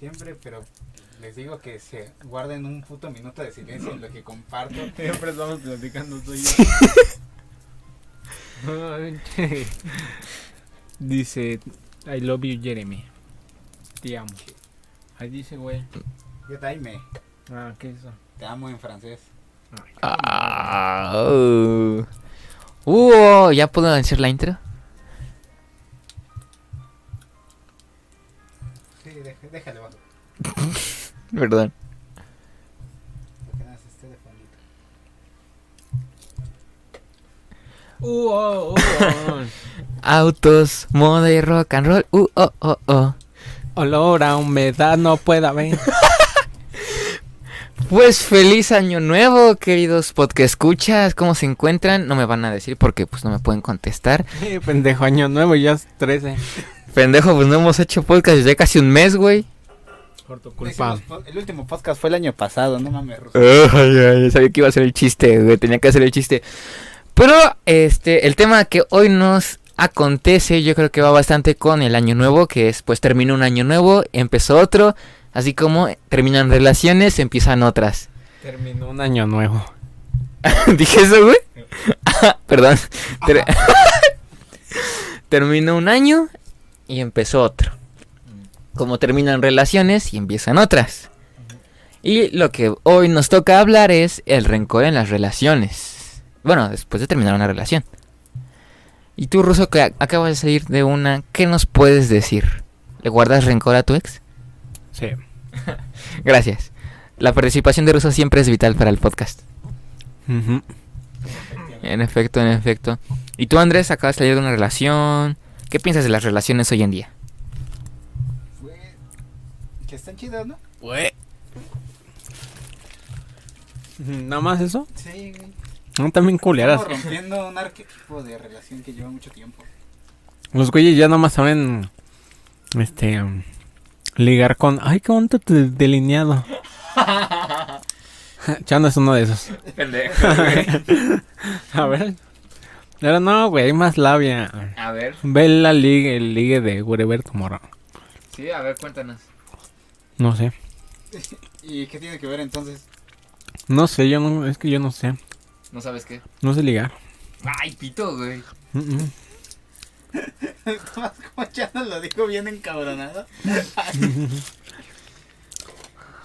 Siempre, pero les digo que se guarden un puto minuto de silencio en lo que comparto. Siempre estamos platicando tú y yo. dice, I love you, Jeremy. Te amo. Ahí dice, güey. Yo taime, Ah, ¿qué es eso? te amo en francés. Ah, oh. Uh, ¿ya puedo decir la intro? Sí, bajo. Perdón. Uh, oh, oh, oh. Autos, moda y rock and roll. Uh, oh, oh, oh. Olor a humedad no puede haber. Pues feliz año nuevo, queridos podcast escuchas. ¿Cómo se encuentran? No me van a decir porque pues no me pueden contestar. Pendejo, año nuevo, ya es 13. Pendejo, pues no hemos hecho podcast desde casi un mes, güey. El último podcast fue el año pasado, no mames, Ruso. Ay, ay, sabía que iba a ser el chiste, güey. Tenía que hacer el chiste. Pero, este, el tema que hoy nos acontece, yo creo que va bastante con el año nuevo, que es, pues terminó un año nuevo, empezó otro, así como terminan relaciones, empiezan otras. Terminó un año nuevo. ¿Dije eso, güey? Perdón. Ter- Terminó un año y empezó otro. Como terminan relaciones y empiezan otras. Y lo que hoy nos toca hablar es el rencor en las relaciones. Bueno, después de terminar una relación. Y tú, Ruso, que acabas de salir de una, ¿qué nos puedes decir? ¿Le guardas rencor a tu ex? Sí. Gracias. La participación de Ruso siempre es vital para el podcast. En efecto, en efecto. ¿Y tú, Andrés, acabas de salir de una relación? ¿Qué piensas de las relaciones hoy en día? Fue... Que están chidas, ¿no? ¿Nada más eso? Sí, güey. No, también culeras. Estamos rompiendo un arquetipo de relación que lleva mucho tiempo. Los güeyes ya nada más saben. Este. um, ligar con. Ay, qué bonito tu delineado. Chano es uno de esos. A ver. Pero no, güey, hay más labia. A ver, Ve la ligue, el ligue de Wherever Tomorrow. sí, a ver, cuéntanos. No sé. ¿Y qué tiene que ver entonces? No sé, yo no. Es que yo no sé. ¿No sabes qué? No sé ligar. Ay, pito, güey. Mm, mm. Tomás, como ya nos lo dijo bien encabronado.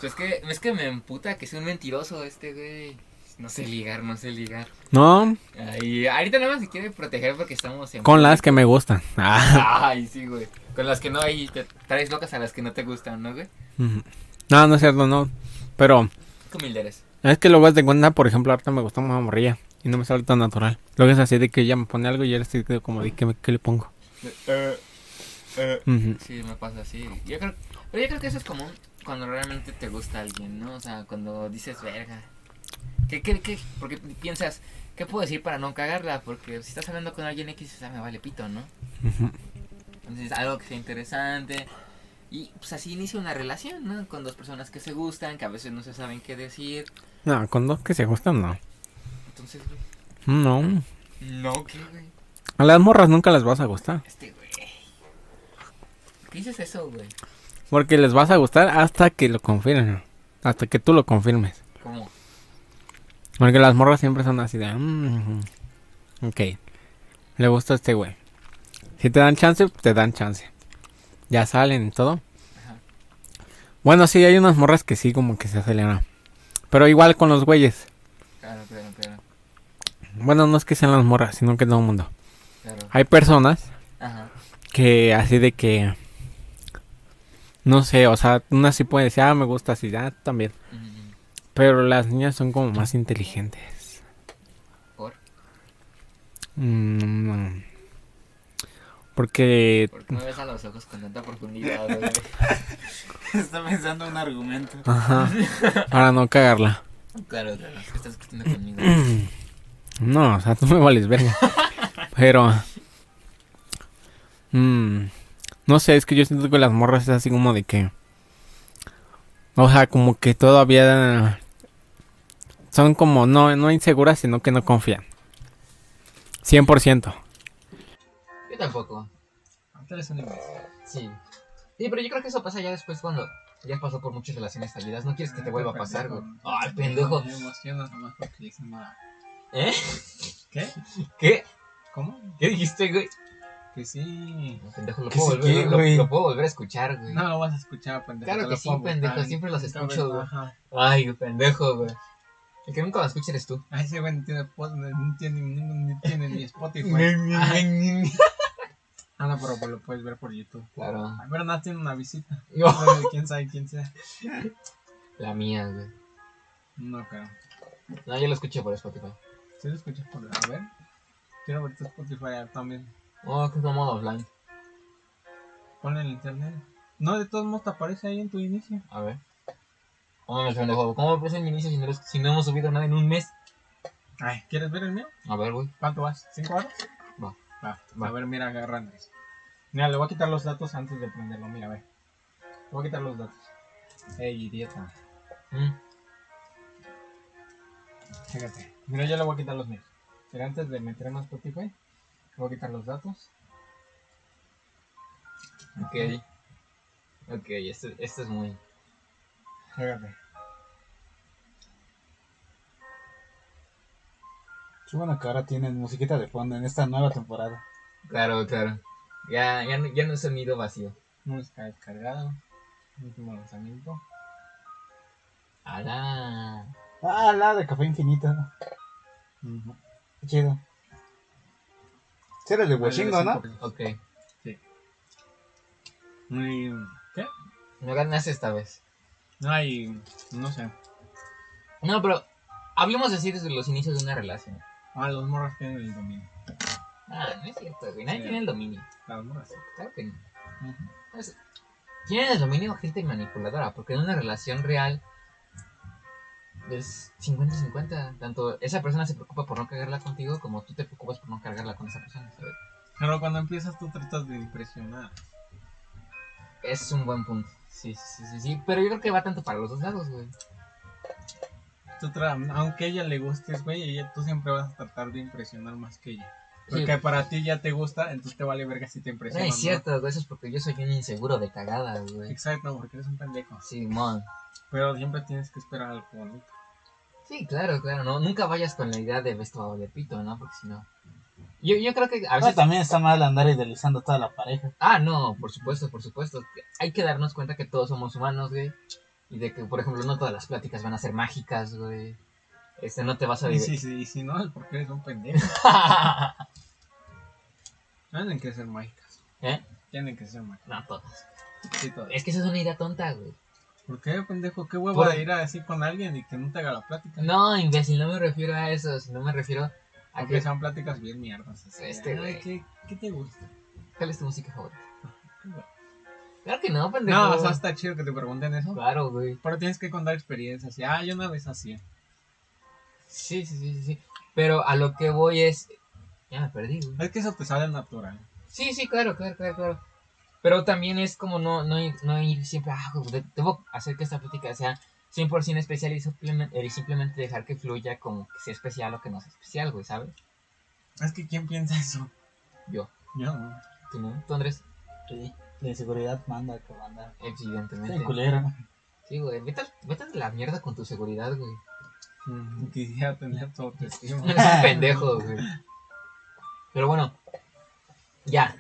es que, es que me emputa que sea un mentiroso este, güey. No sé ligar, no sé ligar. No, Ay, ahorita nada más se quiere proteger porque estamos en... con las que me gustan. Ah. Ay, sí, güey. Con las que no hay, te traes locas a las que no te gustan, ¿no, güey? No, no es cierto, no. Pero Qué humilde eres. es que luego de cuenta, por ejemplo, ahorita me gusta una morrilla y no me sale tan natural. Luego es así de que ella me pone algo y yo estoy como de que me- ¿qué le pongo. Ujú. Sí, me pasa así. Yo creo, pero yo creo que eso es común cuando realmente te gusta alguien, ¿no? O sea, cuando dices, verga. ¿Qué, qué, qué? Porque piensas, ¿qué puedo decir para no cagarla? Porque si estás hablando con alguien X, ah, me vale pito, ¿no? Entonces, algo que sea interesante. Y pues así inicia una relación, ¿no? Con dos personas que se gustan, que a veces no se saben qué decir. No, con dos que se gustan, no. Entonces, güey. No. No, ¿qué, güey? A las morras nunca les vas a gustar. Este, güey. ¿Por ¿Qué dices eso, güey? Porque les vas a gustar hasta que lo confirmen. Hasta que tú lo confirmes. ¿Cómo? Porque las morras siempre son así de... "Mm, ok. Le gusta a este güey. Si te dan chance, te dan chance. Ya salen y todo. Ajá. Bueno, sí, hay unas morras que sí como que se aceleran. Pero igual con los güeyes. Claro, claro, claro. Bueno, no es que sean las morras, sino que todo el mundo. claro. Hay personas Ajá. que así de que... No sé, o sea, una sí puede decir, ah, me gusta así, ya también. Pero las niñas son como más inteligentes. ¿Por? Mm. Porque... ¿Por qué me ves a los ojos con tanta profundidad, güey? Está pensando un argumento. Ajá. Para no cagarla. Claro, claro. ¿Qué estás discutiendo conmigo? No, o sea, tú me vales verga. Pero... mm, no sé, es que yo siento que las morras es así como de que... O sea, como que todavía... Son como no, no inseguras, sino que no confían. 100%. Yo tampoco. Eres un. Sí. Sí, pero yo creo que eso pasa ya después cuando Ya pasó por muchas relaciones fallidas. No quieres que te vuelva a pasar, güey. Pendejo. Ay, pendejo. Me emociono nomás porque dicen nada. ¿Eh? ¿Qué? ¿Qué? ¿Cómo? ¿Qué dijiste, güey? Que sí. Pendejo, lo Que puedo, sí, volver, ¿qué, lo- güey? lo, puedo volver a escuchar, güey. No lo vas a escuchar, pendejo. Claro que sí, pendejo, siempre los escucho, güey. Ajá. Ay, pendejo, güey. El que nunca lo escucha eres tú. Ay, ese güey no tiene, no tiene, no- tiene ni Spotify. Ah, no, pero pues lo puedes ver por YouTube. Claro. Ay, pero nada, tiene una visita. No quién sabe quién sea. La mía, güey. No, pero. No, yo lo escuché por Spotify. Si lo escuchas por. A ver. Quiero ver tu Spotify también. Oh, que es modo offline. Ponle en internet. No, de todos modos te aparece ahí en tu inicio. A ver. ¿Cómo me pendejo? ¿Cómo me puse en mi inicio si no, si no hemos subido nada en un mes? Ay, ¿quieres ver el mío? A ver, güey. ¿Cuánto vas? ¿Cinco horas? Va. Va. Va. A ver, mira, agarra Andrés. Mira, le voy a quitar los datos antes de prenderlo. Mira, a ver. Le voy a quitar los datos. Ey, idiota. Mm. Fíjate. Mira, yo le voy a quitar los míos. Pero antes de meterme a Spotify, le voy a quitar los datos. Ok. Ok, esto, esto es muy. Fíjate. Qué bueno que ahora tienen musiquita de fondo en esta nueva temporada. Claro, claro. Ya, ya, no- ya no es sonido vacío. Música descargada. Último lanzamiento. ¡Hala! Ah, la de café infinito. Ujú. Qué chido. Sí, eres de Washingo, ¿no? Ok. Y, ¿Qué? No ganaste esta vez. Ay, no sé. No, pero hablemos así desde los inicios de una relación. Ah, los morros tienen el dominio. Ah, no es cierto, güey. Nadie Sí. tiene el dominio. Las morras. sí. Claro que no. Ujú. Pues, tienen el dominio gente manipuladora, porque en una relación real es 50-50. Tanto esa persona se preocupa por no cargarla contigo, como tú te preocupas por no cargarla con esa persona, ¿sabes? Pero cuando empiezas tú tratas de impresionar. Es un buen punto. Sí, sí, sí, sí. Pero yo creo que va tanto para los dos lados, güey. Tú aunque a ella le gustes, güey, ella, tú siempre vas a tratar de impresionar más que ella. Sí. Porque para ti ya te gusta, entonces te vale verga si te No impresiona. es cierto, güey. Eso es porque yo soy un inseguro de cagada, güey. Exacto, porque eres un pendejo. Sí, mon. Pero siempre tienes que esperar algo bonito. Sí, claro, claro. No, nunca vayas con la idea de vestuario de pito, ¿no? Porque si no. Yo, yo creo que a veces. también está mal andar idealizando toda la pareja. Ah, no, por supuesto, por supuesto. Hay que darnos cuenta que todos somos humanos, güey. Y de que, por ejemplo, no todas las pláticas van a ser mágicas, güey. Este, no te vas a Y si, si, si no, es porque eres un pendejo. Tienen que ser mágicas. ¿Eh? Tienen que ser mágicas. No, todas. Sí, todo. Es que esa es una idea tonta, güey. ¿Por qué, pendejo? ¿Qué huevo Por- de ir a decir con alguien y que no te haga la plática? No, imbécil, no me refiero a eso, sino me refiero a Aunque que... sean pláticas bien mierdas. así. Este, güey. ¿qué, ¿Qué te gusta? ¿Cuál es tu música favorita? Claro que no, pendejo. No, o sea, está chido que te pregunten eso. Claro, güey. Pero tienes que contar experiencias. Ah, yo una vez así. Sí, sí, sí, sí, sí. Pero a lo que voy es... Ya me perdí, güey. Es que eso te sale natural. Sí, sí, claro, claro, claro, claro. Pero también es como no, no, ir, no ir siempre, ah, güey, de- debo hacer que esta plática sea 100% especial y simplemente, y simplemente dejar que fluya como que sea especial o que no sea especial, güey, ¿sabes? Es que ¿quién piensa eso? Yo, Yo no. tú no, tú Andrés, Sí, la inseguridad manda que manda. evidentemente. Sí, culero. Sí, güey, vete, vete a la mierda con tu seguridad, güey. Mm, Quisiera tener tu autoestima. Eres un pendejo, güey. Pero bueno, ya.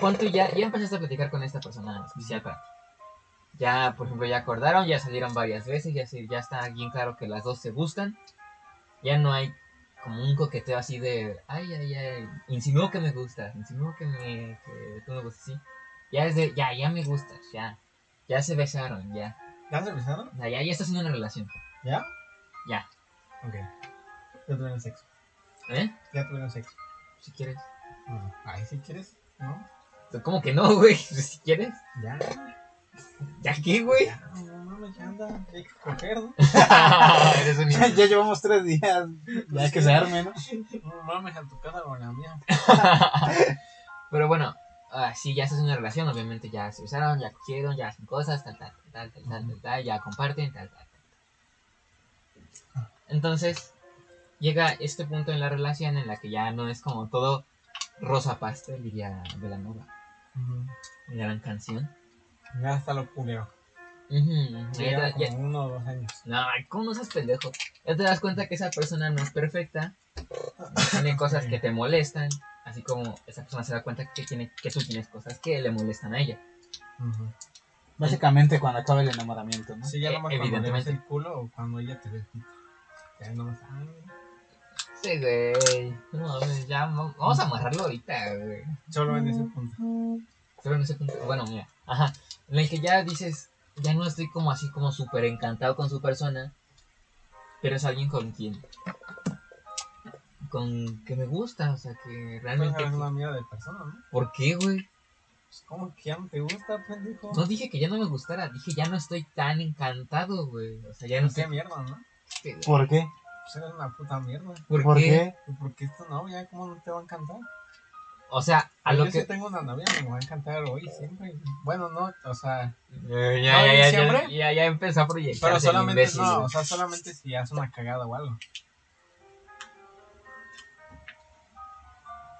Pon tú ya, ya empezaste a platicar con esta persona especial para ti. Ya, por ejemplo, ya acordaron, ya salieron varias veces, ya, se, ya está bien claro que las dos se gustan. Ya no hay como un coqueteo así de, ay, ay, ay, insinúo que me gusta, insinúo que me, que tú me gustas, sí. Ya es de, ya, ya me gustas, ya. Ya se besaron, ya. ¿Ya has empezado? O sea, ya, ya estás haciendo una relación. ¿Ya? Ya. Ok. Ya tuvieron sexo. ¿Eh? Ya tuvieron sexo. Si quieres. Ay, si quieres. ¿No? ¿Cómo que no, güey? Si quieres. Ya. ¿Ya qué, güey? Ya, no mames, ya anda. Hay que coger, ¿no? Eres un Ya, ya llevamos tres días. Ya hay que se arme, ¿no? No mames, a tu casa con la mía. Pero bueno, ah, sí, ya estás en una relación, obviamente ya se besaron, ya cogieron, ya hacen cosas, tal, tal, tal, tal, tal, tal, tal, ya comparten, tal, tal, tal. Entonces, llega este punto en la relación en la que ya no es como todo rosa pastel, diría Belanova. Una gran canción. Ya está lo. Ujú, Sí, ya te- ya- como uno o dos años. No, ¿cómo no seas pendejo? Ya te das cuenta que esa persona no es perfecta. Tiene cosas que te molestan. Así como esa persona se da cuenta que, tiene, que tú tienes cosas que le molestan a ella. Básicamente cuando acaba el enamoramiento, ¿no? Sí, ya Eh, nomás cuando le ves el culo o cuando ella te ve. Ya nomás, Sí, güey. No, ya va- vamos a amarrarlo ahorita, güey. solo en ese punto. Pero en ese punto, bueno, mira, ajá. En el que ya dices, ya no estoy como así como súper encantado con su persona. Pero es alguien con quien. Con que me gusta, o sea, que realmente. es una mierda de persona, ¿no? ¿Por qué, güey? Pues, ¿Cómo que ya no te gusta, pendejo? No dije que ya no me gustara, dije ya no estoy tan encantado, güey. O sea, ya no Pues, qué sé. mierda, ¿no? qué, güey. ¿Por qué? Pues eres una puta mierda. ¿Por, ¿Por qué? por qué esto no? Ya, ¿cómo no te va a encantar? O sea, a Yo lo sí que. tengo una novia, me va a encantar hoy siempre. Bueno, no, o sea, Eh, ¿No, ya, ya, ya, diciembre? ya, ya, ya empezó a proyectar. pero solamente no, o sea, solamente si hace una cagada o algo.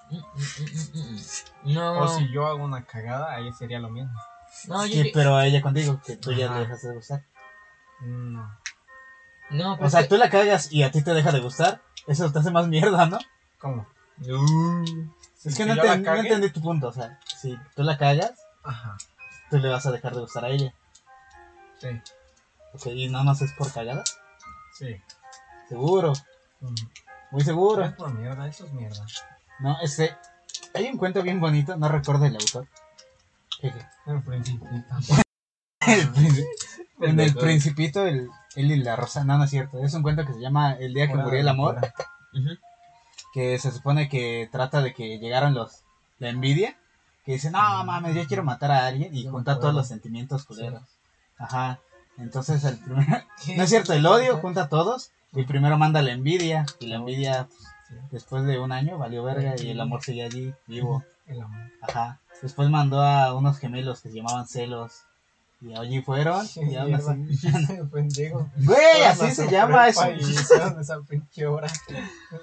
Mm, No, O si yo hago una cagada, ahí sería lo mismo. no, yo, Sí, pero a ella contigo, que tú ya le dejas de gustar. No. no, pero O sea, es que- tú la cagas y a ti te deja de gustar, eso te hace más mierda, ¿no? ¿Cómo? Es que no, entendí tu punto, o sea, si tú la cagas, Ajá, tú le vas a dejar de gustar a ella. sí, Ok, y no nos es por cagada. sí. Seguro, muy seguro. es por mierda, eso es mierda. No, este, hay un cuento bien bonito, no recuerdo el autor. Jeje. En principio. El príncipe- en el principito, el, él y la rosa, no, no es cierto. Es un cuento que se llama El día que murió el amor. Ujú. Que se supone que trata de que llegaron los, la envidia, que dicen, no mames, yo quiero matar a alguien y juntar todos los sentimientos culeros. Ajá. Entonces el primer, no es cierto, el odio junta a todos y primero manda la envidia y la envidia pues, después de un año valió verga y el amor seguía allí vivo. Ajá. Después mandó a unos gemelos que se llamaban celos y allí fueron y Mierda. así. Ese pendejo. Güey, así se llama eso. y esa pinche hora.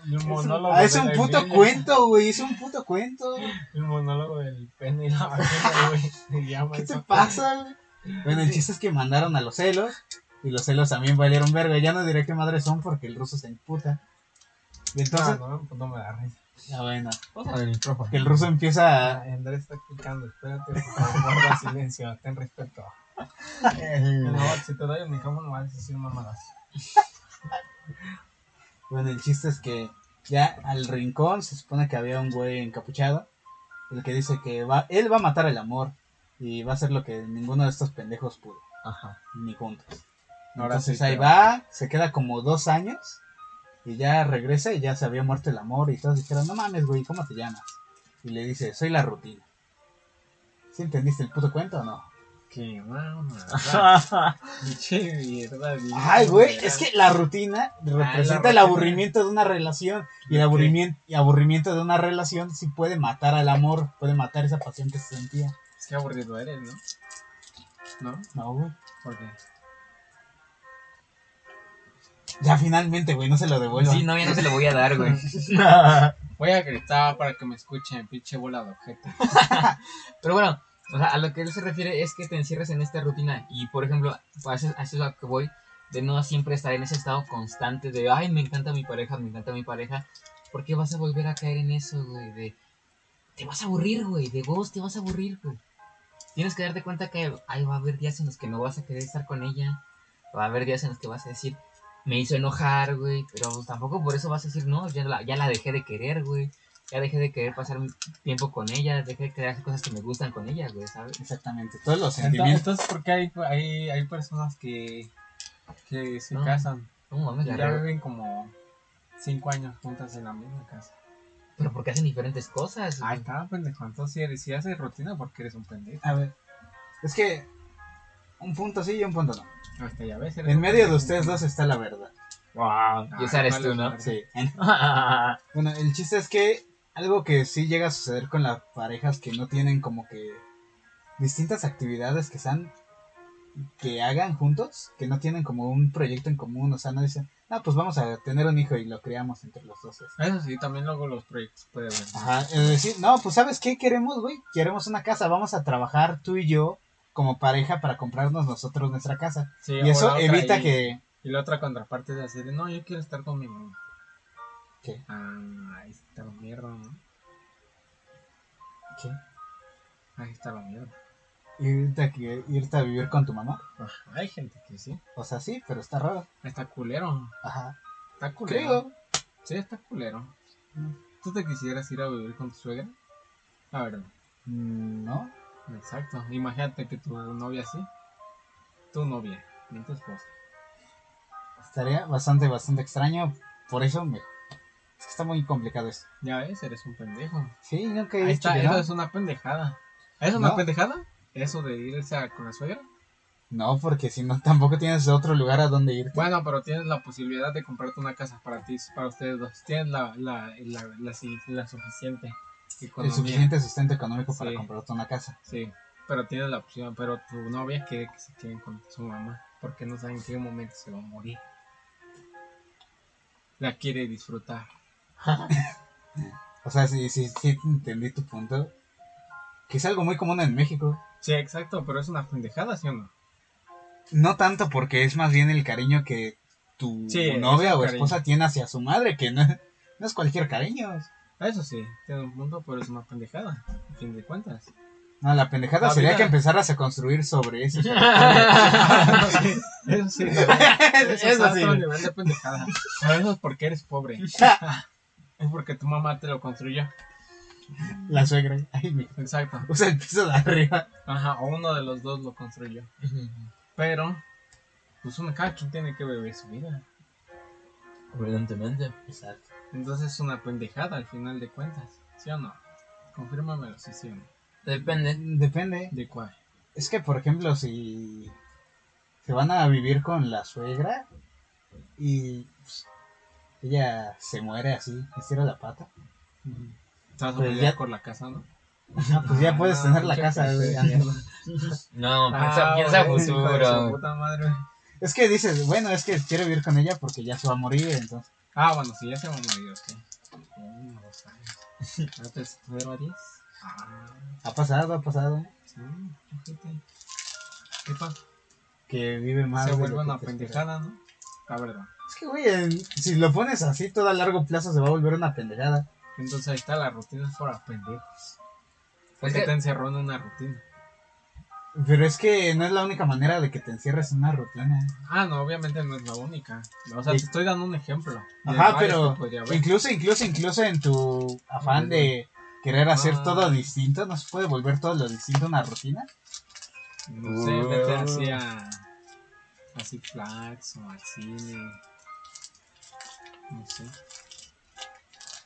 El Es un, ah, es un puto cuento, güey, es un puto cuento. El monólogo del pene y la vagina, güey. Se llama ¿Qué te pasa, güey? Bueno, el chiste es que mandaron a los celos y los celos también valieron verga. Ya no diré qué madres son porque el ruso se imputa. Y entonces, No, no, pues no me da risa. ah, bueno, el micrófono. que el ruso empieza a... Ah, Andrés está explicando, espérate, por favor, silencio, ten respeto. No, si te doy el micrófono vas a decir mamadas. Bueno, el chiste es que ya al rincón se supone que había un güey encapuchado. El que dice que va, él va a matar el amor y va a hacer lo que ninguno de estos pendejos pudo, Ajá. ni juntos. Ahora Entonces sí, ahí va, se queda como dos años y ya regresa y ya se había muerto el amor y todos dijeron, no mames, güey, ¿cómo te llamas? Y le dice, soy la rutina. ¿Sí entendiste el puto cuento o no? Qué mamada. Pinche mierda, Ay, güey, es que la rutina representa la el aburrimiento de una relación. Y el aburrimiento, y aburrimiento de una relación sí puede matar al amor, puede matar esa pasión que se sentía. Es que aburrido eres, ¿no? ¿No? No, güey. ¿Por qué? Ya finalmente, güey, no se lo devuelvan. Sí, no, ya no se lo voy a dar, güey. Voy a gritar para que me escuchen, pinche bola de objeto. Pero bueno, o sea, a lo que él se refiere es que te encierras en esta rutina. Y por ejemplo, a eso, es lo que voy, de no siempre estar en ese estado constante de, ay, me encanta mi pareja, me encanta mi pareja. Porque vas a volver a caer en eso, güey, de... Te vas a aburrir, güey, de vos te vas a aburrir, güey. Tienes que darte cuenta que ay, va a haber días en los que no vas a querer estar con ella. Va a haber días en los que vas a decir, me hizo enojar, güey. Pero tampoco por eso vas a decir, no, ya la, ya la dejé de querer, güey. Ya dejé de querer pasar tiempo con ella, dejé de querer hacer cosas que me gustan con ella, güey, ¿sabes? Exactamente, todos los sentimientos. entonces, ¿por qué hay, hay, hay personas que, que se No. casan No mames, y ya viven como cinco años juntas en la misma casa? Pero porque hacen diferentes cosas. Ahí está, pendejo. Entonces, si, eres, si haces rutina, porque eres un pendejo. A ver, es que un punto sí y un punto no. Hasta ya ves. En medio de ustedes dos está la verdad. Wow. Y esa eres ¿cuál tú, ¿no? Sí. Bueno, el chiste es que algo que sí llega a suceder con las parejas que no tienen como que distintas actividades que sean que hagan juntos, que no tienen como un proyecto en común, o sea, no dicen, no, pues vamos a tener un hijo y lo criamos entre los dos. este". Eso sí, también luego los proyectos puede haber. Ajá, es decir, no, pues ¿sabes qué queremos, güey? Queremos una casa, vamos a trabajar tú y yo como pareja para comprarnos nosotros nuestra casa. Sí, y eso evita y- que... Y la otra contraparte es decir, no, yo quiero estar con mi mamá. ¿Qué? Ah, ahí está la mierda, ¿no? ¿Qué? Ahí está la mierda. Irte, que, irte a vivir con tu mamá. Ah, hay gente que sí. O sea, sí, pero está raro. Está culero. Ajá. Está culero. Creo. Sí, está culero. ¿Tú te quisieras ir a vivir con tu suegra? La verdad. Mm, ¿No? Exacto. Imagínate que tu novia sí. Tu novia, ni tu esposa. Estaría bastante, bastante extraño. Por eso me... Es que está muy complicado esto. Ya ves, eres un pendejo. Sí, nunca he Ahí está, que eso no. es una pendejada. ¿Es una No. pendejada? ¿Eso de irse a- con la suegra? No, porque si no, tampoco tienes otro lugar a donde irte. Bueno, pero tienes la posibilidad de comprarte una casa para ti, para ustedes dos. Tienes la, la, la, la, si- la suficiente el suficiente sustento económico para comprarte una casa. Sí, pero tienes la opción. Pero tu novia quiere que se queden con su mamá porque no sabe en qué momento se va a morir. La quiere disfrutar. O sea, sí, sí, sí entendí tu punto. Que es algo muy común en México. Sí, exacto, pero es una pendejada, ¿sí o no? No tanto porque es más bien el cariño que tu Sí, novia o esposa tiene hacia su madre, que no, no es cualquier cariño. Eso sí, tiene un punto, pero es una pendejada, a fin de cuentas. No, la pendejada La sería vida- que empezaras a construir sobre eso. Eso sí, no, eso, es Eso sí. nivel de pendejada. Pero eso es porque eres pobre. Es porque tu mamá te lo construyó. la suegra. Ay, Exacto. usa el piso de arriba. Ajá, o uno de los dos lo construyó. Pero, pues uno, cada quien tiene que vivir su vida. Evidentemente. Exacto. Entonces es una pendejada al final de cuentas. ¿Sí o no? Confírmamelo, sí, sí o no. Depende. Depende. ¿De cuál? Es que, por ejemplo, si se van a vivir con la suegra y pues, ella se muere así, estira la pata, a Pues ya- por la casa, ¿no? ah, pues ya puedes Ah, tener la casa. güey. No, Ah, piensa, güey, su futuro. puta madre. Es que dices, bueno, es que quiero vivir con ella porque ya se va a morir, entonces. Ah, bueno, si ya se va a morir, ok. Uno, dos años. ¿Antes tuvieron a 10? Ah, Ha pasado, ha pasado. sí. ¿Qué pasa? Que vive más. Se vuelve una pendejada, ¿no? La verdad. Es que, güey, en- si lo pones así, todo a largo plazo se va a volver una pendejada. Entonces ahí está, la rutina es para pendejos. Es Porque que- te encerró en una rutina. Pero es que no es la única manera de que te encierres en una rutina. Ah, no, obviamente no es la única. O sea, Y- te estoy dando un ejemplo. de Ajá, varios pero que podría haber. incluso, incluso, incluso en tu afán de querer hacer Ah. todo distinto, ¿no se puede volver todo lo distinto una rutina? No sé, vete así a, a Six Flags o al cine. No sé.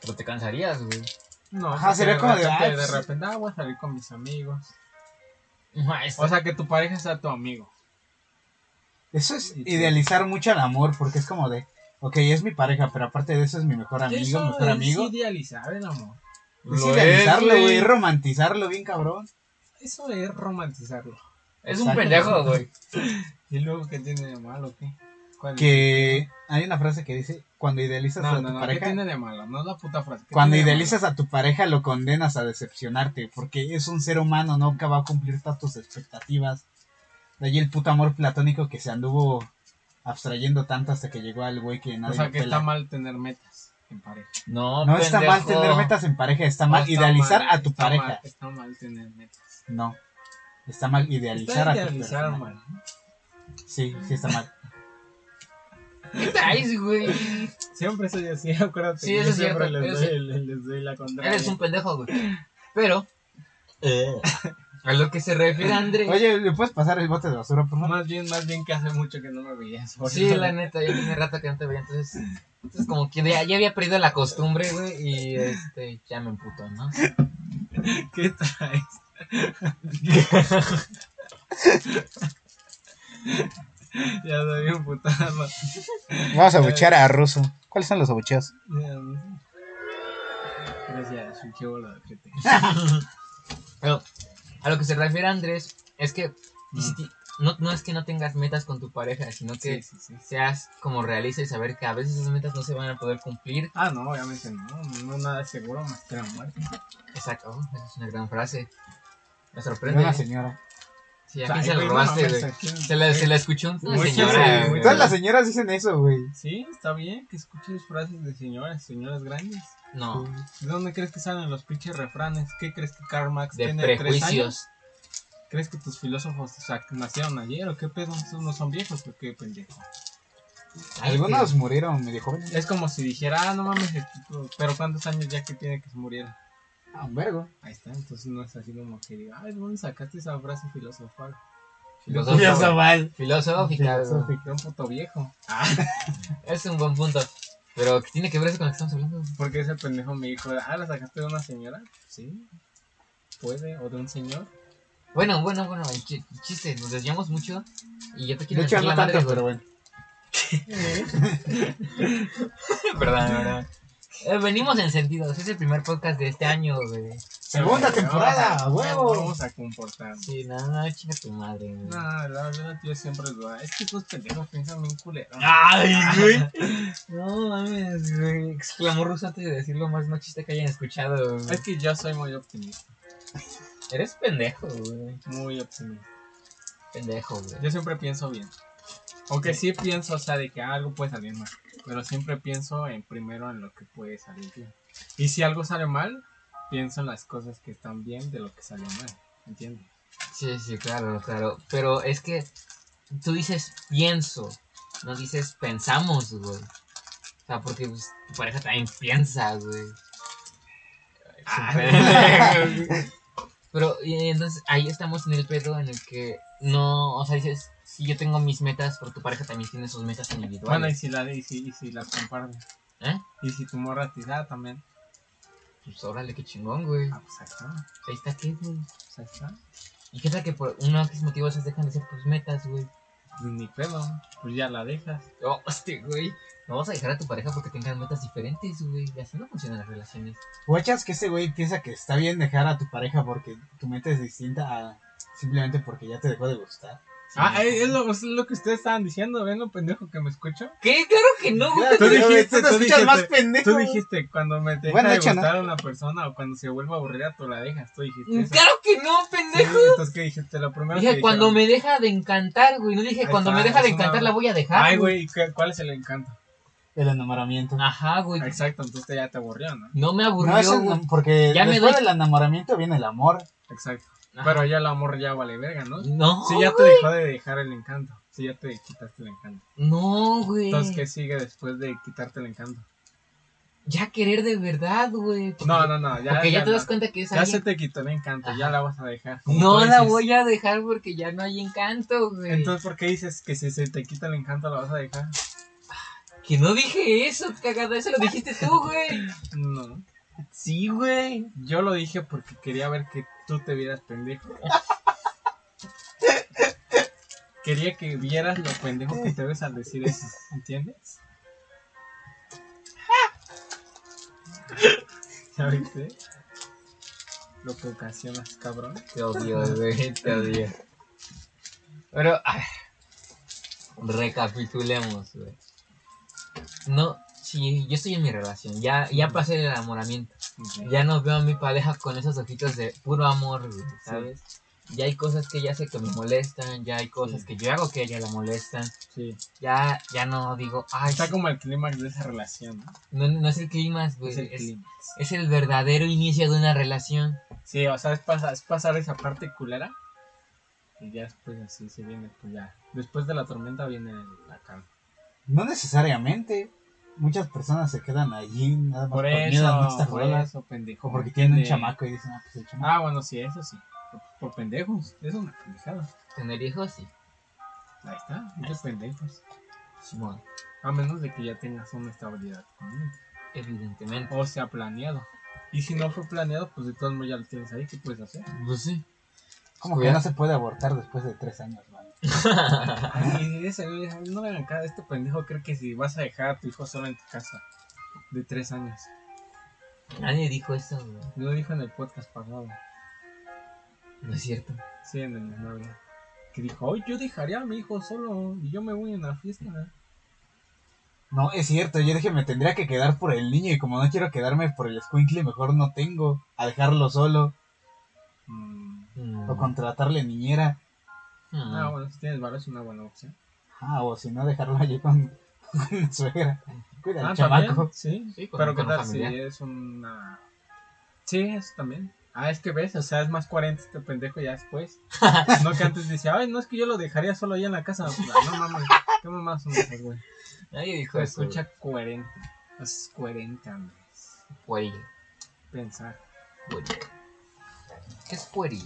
Pero te cansarías, güey. No, Ajá, sería de como de, repente, "Ay, de pues- repente, ah, voy a salir con mis amigos. O sea, que tu pareja sea tu amigo. Eso es Y tú- idealizar mucho el amor, porque es como de, ok, es mi pareja, pero aparte de eso es mi mejor amigo, Eso mejor es amigo. idealizar el amor. Es Lo idealizarlo, güey. es romantizarlo bien cabrón. Eso es romantizarlo. es un pendejo, güey. ¿Y luego qué tiene de malo? ¿Qué? Que hay una frase que dice, cuando idealizas No, a no, tu no, ¿qué pareja, tiene de malo? No es la puta frase. ¿qué cuando idealizas a tu pareja lo condenas a decepcionarte, porque es un ser humano, nunca va a cumplir todas tus expectativas. De ahí el puto amor platónico que se anduvo abstrayendo tanto hasta que llegó al güey que nadie O sea, que pela. está mal tener metas en pareja. No, No está mal tener metas en pareja, está mal está idealizar mal- a tu está pareja. mal- está mal tener metas. No. Está mal idealizar Está a tu mal. Sí, sí está mal. ¿Qué traes, güey? Siempre soy así, acuérdate. Sí, yo eso es siempre cierto, Les eso doy, les, les doy la contraria. Eres un pendejo, güey. Pero, a lo que se refiere André. Oye, ¿le puedes pasar el bote de basura, por favor? Más bien, más bien que hace mucho que no me veías. Sí, la neta, ya tiene rato que no te veía, entonces. Entonces, como que ya, ya había perdido la costumbre, güey, y este, ya me emputo, ¿no? ¿Qué traes? ya doy un putazo. Vamos a abuchear a Russo. ¿Cuáles son los abucheos? Gracias, un qué bola que te. Pero, a lo que se refiere Andrés, es que ti- no, no es que no tengas metas con tu pareja, sino que Sí, sí, sí. seas como realista y saber que a veces esas metas no se van a poder cumplir. Ah, no, obviamente no. No nada es seguro más que la muerte. Exacto, oh, esa es una gran frase. Me De sorprende. una ¿eh? señora. Sí, O ¿a sea, quién se la, se la escuchó una Muy señora, sí, güey. muy Todas las señoras dicen eso, güey. Sí, está bien que escuches frases de señoras, señoras grandes. No, ¿De dónde crees que salen los pinches refranes? ¿Qué crees que Karl Marx de tiene tres años? prejuicios. ¿Crees que tus filósofos o sea, nacieron ayer o qué pedo? ¿Esos no son viejos o qué pendejo? Ay, Algunos murieron medio jóvenes. Es como si dijera, ah, no mames, pero ¿cuántos años ya que tiene que se muriera? Ah, un vergo. Ahí está, entonces no es así como que diga, ay, ¿de dónde sacaste esa frase filosofal? Filosofal. Filosófica. Filosófica. Un puto viejo. Es un buen punto. Pero ¿qué tiene que ver eso con lo que estamos hablando? Porque ese pendejo me dijo, ah, ¿la sacaste de una señora? Sí. ¿Puede? ¿O de un señor? Bueno, bueno, bueno, el chi- chiste, nos desviamos mucho y yo te De quiero hecho, mentar no la tanto, pero bueno. Perdón, perdón. Eh, venimos en sentidos, es el primer podcast de este año, güey. Segunda Pero, temporada, vamos a- a huevo. Vamos a comportarnos. Sí, no, no, chica tu madre, güey. No, la verdad, tío, siempre es verdad. Es que estos pendejos piensan bien culero. Ay, güey. No mames, güey. Exclamó Ruso antes de decir lo más machista que hayan escuchado, güey. Es que yo soy muy optimista. Eres pendejo, güey. Muy optimista. Pendejo, güey. Yo siempre pienso bien. Aunque sí pienso, o sea, de que algo puede salir mal. Pero siempre pienso en primero en lo que puede salir bien. Y si algo sale mal, pienso en las cosas que están bien de lo que salió mal. ¿Entiendes? Sí, sí, claro, claro. Pero es que tú dices pienso, no dices pensamos, güey. O sea, porque pues, tu pareja también piensa, güey. Ah, Pero y entonces ahí estamos en el pedo en el que no, o sea, dices, si yo tengo mis metas, pero tu pareja también tiene sus metas Bueno, y individuales. si, la, y, si, y si las comparten. ¿Eh? Y si tu morra te ah, también. Pues órale, qué chingón, güey. Ah, pues ahí está. Ahí está, ¿qué, güey? Pues ahí está. ¿Y qué tal que por uno de esos motivos esas dejan de ser tus metas, güey? Pues ni pedo. Pues ya la dejas. Oh, hostia, güey. No vas a dejar a tu pareja porque tengan metas diferentes, güey. Y así no funcionan las relaciones. Guachas que ese güey piensa que está bien dejar a tu pareja porque tu mente es distinta a simplemente porque ya te dejó de gustar. Ah, eh, es lo, es lo que ustedes estaban diciendo, ¿ven lo pendejo que me escucho? ¿Qué? Claro que no, güey. Claro, Tú dijiste, tú te tú escuchas dijiste, más pendejo. Tú dijiste, cuando me deja Bueno, de hecho, gustar ¿no? una persona o cuando se vuelve aburrida, tú la dejas. Tú dijiste eso. Claro que no, Sí, pendejo. entonces, ¿qué dijiste? Lo primero Dije, que cuando dijeron. me deja de encantar, güey. No dije, Ahí cuando me deja de una- encantar la voy a dejar. Ay, güey, ¿qué- ¿cuál es el encanto? El enamoramiento. Ajá, güey. Exacto, entonces ya te aburrió, ¿no? No me No, aburrió, es el- güey. porque Ya me después doy- del enamoramiento viene el amor. Exacto. Ajá. Pero ya el amor ya vale verga, ¿no? No, Si ya te güey. dejó de dejar el encanto. Si ya te quitaste el encanto. No, güey. Entonces, ¿qué sigue después de quitarte el encanto? Ya querer de verdad, güey. Porque- No, no, no. Ya, Porque ya, ya te das cuenta que es Ya se te quitó el encanto, ya Ajá. la vas a dejar. No la voy a dejar porque ya no hay encanto, güey. Entonces, ¿por qué dices que si se te quita el encanto la vas a dejar? Que no dije eso, cagada. Eso lo dijiste tú, güey. No. Sí, güey. Yo lo dije porque quería ver que tú te vieras pendejo. Quería que vieras lo pendejo que te ves al decir eso, ¿entiendes? ¿Ya viste? Lo que ocasionas, cabrón. Te odio, güey. Te odio. Pero, a. Recapitulemos, güey. No, si yo estoy en mi relación, ya, ya pasé el enamoramiento. Ya no veo a mi pareja con esos ojitos de puro amor, ¿sabes? Ya hay cosas que ya sé que me molestan, ya hay cosas Sí. que yo hago que a ella la molestan. Sí. Ya, ya no digo, ay, Está como el clímax de esa relación, ¿no? no, no es el clímax, güey. Es el Es, clímax. es el verdadero inicio de una relación. Sí, o sea, es pasar, es pasar esa parte culera. Y ya después así se viene, pues ya. Después de la tormenta viene la calma. No necesariamente. Muchas personas se quedan allí nada más Por por, miedo a eso, por solas. eso, pendejo. O porque tienen un chamaco y dicen, ah, pues el chamaco. Ah, bueno, sí, eso sí. Por, por pendejos. Eso es una pendejada. Tener hijos, sí. Ahí está, muchos pendejos. Simón, A menos de que ya tengas una estabilidad económica. evidentemente. O sea planeado. Y si no fue planeado, pues de todos modos ya lo tienes ahí. ¿Qué puedes hacer? Pues sí. Como que Cuidado. no se puede abortar después de tres años, ese, no le hagan caso. Este pendejo cree que si vas a dejar a tu hijo solo en tu casa. De tres años. Nadie dijo eso, güey. Lo dijo en el podcast pasado. No es cierto. Sí, en el Navidad. Que dijo, hoy yo dejaría a mi hijo solo y yo me voy en la fiesta. No, es cierto, yo dije me tendría que quedar por el niño y como no quiero quedarme por el squinkle, mejor no tengo. A dejarlo solo Mm, Mm. o contratarle niñera. Ah, bueno, si tienes varo es una buena opción. Ah, o si no, dejarlo allí con, con suegra. Cuida Ah, chamaco. también, sí. Sí, Pero qué tal si es una... Sí, eso también. Ah, es que ves, o sea, es más coherente este pendejo ya después. no que antes decía, ay, no es que yo lo dejaría solo ahí en la casa. No mames, qué mamás son esas, güey. Nadie dijo Se eso. escucha coherente. Es coherente, Andrés. Pueril. Pensar. Pueril. ¿Qué es pueril?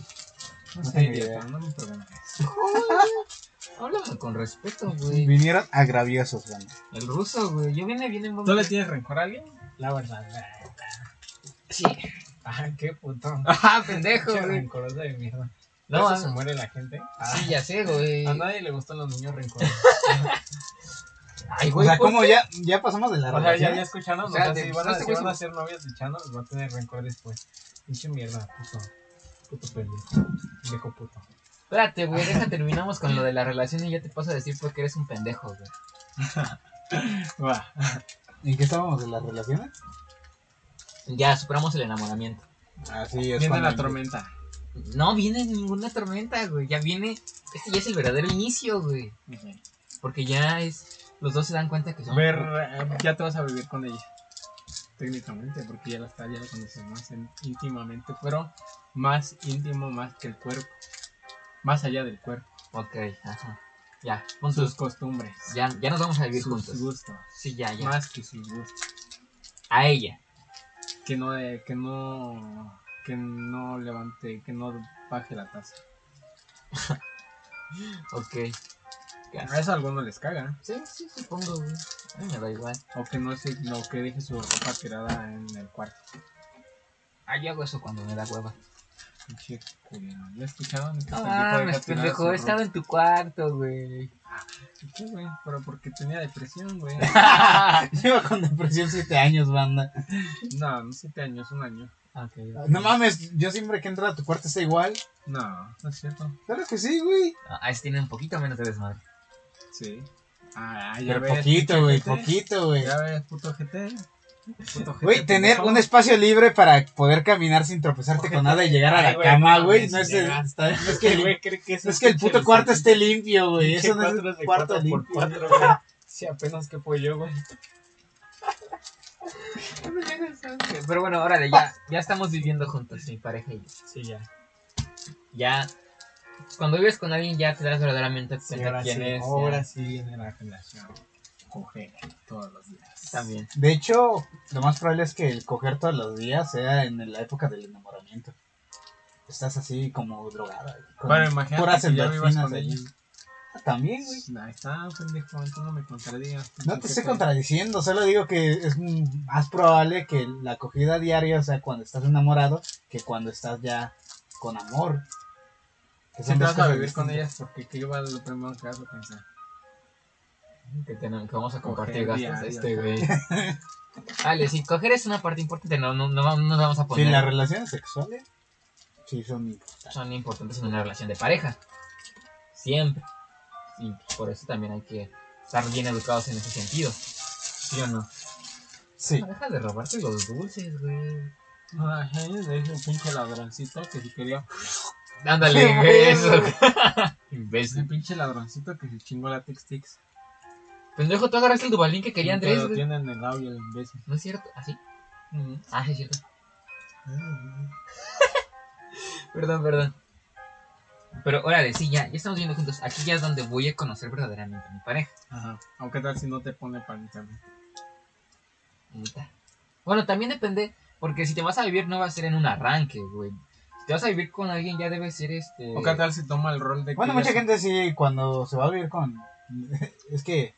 No, sé, idiota, no me preguntes. Háblame con respeto, güey. Vinieron agraviosos, banda. El ruso, güey. Yo viene bien en ¿Tú le tienes rencor a alguien? La verdad. Sí. Ah, qué puto. Ajá, pendejo, güey. rencoroso de mierda. No, se muere la gente. Ah, Sí, ya sé, güey. A nadie le gustan los niños rencorosos. Ay, O güey. sea, ¿por como qué? ya, ya pasamos de la O sea, ya, relación. ya escucharon, o O sea, sea, de- si van a, este si güey van a se- ser novios de Chano, les va a tener rencor después. Pinche mierda, puto. Puto pendejo. Viejo puto. Espérate, güey. Deja, terminamos con lo de la relación y ya te paso a decir porque eres un pendejo, güey. Va. ¿En qué estábamos de las relaciones? Ya superamos el enamoramiento. Así es. Viene la tormenta. No viene ninguna tormenta, güey. Ya viene. Este ya es el verdadero inicio, güey. Porque ya es. Los dos se dan cuenta que son. Ver, eh, ya te vas a vivir con ella. Técnicamente, porque ya la está, ya la conoces más en- íntimamente, pero más íntimo más que el cuerpo. Más allá del cuerpo. Ok, ajá. Ya, Sus puntos. costumbres. Ya, ya nos vamos a vivir sus juntos. gustos. Sí, ya, ya. Más que sus gustos. A ella. Que no, eh, que no, que no levante, que no baje la taza. Ok. A eso a algunos les caga. Sí, sí, supongo, güey. Me da igual. O que no se, no, que deje su ropa tirada en el cuarto. Ah, yo hago eso cuando me da hueva. Pinche culero. ¿Ya escucharon? Este No mames, tirada pendejo. estado en tu cuarto, güey. ¿Qué, güey? Pero porque tenía depresión, güey. Lleva con depresión 7 años, banda. No, no siete años, un año. No mames, yo siempre que entro a tu cuarto está igual. No, no es cierto. Claro que sí, güey. Ah, ese tiene un poquito menos de desmadre. Sí. Ah, ya Pero ves, poquito, güey, poquito, güey. Ya ves, puto GT. Puto GT, Güey, tener un espacio libre para poder caminar sin tropezarte con nada y llegar a la cama, güey. No es, Que el puto cuarto esté limpio, güey. Eso no es un cuarto limpio. Sí, apenas que fue yo, güey. Pero bueno, órale, ya, ya estamos viviendo juntos, mi pareja y yo. Sí, ya. Ya. Cuando vives con alguien ya te das verdaderamente Sí, cuenta quién sí, es. ya. ahora sí viene la relación. Coger todos los días. También. De hecho, lo más probable es que el coger todos los días sea en la época del enamoramiento. Estás así como drogada. con Bueno, imagínate puras que ya vivas con ella. Ah, También, güey. Ahí está, pendejo, tú no me contradigas. No te estoy contradiciendo, solo digo que es más probable que la acogida diaria, o sea, cuando estás enamorado, que cuando estás ya con amor. Que Si son te dos vas a vivir con ellas, porque ¿qué va lo primero que vas a pensar? Que, tenemos, que vamos a Coger compartir gastos diario, este, güey. Vale, sí, coger es una parte importante, no, no, no, no nos vamos a Sí, poner. las relaciones sexuales sí son importantes. son importantes en una relación de pareja. Siempre. Y por eso también hay que estar bien educados en ese sentido. ¿Sí o no? Sí. No dejas de robarte los dulces, güey. Ajá, de ese pinche ladroncito que si quería. Ándale, güey, eso. Ese Imbécil. pinche ladroncito que se chingó la Textix. Pendejo, tú agarraste el dubalín que quería Andrés, Lo güey. tiene en el audio el imbécil. ¿No es cierto? ¿Así? Ah, sí, es cierto. Perdón, perdón. Pero órale, sí, ya, ya estamos viendo juntos. Aquí ya es donde voy a conocer verdaderamente a mi pareja. Ajá. Aunque tal si no te pone para internet. Neta. Bueno, también depende, porque si te vas a vivir no va a ser en un arranque, güey. Te vas a vivir con alguien ya debe ser este... O qué tal si toma el rol de que Bueno, mucha gente sí, cuando se va a vivir con... Es que...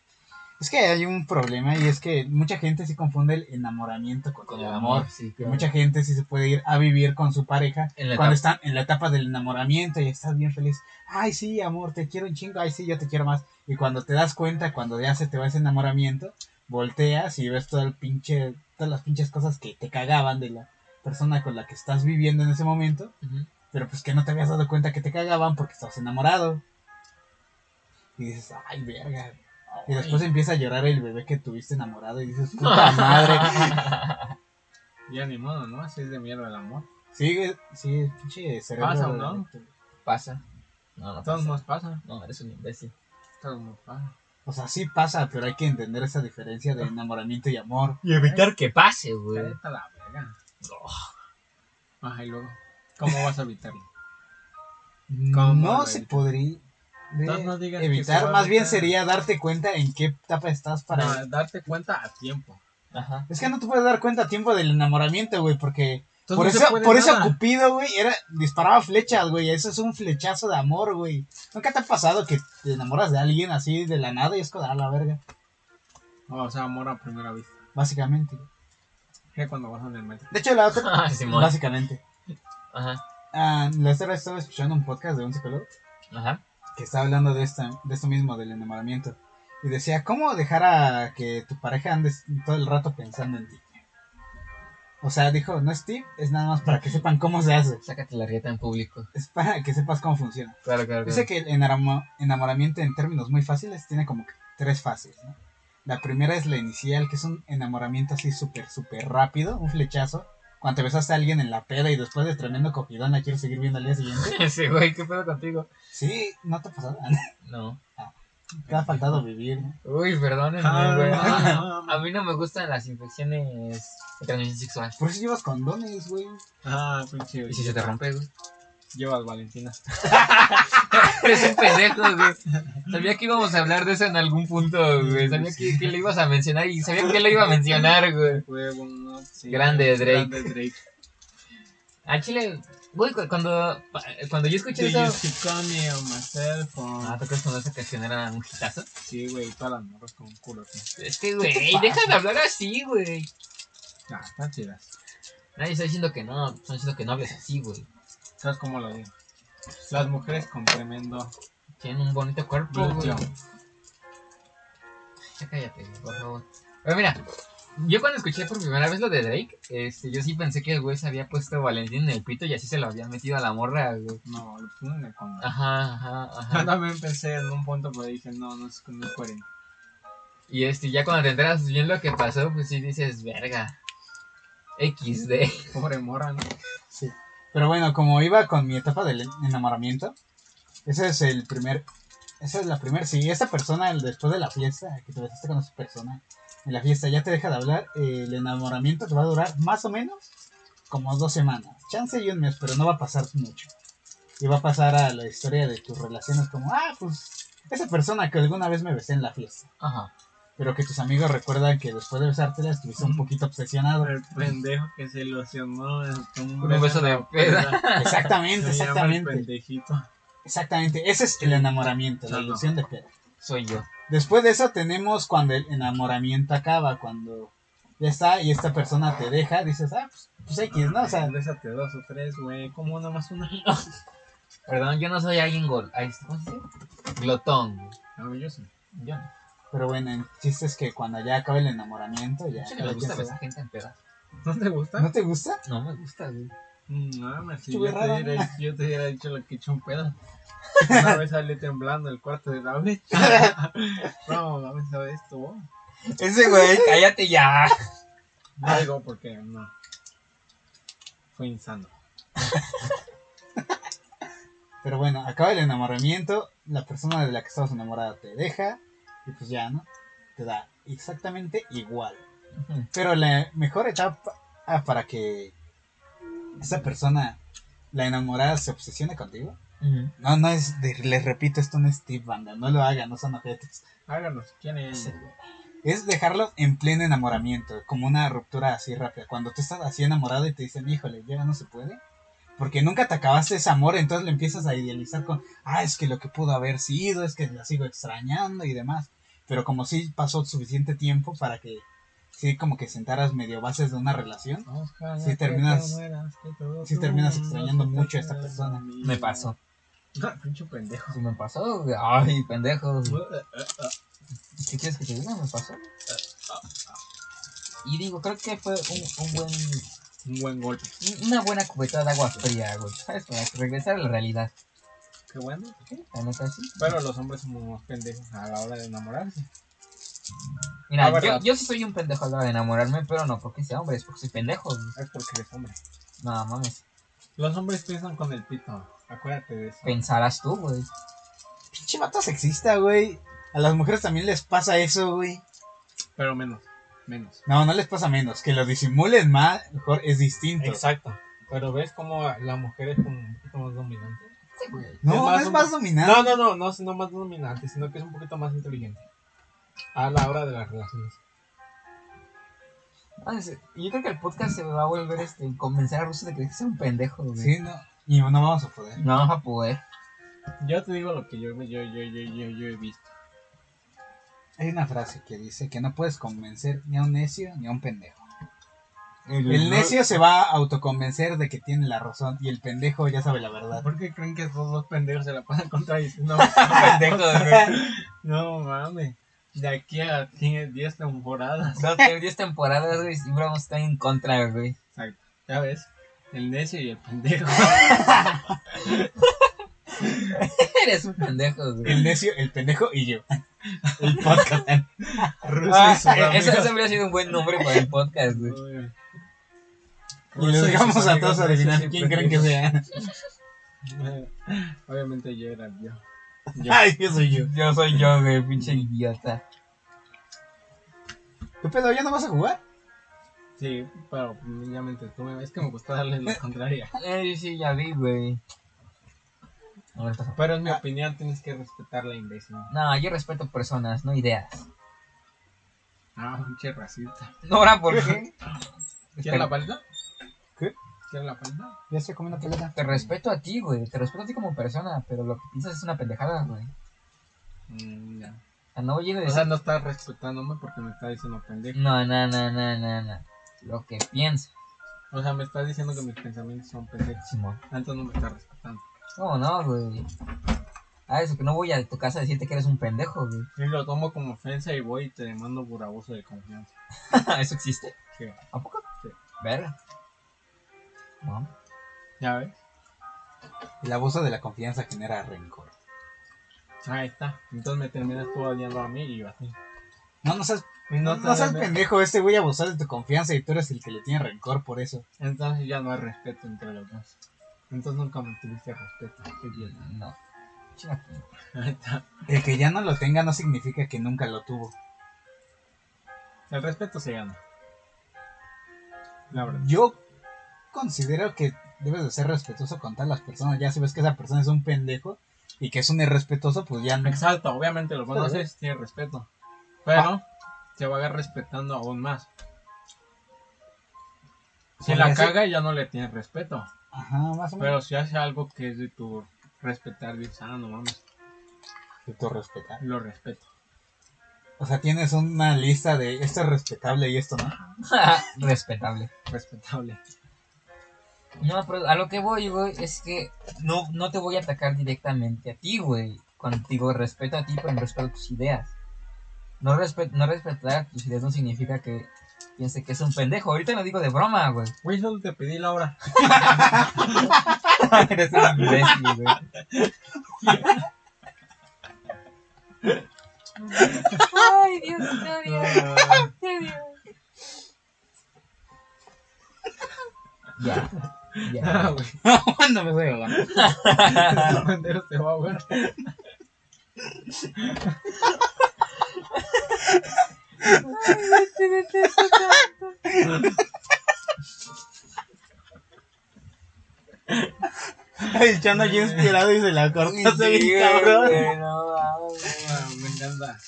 Es que hay un problema y es que mucha gente sí confunde el enamoramiento con, Con el amor. amor, sí, claro. mucha gente sí se puede ir a vivir con su pareja cuando etapa- están en la etapa del enamoramiento y estás bien feliz. Ay, sí, amor, te quiero un chingo. Ay, sí, yo te quiero más. Y cuando te das cuenta, cuando ya se te va ese enamoramiento, volteas y ves todo el pinche, todas las pinches cosas que te cagaban de la persona con la que estás viviendo en ese momento, pero pues que no te habías dado cuenta que te cagaban porque estabas enamorado. Y dices, ay, verga. Y después empieza a llorar el bebé que tuviste enamorado y dices, puta madre. Ya ni modo, ¿no? Así es de mierda el amor. Sí, sí, pinche cerebro. Pasa, ¿no? Pasa. No, no Todos nos pasa. No, eres un imbécil. Todos nos pasa. O sea, sí pasa, pero hay que entender esa diferencia de enamoramiento y amor. Y evitar que pase, güey. La verga. Ajá, y luego. ¿Cómo vas a evitarlo? ¿Cómo No se podría no evitar, más bien sería darte cuenta en qué etapa estás para... No, darte cuenta a tiempo. Ajá. Es que no te puedes dar cuenta a tiempo del enamoramiento, güey, porque... Entonces por no eso, por eso. Cupido, güey, era, disparaba flechas, güey. Eso es un flechazo de amor, güey. ¿Nunca te ha pasado que te enamoras de alguien así de la nada y es como, a la verga? O sea, amor a primera vista. Básicamente. Que cuando vas en el metro. De hecho, la otra... Ah, Simón. básicamente. Ajá. Ah, la otra vez estaba escuchando un podcast de un psicólogo Ajá. que estaba hablando de, esta, de esto mismo, del enamoramiento. Y decía, ¿cómo dejar a que tu pareja ande todo el rato pensando en ti? O sea, dijo, no es tip, es nada más para que sepan cómo se hace. Sácate la rieta en público. Es para que sepas cómo funciona. Claro, claro. Dice que el enamo- enamoramiento en términos muy fáciles tiene como que tres fases, ¿no? La primera es la inicial, que es un enamoramiento así súper, súper rápido, un flechazo. Cuando te besaste a alguien en la peda y después de tremendo cogidón la quieres seguir viendo al día siguiente. Sí, güey, ¿qué pedo contigo? Sí, ¿no te ha pasado? No. Te ha faltado vivir, ¿no? Uy, perdónenme, Ah, güey. ah, A mí no me gustan las infecciones de transmisión sexual. Por eso llevas condones, güey. Ah, pinche. ¿Y si se te rompe, güey? Llevas Valentina. Eres un pendejo, güey. Sabía que íbamos a hablar de eso en algún punto, güey. Sabía que, que lo ibas a mencionar y sabía que lo iba a mencionar, güey. Huevo, no, sí. Grande Drake. Grande Drake. A Chile, güey, cu- cuando, cuando yo escuché Do you eso. phone? Ah, ¿tú crees cuando esa canción era un hitazo? Sí, güey, todas las morras con culo. tío. Es que, güey, deja de hablar así, güey. Ah, están chidas. Nadie está diciendo que no, están diciendo que no hables así, güey. ¿Sabes cómo lo digo? Las mujeres con tremendo Tienen un bonito cuerpo, glúteo. Ya cállate, güey, por favor. Pero mira, yo cuando escuché por primera vez lo de Drake, este, yo sí pensé que el güey se había puesto Valentín en el pito y así se lo había metido a la morra, güey. No, lo ponen de condón. Ajá, ajá, Yo ajá. también pensé en un punto, pero dije, no, no es, no es coherente. Y este, ya cuando te enteras bien lo que pasó, pues sí dices, verga. XD. Pobre morra, ¿no? Sí. Pero bueno, como iba con mi etapa del enamoramiento, ese es el primer. Esa es la primera. Si esta persona, después de la fiesta, que te besaste con esa persona, en la fiesta ya te deja de hablar, el enamoramiento te va a durar más o menos como dos semanas. Chance y un mes, pero no va a pasar mucho. Y va a pasar a la historia de tus relaciones como, ah, pues, esa persona que alguna vez me besé en la fiesta. Ajá. Pero que tus amigos recuerdan que después de besártela estuviste un poquito obsesionado. El pendejo que se ilusionó con un, Un beso de peda. Exactamente, Se llama el exactamente. pendejito. Exactamente, ese es el enamoramiento, la ilusión de pedo. Soy yo. Después de eso tenemos cuando el enamoramiento acaba, cuando ya está y esta persona te deja, dices, ah, pues, pues X, ¿no? O sea, Bésate dos o tres, güey. ¿Cómo nomás una? Perdón, yo no soy alguien gol. ay, ¿Cómo se dice? Glotón. No, yo sí. Yo no. Pero bueno, el chiste es que cuando ya acaba el enamoramiento, ya cada me gusta va. gente en pedas. ¿No te gusta? ¿No te gusta? No me gusta, güey. Mm, No, me si yo, te hubiera, ¿no? yo te hubiera dicho lo que he hecho un pedo. Una vez salí temblando el cuarto de David. no, no me sabes esto. Ese güey, cállate ya. No digo porque no. Fue insano. Pero bueno, acaba el enamoramiento, la persona de la que estabas enamorada te deja y pues ya, ¿no? Te da exactamente igual. Pero la mejor etapa ah, para que esa persona, la enamorada, se obsesione contigo. No, no es, de- les repito, esto no es tip, banda, no lo hagan, no son objetos. Háganlo si quieren. Es dejarlo en pleno enamoramiento, como una ruptura así rápida. Cuando tú estás así enamorado y te dicen, híjole, ya no se puede. Porque nunca te acabaste ese amor, entonces le empiezas a idealizar con, ah, es que lo que pudo haber sido, es que la sigo extrañando y demás. Pero como sí pasó suficiente tiempo para que sí como que sentaras medio bases de una relación, Ojalá Sí terminas- te mueras, sí terminas extrañando mucho a esta persona. Me pasó. Ah, pinche pendejo. Sí me pasó. Ay, pendejo. ¿Qué quieres que te diga? Me pasó. Y digo, creo que fue un, un buen, Un buen golpe. una buena cubetada de agua fría, güey. ¿Sabes? Para regresar a la realidad. Qué bueno. ¿Sí? La neta, sí. Pero los hombres somos unos pendejos a la hora de enamorarse. Mira, La yo, yo sí soy un pendejo a la hora de enamorarme, pero no porque sea hombre, es porque soy pendejo. Es porque eres hombre. No mames. Los hombres piensan con el pito. Acuérdate de eso. Pensarás tú, güey. Pinche vato sexista, güey. A las mujeres también les pasa eso, güey. Pero menos, menos. No, no les pasa menos. Que lo disimulen más, mejor es distinto. Exacto. Pero ves como la mujer es como un poquito más dominante. No, Es no más es un- más dominante. No, no, no, no, no más dominante, sino que es un poquito más inteligente. A la hora de las relaciones. Ah. Yo creo que el podcast se va a volver este, convencer a Russo de que sea un pendejo, güey. Sí, no. Y no vamos a poder. No vamos a poder. Yo te digo lo que yo, yo, yo, yo, yo, yo he visto. Hay una frase que dice que no puedes convencer ni a un necio ni a un pendejo. El necio se va a autoconvencer de que tiene la razón y el pendejo ya sabe la verdad. ¿Por qué creen que esos dos pendejos se la pasan contradiciendo? pendejo, güey. no mames. De aquí a 10 temporadas. Tener 10 temporadas, güey, siempre vamos a estar en contra, güey. Exacto. Ya ves. El necio y el pendejo. Eres un pendejo, güey. El necio, el pendejo y yo. El podcast. Ruso Ah, y eso, eso habría sido un buen nombre para el podcast, güey. Y Ruso dejamos a todos a adivinar quién creen que sea. Obviamente yo era yo. Yo. Ay, yo soy yo. Yo soy yo, güey, pinche idiota. ¿Qué pedo? ¿Ya no vas a jugar? Sí, pero ya me entretuve. Es que me gusta darle la contraria. Eh, sí, ya vi, güey. Pero en mi opinión tienes que respetar la imbécil. No, yo respeto personas, no ideas. Ah, pinche racista. No, ahora, ¿por qué? ¿Quieres la paleta? ¿Quieres la paleta? Ya estoy comiendo pelota. Te respeto a ti, güey. Te respeto a ti como persona, pero lo que piensas es una pendejada, güey. Mm, ya. O sea, no a O sea, no estás respetándome porque me estás diciendo pendejo. No, no, no, no, no, no. Lo que piensas, O sea, me estás diciendo que mis pensamientos son pendejos. Simón. Antes no me estás respetando. ¿Cómo no, güey? Ah, eso que no voy a tu casa a decirte que eres un pendejo, güey. Y lo tomo como ofensa y voy y te demando por abuso de confianza. ¿Eso existe? Sí. ¿A poco? Sí. Verga. Bueno, ¿Ya ves? El abuso de la confianza genera rencor. Ahí está. Entonces me terminas tú odiando a mí y yo a ti. No, no seas, no, no seas pendejo. Este güey abusar de tu confianza y tú eres el que le tiene rencor por eso. Entonces ya no hay respeto entre los dos. Entonces nunca me tuviste respeto. No. Ahí está. El que ya no lo tenga no significa que nunca lo tuvo. El respeto se gana. La verdad. Yo considero que debes de ser respetuoso con todas las personas. Ya si ves que esa persona es un pendejo y que es un irrespetuoso, pues ya no. Exacto, obviamente lo conoces, tiene respeto. Pero se va a ir respetando aún más. Si la caga ya no le tienes respeto. Ajá, más o Pero si hace algo que es de tu respetar, dices, ah, no mames, De tu respetar. lo respeto. O sea, tienes una lista de esto es respetable y esto no. Respetable. Respetable. No, pero a lo que voy, güey, es que no, no te voy a atacar directamente a ti, güey. Cuando te digo respeto a ti, pero no respeto tus ideas. No, respe- no respetar tus ideas no significa que piense que es un pendejo. Ahorita lo digo de broma, güey. Güey, solo te pedí la hora. Eres un imbécil, güey. Ay, Dios mío, Dios. Ya, Ah, ya. güey. ¿Cuándo me ahogar? Este pendejo se va a ahogar. El chano aquí inspirado y se la corta. se bien cabrón. no. Ah, me encanta.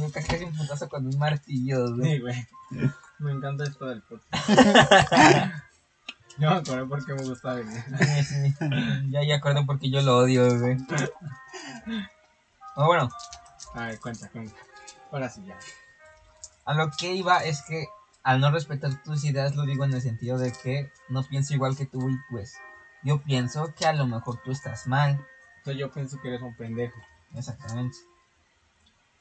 Me casi un putazo con un martillo, güey. Sí, güey. Me encanta esto del podcast. Yo me acordé porque me gusta venir. Sí. Ya, ya acuerdo porque yo lo odio, güey. Ah, bueno, A ver, cuenta, cuenta. Ahora sí ya. a lo que iba es que al no respetar tus ideas lo digo en el sentido de que no pienso igual que tú y pues yo pienso que a lo mejor tú estás mal. Entonces yo pienso que eres un pendejo. Exactamente.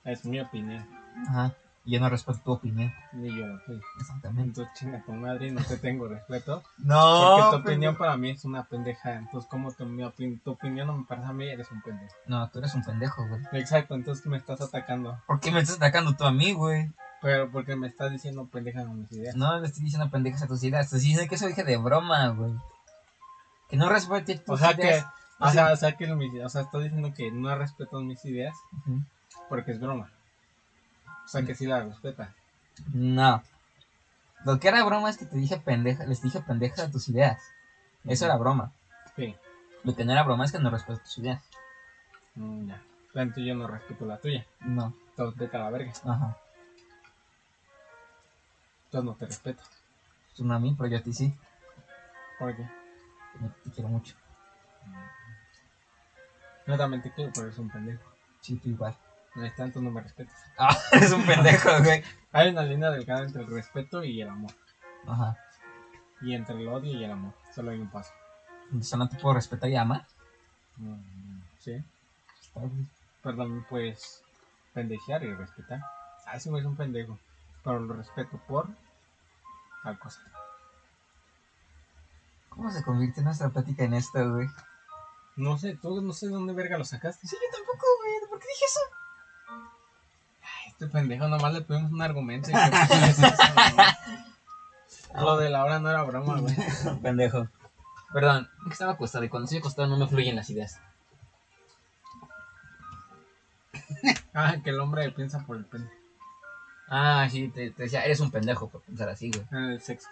Es mi opinión. Ajá. Y yo no respeto tu opinión. Y yo soy. Exactamente. Entonces chinga tu madre y no te tengo respeto. No. Porque tu opinión para mí es una pendeja. Entonces, como tu, mi opin- tu opinión no me parece a mí, eres un pendejo. No, tú eres un pendejo, güey. Exacto, entonces me estás atacando. ¿Por qué me estás atacando tú a mí, güey? Pero porque me estás diciendo pendeja con mis ideas. No le estoy diciendo pendejas a tus ideas. Te estoy diciendo que eso dije de broma, güey. Que no respete tus O sea que, ideas. o sea, o sea que mis- o sea, estás diciendo que no respetas mis ideas porque es broma. O sea que sí la respeta. No. Lo que era broma es que te dije pendeja, les dije pendeja a tus ideas. Eso era broma. Sí. Lo que no era broma es que no respetas tus ideas. Mm, ya. Entonces yo no respeto la tuya. No. Entonces vete a la verga. Ajá. Entonces no te respeto. Tú no a mí, pero yo a ti sí. ¿Por qué? Yo te quiero mucho. No también te quiero, pero eres un pendejo. Sí, tú igual. No es tanto, no me respetas. Ah, eres un pendejo, güey. Hay una línea delgada entre el respeto y el amor. Ajá. Y entre el odio y el amor. Solo hay un paso. Entonces no te puedo respetar y amar. Mm, Sí. Está bien. Pero también puedes pendejear y respetar. Ah, ese güey es un pendejo. Pero lo respeto por tal cosa. ¿Cómo se convierte nuestra plática en esto, güey? No sé, tú no sé dónde verga lo sacaste. Sí, yo tampoco, güey. ¿Por qué dije eso? Este pendejo nomás le pedimos un argumento. Y que pues, eso, ¿no? Lo de la hora no era broma, güey. pendejo. Perdón, es que estaba acostado y cuando estoy acostado no me fluyen las ideas. Ah, que el hombre piensa por el pendejo. Ah, sí, te, te decía, eres un pendejo por pensar así, güey. En el sexo.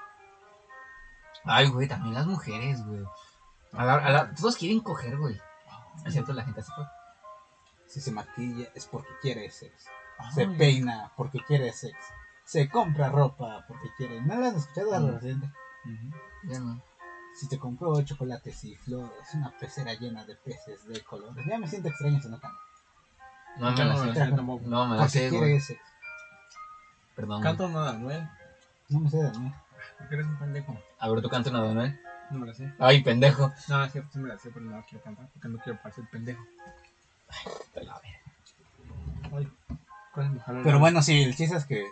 Ay, güey, también las mujeres, güey. A la- a la- todos quieren coger, güey. Es cierto, la gente así fue. Si se maquilla es porque quiere sexo. Se peina porque quiere sexo. Se compra ropa porque quiere. ¿No lo has escuchado a Mm. Ya no. Si te compró chocolates y flores, una pecera llena de peces de colores. Ya me siento extraño nota. No la no me sé. la sé tampoco. No me la sé, güey. Perdón. Canto una de Anuel. No me sé de mí. Porque eres un pendejo. A ver, tú canta una de Manuel. No me la sé. Ay, pendejo. No, es cierto, sí me la sé, pero no la quiero cantar porque no quiero parecer pendejo. Ay, ¿cuál es mi jalo? Pero bueno, sí, el chiste es que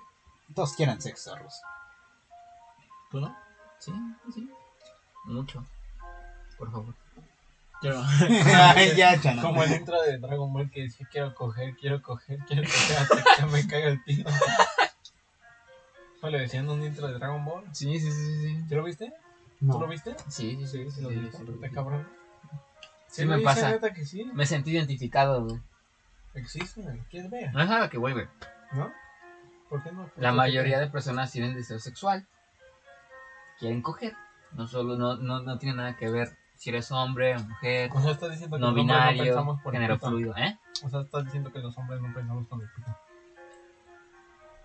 todos quieren sexo, Rus. ¿Tú no? Sí, sí. Mucho. Por favor. Ay, ya, chano. Como el intro de Dragon Ball que decía quiero coger, quiero coger, quiero coger hasta que me caiga el pito. ¿Fue lo decían un intro de Dragon Ball? Sí, sí, sí, sí. ¿Sí lo viste? No. ¿Tú lo viste? Sí, sí, sí. Sí, sí, lo sí, viste. sí, Está sí. cabrón. Sí lo me dice, pasa. neta que sí. Me sentí identificado, güey. Existe, ¿quieres ver? No es algo que voy, güey. ¿No? ¿Por qué no? La mayoría de personas tienen deseo sexual. Quieren coger. No solo, no, no, no tiene nada que ver si eres hombre o mujer, O sea, estás diciendo que no los hombres binario, pensamos por el género pito. fluido, ¿eh? O sea, estás diciendo que los hombres no pensamos con el pito.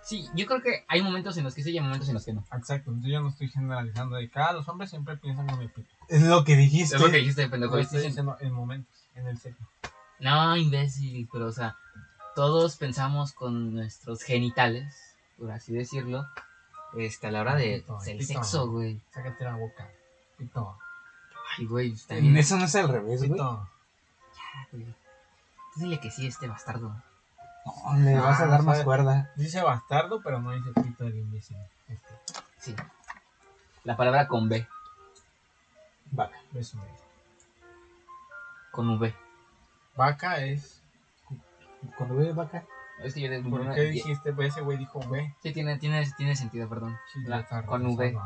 Sí, yo creo que hay momentos en los que sí y hay momentos en los que no. Exacto, entonces yo no estoy generalizando de ah, los hombres siempre piensan con el pito. Es lo que dijiste. Es lo que dijiste, pendejo. ¿viste? estoy diciendo en momentos, en el sexo. No, imbécil, pero o sea, todos pensamos con nuestros genitales, por así decirlo, este, a la hora de Pito, del pito. sexo, güey. Sácate la boca. Pito. Ay, güey, está bien. Eso no es al revés, güey. Pito. güey. Dile que sí, este bastardo. No, le vas a Ah, dar más sabe. cuerda. Dice bastardo, pero no dice pito del imbécil. Este, Sí. La palabra con B, Vaca. beso. con V. Vaca es. Cuando ve vaca, Es que yo de- ¿Por una- qué di- dijiste? Pues ese güey dijo B. Sí, tiene, tiene, tiene sentido, perdón. Sí, La- está con V.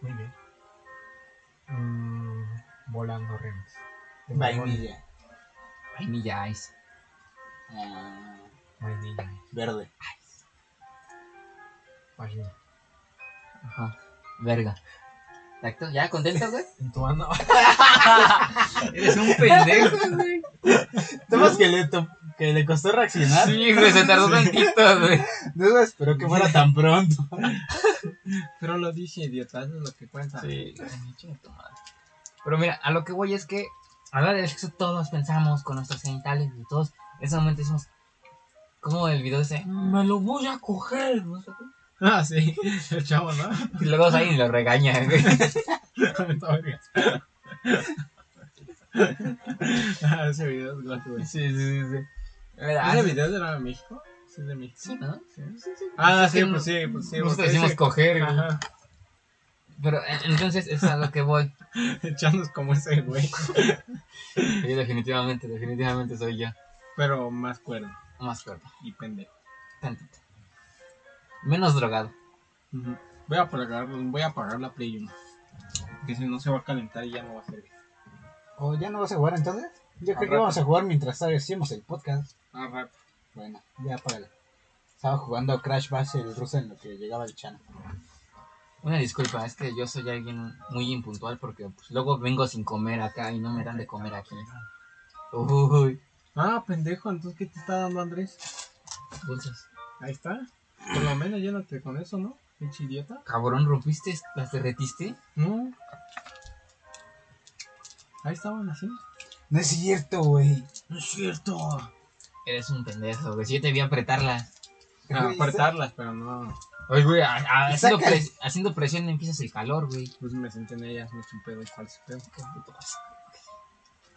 Muy bien. Mm, volando. De vainilla. Vainilla Ice. Ah, Vainilla. verde. Vagina. Ajá. Verga. Exacto. ¿Ya contento, güey? En tu ano. Eres un pendejo, güey. Temas que le, to- que le costó reaccionar. Sí, güey, se tardó tantito, güey. No espero que fuera tan pronto. Pero lo dije, idiota, eso es lo que cuenta. Sí. Pero mira, a lo que voy es que a la hora del sexo todos pensamos con nuestros genitales y todos ese momento decimos, como el video dice, me lo voy a coger, no. Ah, sí. El chavo, ¿no? Y luego alguien lo regaña, güey. Verga. ah, ese video es gratuito. Sí, sí, sí, sí. Mira, ¿Ese video es de México? Sí, de México. Sí, ¿no? Sí. Sí, sí. Ah, sí, pues sí, pues sí. Nosotros decimos ese- coger, güey. Ajá. Pero eh, entonces es a lo que voy. Echándose como ese güey. Sí, definitivamente, definitivamente soy yo. Pero más cuerdo Más fuerte, y pendejo. tantito. Menos drogado. Voy a apagar, voy a apagar la Play 1. Que si no se va a calentar y ya no va a servir. ¿O ya no vas a jugar entonces? Yo creo que vamos a jugar mientras hacemos el podcast. Ah, rato. Bueno, ya apágale. Estaba jugando Crash Bash el ruso en lo que llegaba el chano. Una disculpa, es que yo soy alguien muy impuntual porque pues, luego vengo sin comer acá y no me dan de comer aquí. Uy, Ah, pendejo, entonces ¿qué te está dando Andrés? dulces. Ahí está. Por lo menos llénate con eso, ¿no? Pinche idiota. Cabrón, ¿rompiste? ¿Las derretiste? No. Ahí estaban así. No es cierto, güey. No es cierto. Eres un pendejo, güey. Si yo te vi apretarlas. Ah, Güey, apretarlas, pero no. Oye, güey, a- a- haciendo, Saca- pres- haciendo presión empiezas el calor, güey. Pues me senté en ellas, me eché un pedo y falso pedo. Qué puto asco.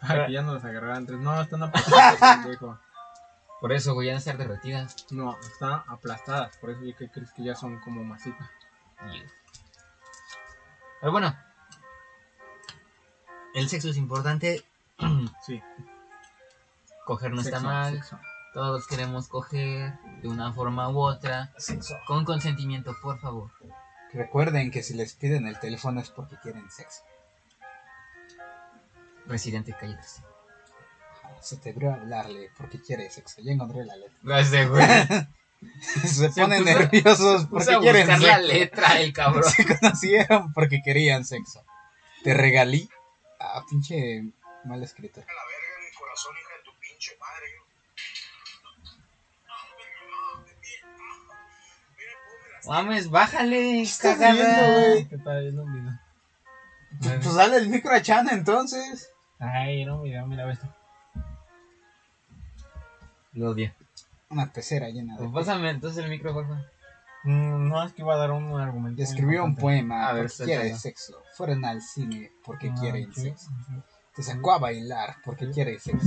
Ay, que ya no las agarraba Andrés. No, están aplastadas, pendejo. Por eso, güey, ya de estar derretidas. No, están aplastadas. Por eso yo que crees que ya son como masita. Pero bueno. El sexo es importante. Sí. Coger no está mal. sexo. Todos queremos coger de una forma u otra. Sexo. Con consentimiento, por favor. Recuerden que si les piden el teléfono es porque quieren sexo. Residente, cállate. Se te vio hablarle porque quiere sexo. Ya encontré la letra. Gracias, güey. Se ponen puso- nerviosos porque a quieren buscar la sexo. letra, el cabrón. Se conocieron porque querían sexo. Te regalí. Ah, pinche mal escrito. la verga en mi corazón, hija de tu pinche madre. Mames, bájale, estás cagada. viendo, güey? ¿Qué tal? viendo un video. Pues dale el micro a Chana entonces. Ay, era un video, mira esto. Lo odio. Una pecera llena de. Pues pásame entonces el micro, por favor. Mm, no, es que iba a dar un argumento. Escribió un poema A ver, porque quiere sexo. Fueron al cine porque Ah, quieren ¿qué? sexo. Te sacó a bailar porque quiere sexo.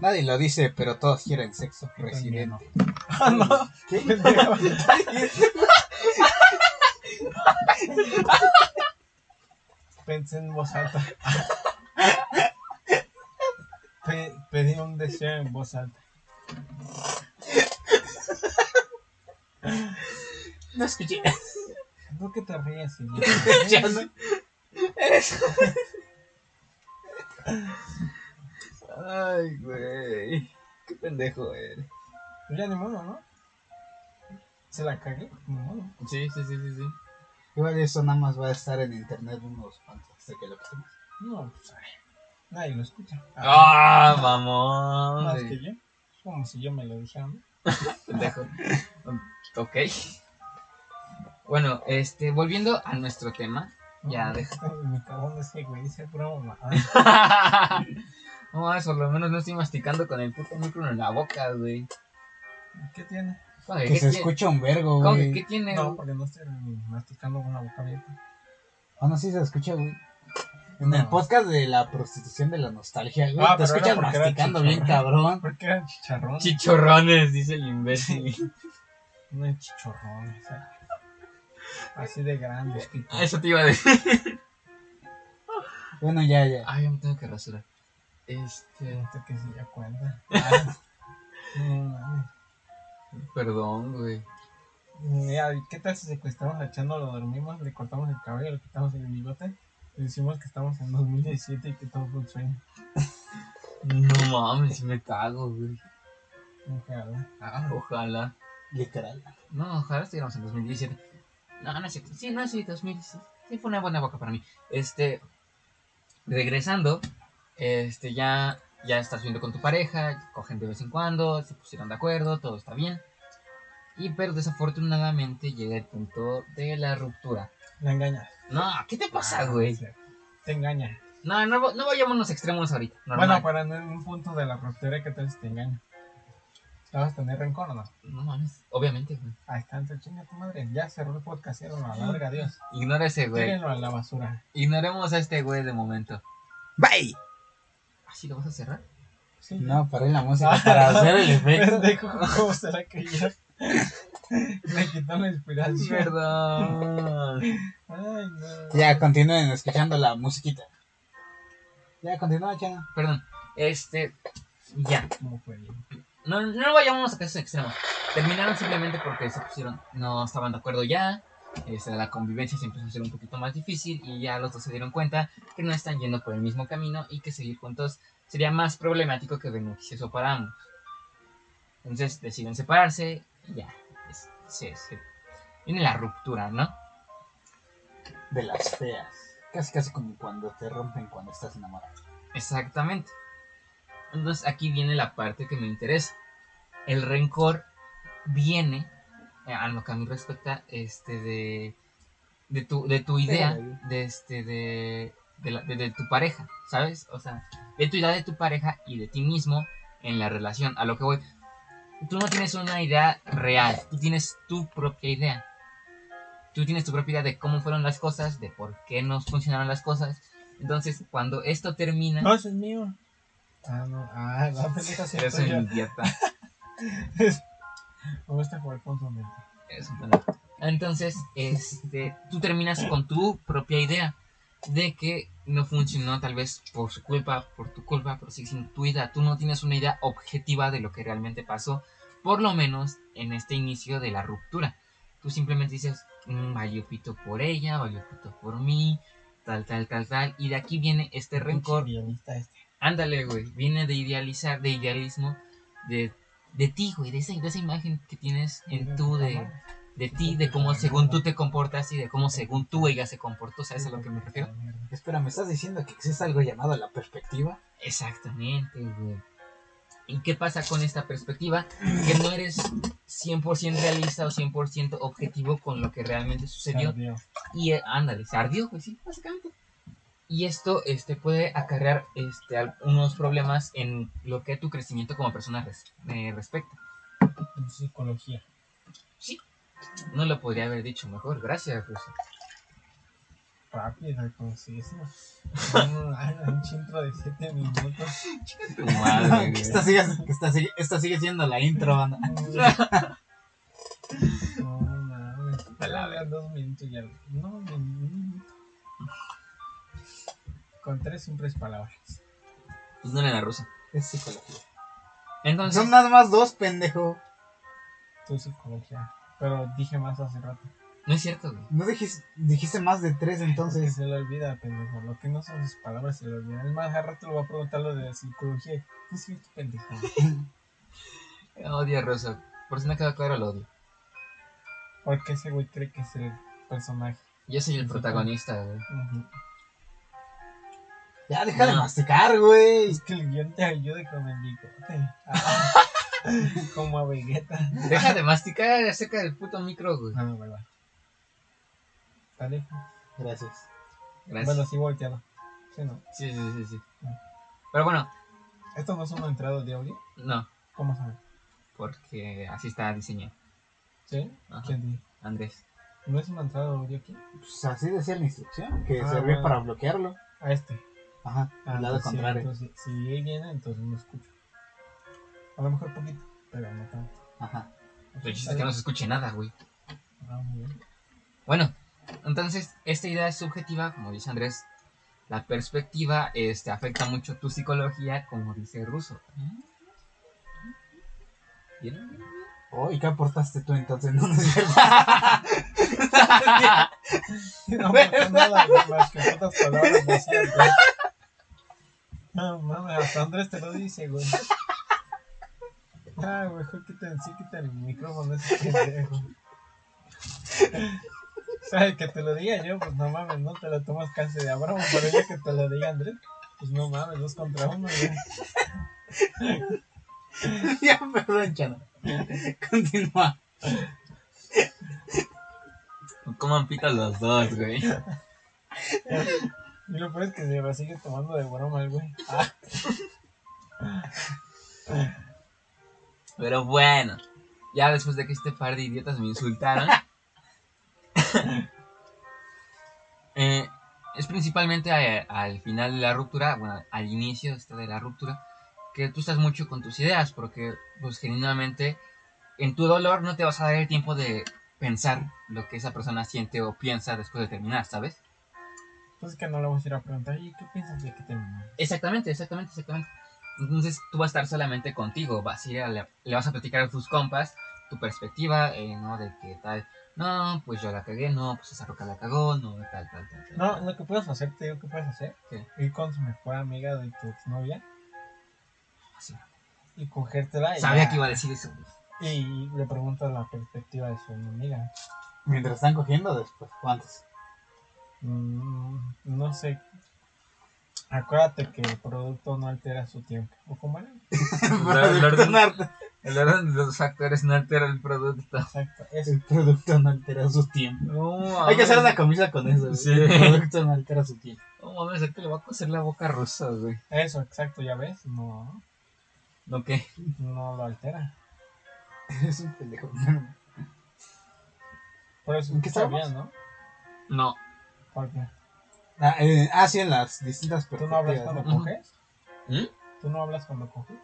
Nadie lo dice, pero todos quieren sexo. Residente. Ah, no. ¿Qué? Pensé en voz alta. Pe- pedí un deseo en voz alta. No escuché. ¿Por qué te ríes, Ya idiota? no. Ay, güey. Qué pendejo eres. Pues ya ni modo, ¿no? Se la cagué, ni modo. Sí, sí, sí, sí, sí. Igual eso nada más va a estar en internet unos cuantos hasta que lo quitemos. No, pues ay, nadie lo escucha. Ah, mamón. Más que yo. Es como si yo me lo dijera, ¿no? Pendejo. Ok. Bueno, este, volviendo a nuestro tema. Ya, deja. Mi cabrón ese güey dice pura mamada. No, eso, por lo menos no estoy masticando con el puto micro en la boca, güey. ¿Qué tiene? Que ¿qué se tiene? escucha un vergo, ¿Cómo que güey. qué tiene? No, porque no estoy masticando con la boca abierta. Ah, no, sí se escucha, güey. En No. el podcast de la prostitución de la nostalgia, güey. Ah, te pero escuchas era porque era masticando bien chicharrón. cabrón. Porque eran chicharrones. Chichorrones, dice el imbécil. No hay chicharrones. eh. Así de grandes, tipo. Eso te iba a decir. Bueno, ya, ya. Ay, ya me tengo que rasurar. Este. Este que sí ya cuenta. Ah, no mames. Perdón, güey. Mira, ¿qué tal si secuestramos a Chano, lo dormimos, le cortamos el cabello, le quitamos el bigote? Decimos que estamos en 2017 y que todo fue un sueño. No mames, si me cago, güey. Ojalá. Ah, ojalá. Literal. No, ojalá estuviéramos en 2017. No, no es cierto. Sí, no, sí, 2017. Sí, fue una buena época para mí. Este. Regresando. Este, ya. Ya estás viendo con tu pareja. Cogen de vez en cuando. Se pusieron de acuerdo. Todo está bien. Y pero desafortunadamente llega el punto de la ruptura. La engañas. No, ¿qué te pasa, Ah, güey? Te engaña. No, no, no vayámonos extremos ahorita. Normal. Bueno, para en un punto de la ruptura, ¿qué tal si te engaña? ¿Te vas a tener rencor o no? No mames, obviamente, güey. Ahí está, entonces chinga tu madre. Ya cerró el podcast, ciérrenlo a la verga, adiós. Ignora ese güey. Tírenlo a la basura. Ignoremos a este güey de momento. Bye. ¿Así lo vas a cerrar? Sí. No, paré la música para hacer el efecto. ¿cómo será que ya? Me quitó la inspiración. Perdón. Ay, no. Ya, continúen escuchando la musiquita. Ya, continúa, Chana. Perdón. Este. Ya. ¿Cómo fue? No, no vayamos a casos extremos. Terminaron simplemente porque se pusieron. No estaban de acuerdo ya. este, la convivencia se empezó a hacer un poquito más difícil y ya los dos se dieron cuenta que no están yendo por el mismo camino y que seguir juntos sería más problemático que beneficioso para ambos. Entonces deciden separarse y ya, se, se- viene la ruptura, ¿no? De las feas. Casi, casi como cuando te rompen cuando estás enamorado. Exactamente. Entonces aquí viene la parte que me interesa. El rencor viene, eh, a lo que a mí respecta, este de, de tu, de tu idea, de este de, de, la- de- de tu pareja, ¿sabes? O sea, de tu idea de tu pareja y de ti mismo en la relación. A lo que voy, tú no tienes una idea real, tú tienes tu propia idea. Tú tienes tu propia idea de cómo fueron las cosas, de por qué no funcionaron las cosas. Entonces, cuando esto termina, No, ese es mío. Ah, no. Ah, la pendeja sí eres un idiota. Me gusta jugar con su mente. Eres un pendejo. Entonces, este, tú terminas con tu propia idea de que no funcionó tal vez por su culpa, por tu culpa, pero sigue siendo tu idea. Tú no tienes una idea objetiva de lo que realmente pasó, por lo menos en este inicio de la ruptura. Tú simplemente dices, "Mm, valió pito por ella, valió pito por mí, tal, tal, tal, tal. Y de aquí viene este rencor este. Ándale, güey. Viene de idealizar, de idealismo, de, de ti, güey. De esa, de esa imagen que tienes en tú, de, de ti, de cómo según tú te comportas y de cómo según tú ella se comportó. ¿Sabes a lo que me refiero? Espera, ¿me estás diciendo que existe algo llamado la perspectiva? Exactamente, güey. ¿Y qué pasa con esta perspectiva? Que no eres 100% realista o 100% objetivo con lo que realmente sucedió. Ardió. Y eh, ándale, se ardió, pues sí, básicamente. Y esto este, puede acarrear este, al- unos problemas en lo que tu crecimiento como persona res- eh, respecta. En psicología. No lo podría haber dicho mejor, gracias, Ruso. Rápido, conciso. Un chintro de 7 minutos. Tu madre, que esta sigue, que esta sigue, esta sigue siendo la intro, banda. No mames. A la Ya dos minutos ya. No, un minuto. Con tres simples palabras. Pues no era la rusa. Es psicología. Entonces, Son nada más dos, pendejo. Tu psicología. Pero dije más hace rato. no es cierto, güey. No dijiste, dijiste más de tres Entonces se le olvida, pendejo. Lo que no son sus palabras se le olvida. Es más, hace rato le voy a preguntar lo de psicología. ¿Qué es esto, pendejo? Odio a Ruso. Por si no quedó claro, lo odio. Porque ese güey cree que es el personaje. Yo soy el protagonista, güey. Ya deja de No. masticar, güey. Es que el guion te ayuda con el bigote. Como a Vegeta. Deja de masticar acerca del puto micro, güey. Ah, bueno. Está lejos. Gracias. Gracias. Bueno, sí volteado. Sí, no. Sí, sí, sí, sí. Pero bueno, ¿Esto no es una entrada de audio? no, ¿Cómo sabe? porque así está diseñado. ¿Sí? Ajá. ¿Quién dijo? Andrés. ¿No es una entrada de audio aquí? Pues así decía la instrucción, que Ah, servía bueno. para bloquearlo. A este. Ajá, Ah, al lado pues sí, contrario. entonces, si él viene, entonces no escucho. A lo mejor poquito, pero no tanto. Ajá. El chiste es que no se escuche nada, güey. Ah, muy bien. Bueno, entonces, esta idea es subjetiva, como dice Andrés. La perspectiva este, afecta mucho tu psicología, como dice Russo. ¿Vieron? Oh, ¿y qué aportaste tú entonces? No, no es cierto. No aportó nada más que putas palabras. No mames, hasta Andrés te lo dice, güey. Ah, mejor quita, sí, quita el micrófono ese pendejo. ¿Sabes que te lo diga yo? Pues no mames, no te lo tomas casi de abramo, pero ya que te lo diga Andrés, pues no mames, dos contra uno, güey. ya, perdón, Chano. Continúa. Coman pita los dos, güey. Y lo peor es que se la sigue tomando de broma el güey. Pero bueno, ya después de que este par de idiotas me insultaron, eh, es principalmente a- al final de la ruptura, bueno, al inicio de la ruptura, que tú estás mucho con tus ideas, porque pues genuinamente en tu dolor no te vas a dar el tiempo de pensar lo que esa persona siente o piensa después de terminar, ¿sabes? Entonces que no le vamos a ir a preguntar, ¿y qué piensas de que terminó? Exactamente, exactamente, exactamente. Entonces tú vas a estar solamente contigo, vas a ir a la- le vas a platicar a tus compas tu perspectiva, eh, ¿no? De que tal, no, pues yo la cagué, no, pues esa roca la cagó, no, tal, tal, tal. tal. No, lo que puedes hacer, te digo que puedes hacer. ¿Qué? Ir con su mejor amiga de tu exnovia Sí. y cogértela. y Sabía ya- que iba a decir eso. Y le preguntas la perspectiva de su amiga. Mientras están cogiendo después. ¿o antes? Mm, no sé. Acuérdate que el producto no altera su tiempo. ¿O cómo era? el, orden, el orden de los factores no altera el producto. Exacto. Eso. El producto no altera su tiempo. No, Hay que hacer una camisa con eso. Sí. El producto no altera su tiempo. No mames, es que le va a coser la boca rusa, güey. Eso, exacto, ya ves. No, ¿No qué? no lo altera. Es un pendejo. Por eso ¿En qué está bien, ¿no? No. Porque Ah, eh, ah, sí, en las distintas tú no hablas cuando coges. ¿Mm? Tú no hablas cuando coges.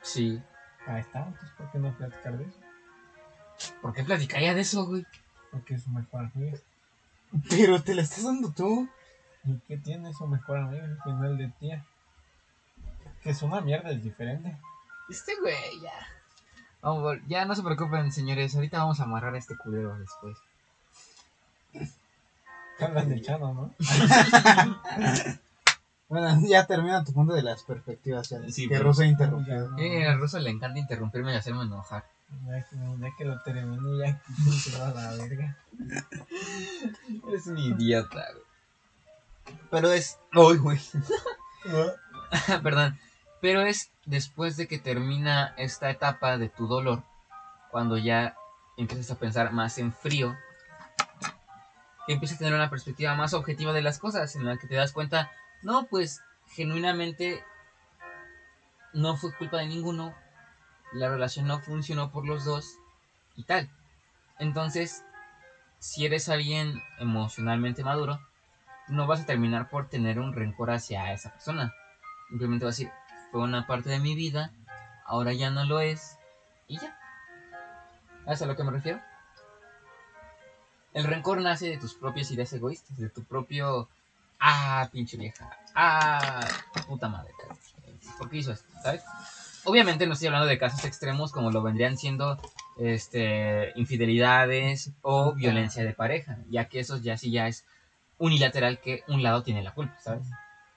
Sí. Ahí está. Entonces, ¿por qué no platicar de eso? ¿Por qué platicaría de eso, güey? Porque es su mejor amiga. Pero te la estás dando tú. ¿Y qué tiene su mejor amiga al final de tía? Que es una mierda, es diferente. Este güey, ya. Vamos, ya no se preocupen, señores. Ahorita vamos a amarrar a este culero después. Hablan de Chano, ¿no? Bueno, ya termina tu punto de las perspectivas. Ya, Sí, que pero- Russo interrumpió. No, Eh, al ruso le encanta interrumpirme y hacerme enojar. ya, que, ya que lo terminé, ya se va a la verga. Es un idiota, güey. Pero es. Uy, güey. Perdón. Pero es después de que termina esta etapa de tu dolor, cuando ya empiezas a pensar más en frío, que empiezas a tener una perspectiva más objetiva de las cosas, en la que te das cuenta, no, pues genuinamente no fue culpa de ninguno, la relación no funcionó por los dos y tal. Entonces, si eres alguien emocionalmente maduro, no vas a terminar por tener un rencor hacia esa persona. Simplemente vas a decir, fue una parte de mi vida, ahora ya no lo es, y ya. ¿Sabes a lo que me refiero? El rencor nace de tus propias ideas egoístas, de tu propio, ah, pinche vieja, ah, puta madre. ¿por qué hizo esto? ¿Sabes? Obviamente no estoy hablando de casos extremos como lo vendrían siendo este, infidelidades o violencia de pareja, ya que eso ya sí ya es unilateral que un lado tiene la culpa, ¿sabes?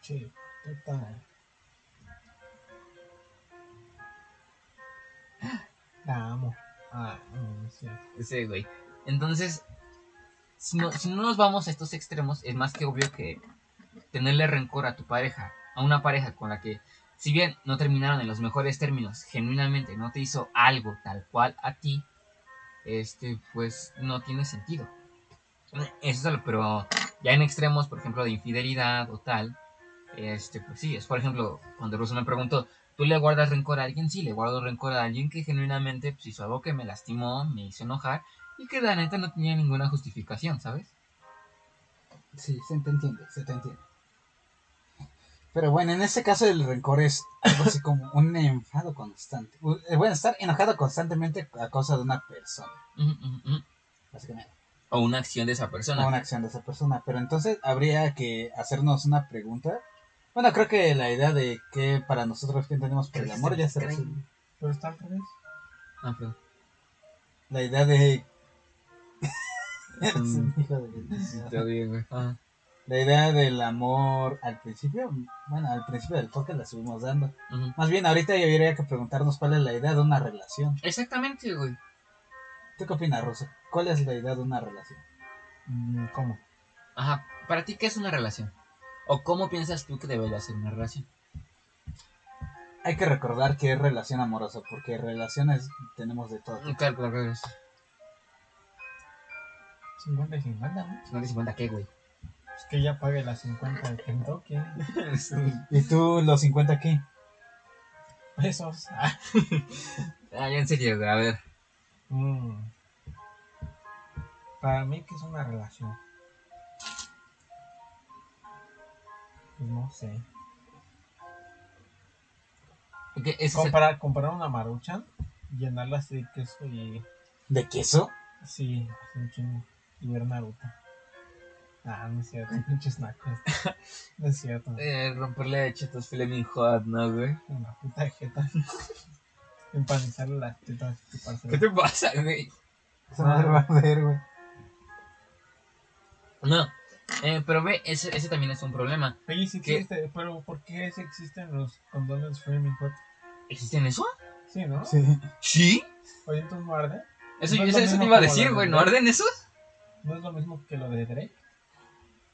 Sí, puta. La amo. Ah, no. Ese güey. Entonces, si no, si no nos vamos a estos extremos, es más que obvio que tenerle rencor a tu pareja, a una pareja con la que, si bien no terminaron en los mejores términos, genuinamente no te hizo algo tal cual a ti, este, pues no tiene sentido. Eso es algo, pero ya en extremos, por ejemplo, de infidelidad o tal, este, pues sí, es por ejemplo, cuando Russo me preguntó, ¿tú le guardas rencor a alguien? Sí, le guardo rencor a alguien que genuinamente pues, hizo algo que me lastimó, me hizo enojar y que la neta no tenía ninguna justificación, ¿sabes? Sí, se te entiende, se te entiende. Pero bueno, en este caso el rencor es algo así como un enfado constante. Eh, Bueno, estar enojado constantemente a causa de una persona, Ujú, ujú, ujú. básicamente. O una acción de esa persona. O una acción de esa persona. Pero entonces habría que hacernos una pregunta. Bueno, creo que la idea de que para nosotros que entendemos por el amor ya se resuelve. Pero está al revés. Ah, perdón. La idea de... Mm. un hijo de- Está bien, güey. Ajá. La idea del amor al principio, bueno, al principio del podcast la estuvimos dando. Más bien, ahorita ya habría que preguntarnos cuál es la idea de una relación. Exactamente, güey. ¿Tú qué opinas, Rosa? ¿Cuál es la idea de una relación? Mm, ¿Cómo? Ajá. ¿Para ti qué es una relación? ¿O cómo piensas tú que debería ser una relación? Hay que recordar que es relación amorosa, porque relaciones tenemos de todo. Claro, claro, claro. 50 y 50, ¿no? 50 50 qué, güey. Es que ya pague las 50 de Kentucky. ¿Y tú los 50 qué? Pesos. Ah. Ya en serio, güey. A ver. Mm. Para mí, ¿qué es una relación? Pues no sé. Ese es el- Comparar, comparar una maruchan, llenarla así de queso y. ¿De queso? Sí, así un chingo. Y ver Naruto. Ah, no es cierto, pinches nacos. No es cierto. Eh, romperle chetos Fleming Hot, ¿no, güey? Una puta jeta. empanizarle las tetas. ¿Qué te pasa, güey? Madre va a ver, güey. No, eh, pero ve, ese, ese también es un problema. Oye, sí ¿Qué? existe, pero ¿por qué existen los condones Flaming Hot? ¿Existen eso? Sí, ¿no? Sí. ¿Sí? Oye, entonces no arde. Eso, No es eso, eso te iba a decir, güey. de ¿No arden esos? ¿No es lo mismo que lo de Drake?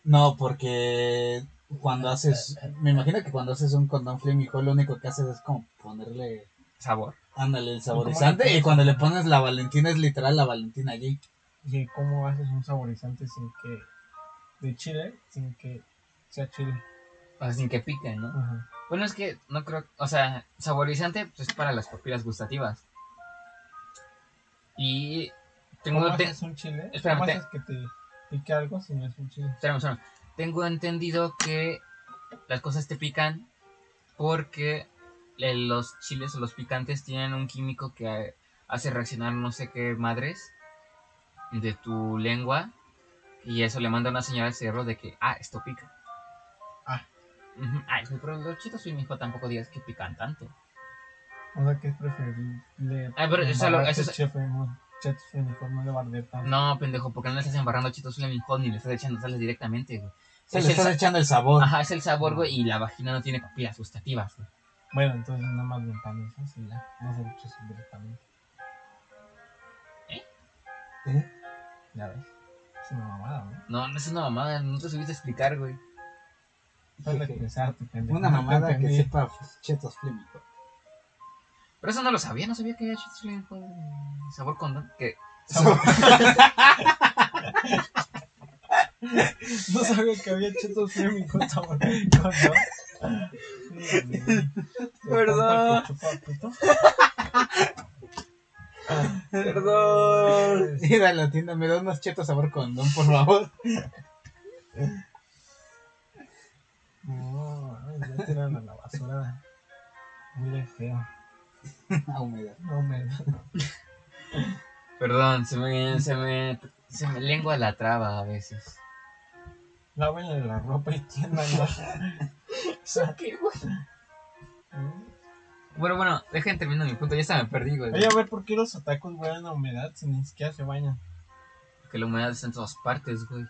No, porque cuando haces. Me imagino que cuando haces un condón Flaming Hot, lo único que haces es como ponerle. Sabor. Ándale, el saborizante. Y cuando le pones la Valentina, es literal la Valentina allí. ¿Y cómo haces un saborizante sin que... de chile, sin que sea chile? O sea, sin que piquen, ¿no? Ajá. Bueno, es que no creo. O sea, saborizante pues, es para las papilas gustativas. Y. Tengo. ¿Cómo te- haces un chile? Espérame, ¿Cómo te- haces que te pique algo si no es un chile? espérame, espérame. Tengo entendido que las cosas te pican porque los chiles o los picantes tienen un químico que hace reaccionar no sé qué madres de tu lengua y eso le manda una señal al cerebro de que, ah, esto pica. Ah. Ujú. Ay, pero los chitos soy mi hijo tampoco digas que pican tanto. O sea, que es preferible... Ah, pero eso lo- embarrarte eso es- chef Flaming Hot, no le barder tanto. No, pendejo, porque no le estás embarrando chitos Flaming Hot ni le estás echando sales directamente, güey. Se Es le el estás echando el sabor. Ajá, es el sabor, güey, y la vagina no tiene papilas gustativas, güey. Bueno, entonces nada más lo empanizas y ya. No se lo echas directamente. ¿Eh? Ya ves. Es una mamada, ¿no? No, no es una mamada, no te subiste a explicar, güey. Para expresarte, pendejo. Una mamada que sepa chetos Flaming Hot. Pero eso no lo sabía, no sabía que había chitos Flaming Hot, güey. Sabor condón, que... No sabía que había chetos Flaming Hot sabor condón. Perdón. Perdón. Ir a la tienda, me da unos chetos sabor condón, por favor. No, ya tiran a la basura. Muy feo. A humedad. No me Perdón, se me, se me, se me lengua la traba a veces. Lávenle la ropa y tiéndanla. ¿Qué, güey? Bueno, bueno, dejen terminar mi punto, ya se me perdí, güey. Oye, a ver, ¿por qué los atacos huelen a humedad si ni siquiera se bañan Que la humedad está en todas partes, güey.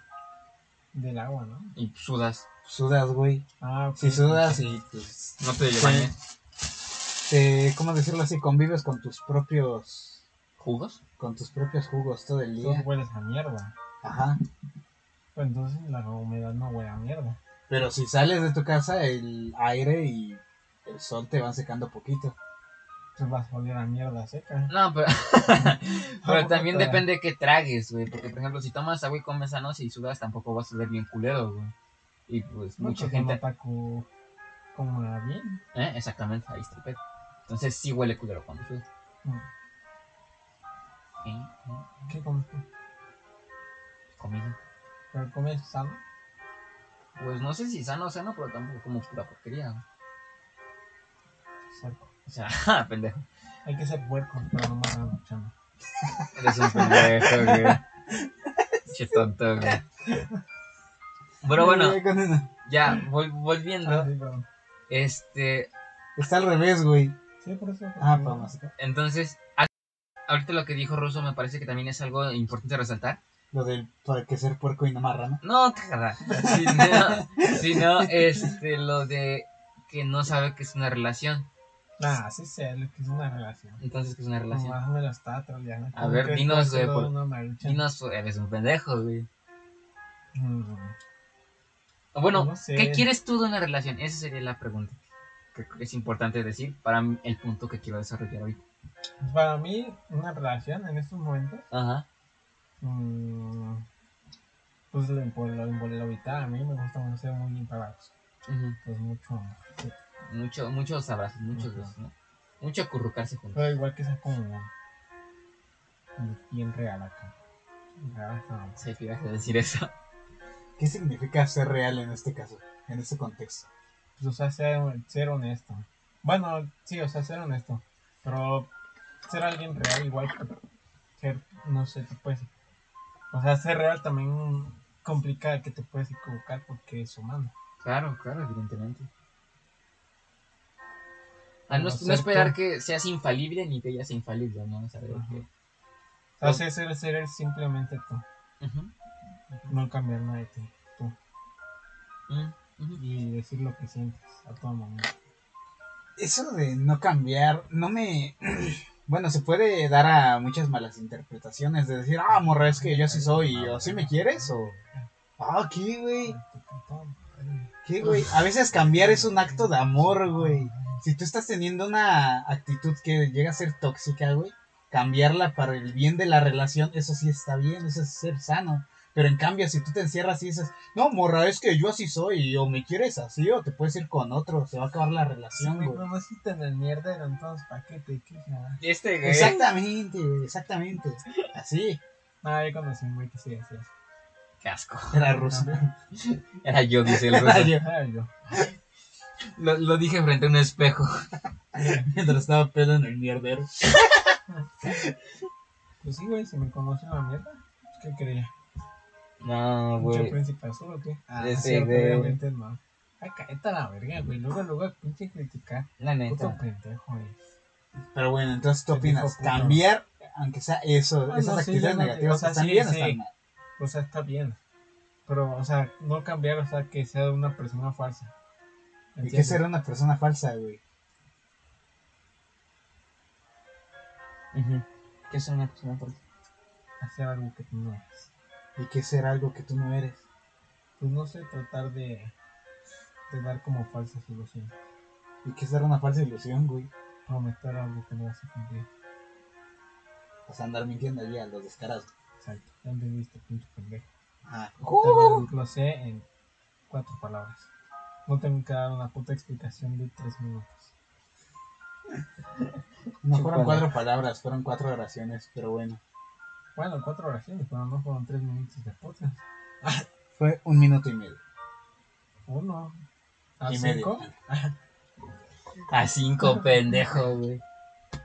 del agua, no? Y sudas. Sudas, güey. Ah, ok. Si sudas y pues. No te Sí. bañas. Te- ¿Cómo decirlo así? Convives con tus propios. ¿Jugos? Con tus propios jugos todo el Entonces día. hueles a mierda. Ajá. Pues entonces la humedad no huele a mierda. Pero si sales de tu casa, el aire y el sol te van secando poquito. Entonces vas a oler a mierda seca. No, pero, pero también te- depende de qué tragues, güey. Porque, por ejemplo, si tomas agua y comes sano, y sudas, tampoco vas a ver bien culero, güey. Y pues No, mucha gente... Un ataco como bien. ¿Eh? Exactamente, ahí está el pedo. Entonces sí huele culero cuando sudas. Mm. ¿Eh? ¿Qué comes tú? Comida. ¿Pero comes sano? Pues no sé si sano o sano, pero tampoco como pura porquería. Puerco. O sea, pendejo. Hay que ser puerco, pero no más chama. Eres un pendejo, güey. Che tonto, güey. Pero bueno, Ya vol- volviendo. Ah, sí. Este, Está al revés, güey. Sí, por eso. Ah, vamos. entonces, a- ahorita lo que dijo Russo me parece que también es algo importante resaltar. Lo del para que ser puerco y no marrano. No, cagada. Sino, sino, este, lo de que no sabe que es una relación. Ah, sí sé lo que es una relación. Entonces, ¿qué es una relación? Nomás me lo está troleando. A ¿Cómo ver, que dinos, güey, por-? Dinos, eres un pendejo, güey. Mm, Bueno, No sé. ¿qué quieres tú de una relación? Esa sería la pregunta. Que es importante decir para el punto que quiero desarrollar ahorita. Para mí, una relación en estos momentos, Ajá. mm, pues lo, impo- lo, impo- lo vital. A mí me gusta mucho ser muy impagados. Pues mucho amor. sí. Mucho, muchos abrazos, muchos besos, ¿no? Mucho acurrucarse juntos. Pero igual que sea como bien real acá. No. Sí, que ibas a decir eso. ¿Qué significa ser real en este caso? En este contexto. Pues, o sea, ser, ser honesto. Bueno, sí, o sea, ser honesto. Pero ser alguien real, igual que ser, no sé, te puedes. O sea, ser real también complica que te puedes equivocar porque es humano. Claro, claro, evidentemente. A no, no esperar que seas infalible ni que ella sea infalible, ¿no? O sea, de que- O sea, ser, ser simplemente tú. No cambiar nada de ti. Tú. Y decir lo que sientes a todo momento. Eso de no cambiar, no me... Bueno, se puede dar a muchas malas interpretaciones de decir, ah, morra, es que yo sí soy, o sí me quieres, o... Ah, ¿qué, güey? ¿Qué, güey? A veces cambiar es un acto de amor, güey. Si tú estás teniendo una actitud que llega a ser tóxica, güey, cambiarla para el bien de la relación, eso sí está bien, eso es ser sano. Pero en cambio, si tú te encierras y dices, no, morra, es que yo así soy, o me quieres así, o te puedes ir con otro, se va a acabar la relación, me güey. conociste en el mierdero, entonces ¿para qué te quejas? Este güey. Exactamente, güey, exactamente. Así. Ah, yo conocí un güey que sí eso. Qué asco. Era ruso. Era yo, dice el Era ruso. yo. Ah, yo. Lo, lo dije frente a un espejo. Mientras estaba pedo en el mierdero. Pues sí, güey, si me conoce la mierda, ¿qué quería? No, ¿Mucho güey. príncipe azul o qué? Ah, Cierto, güey. obviamente no. Ay, cállate a la verga, güey. Luego, luego, pinche criticar. La Puto neta. pendejo, güey. Pero bueno, entonces dijo opinas, puto. cambiar, aunque sea eso, Ah, esas no, sí, actitudes yo no- negativas, o sea, ¿están sí, bien o sí. están mal? O sea, está bien. Pero, o sea, no cambiar, o sea, que sea una persona falsa. ¿Y qué ¿Entiendes? ser una persona falsa, güey? Ujú. ¿Qué es una persona por Hacer algo que tú no eres. ¿Y qué ser algo que tú no eres? Pues no sé, tratar de, de dar como falsas ilusiones. ¿Y qué ser una falsa ilusión, güey? Prometer algo que no vas a cumplir. O sea, andar mintiendo allí a los descarados. Exacto. Ya entendiste, pinche pendejo. Te lo, sé en cuatro palabras. No tengo que dar una puta explicación de tres minutos. No fueron cuatro palabras, fueron cuatro oraciones, pero bueno. Bueno, cuatro oraciones, pero no fueron tres minutos de podcast. Fue un minuto y medio. Uno. ¿A y cinco? medio. A cinco, pendejo, güey.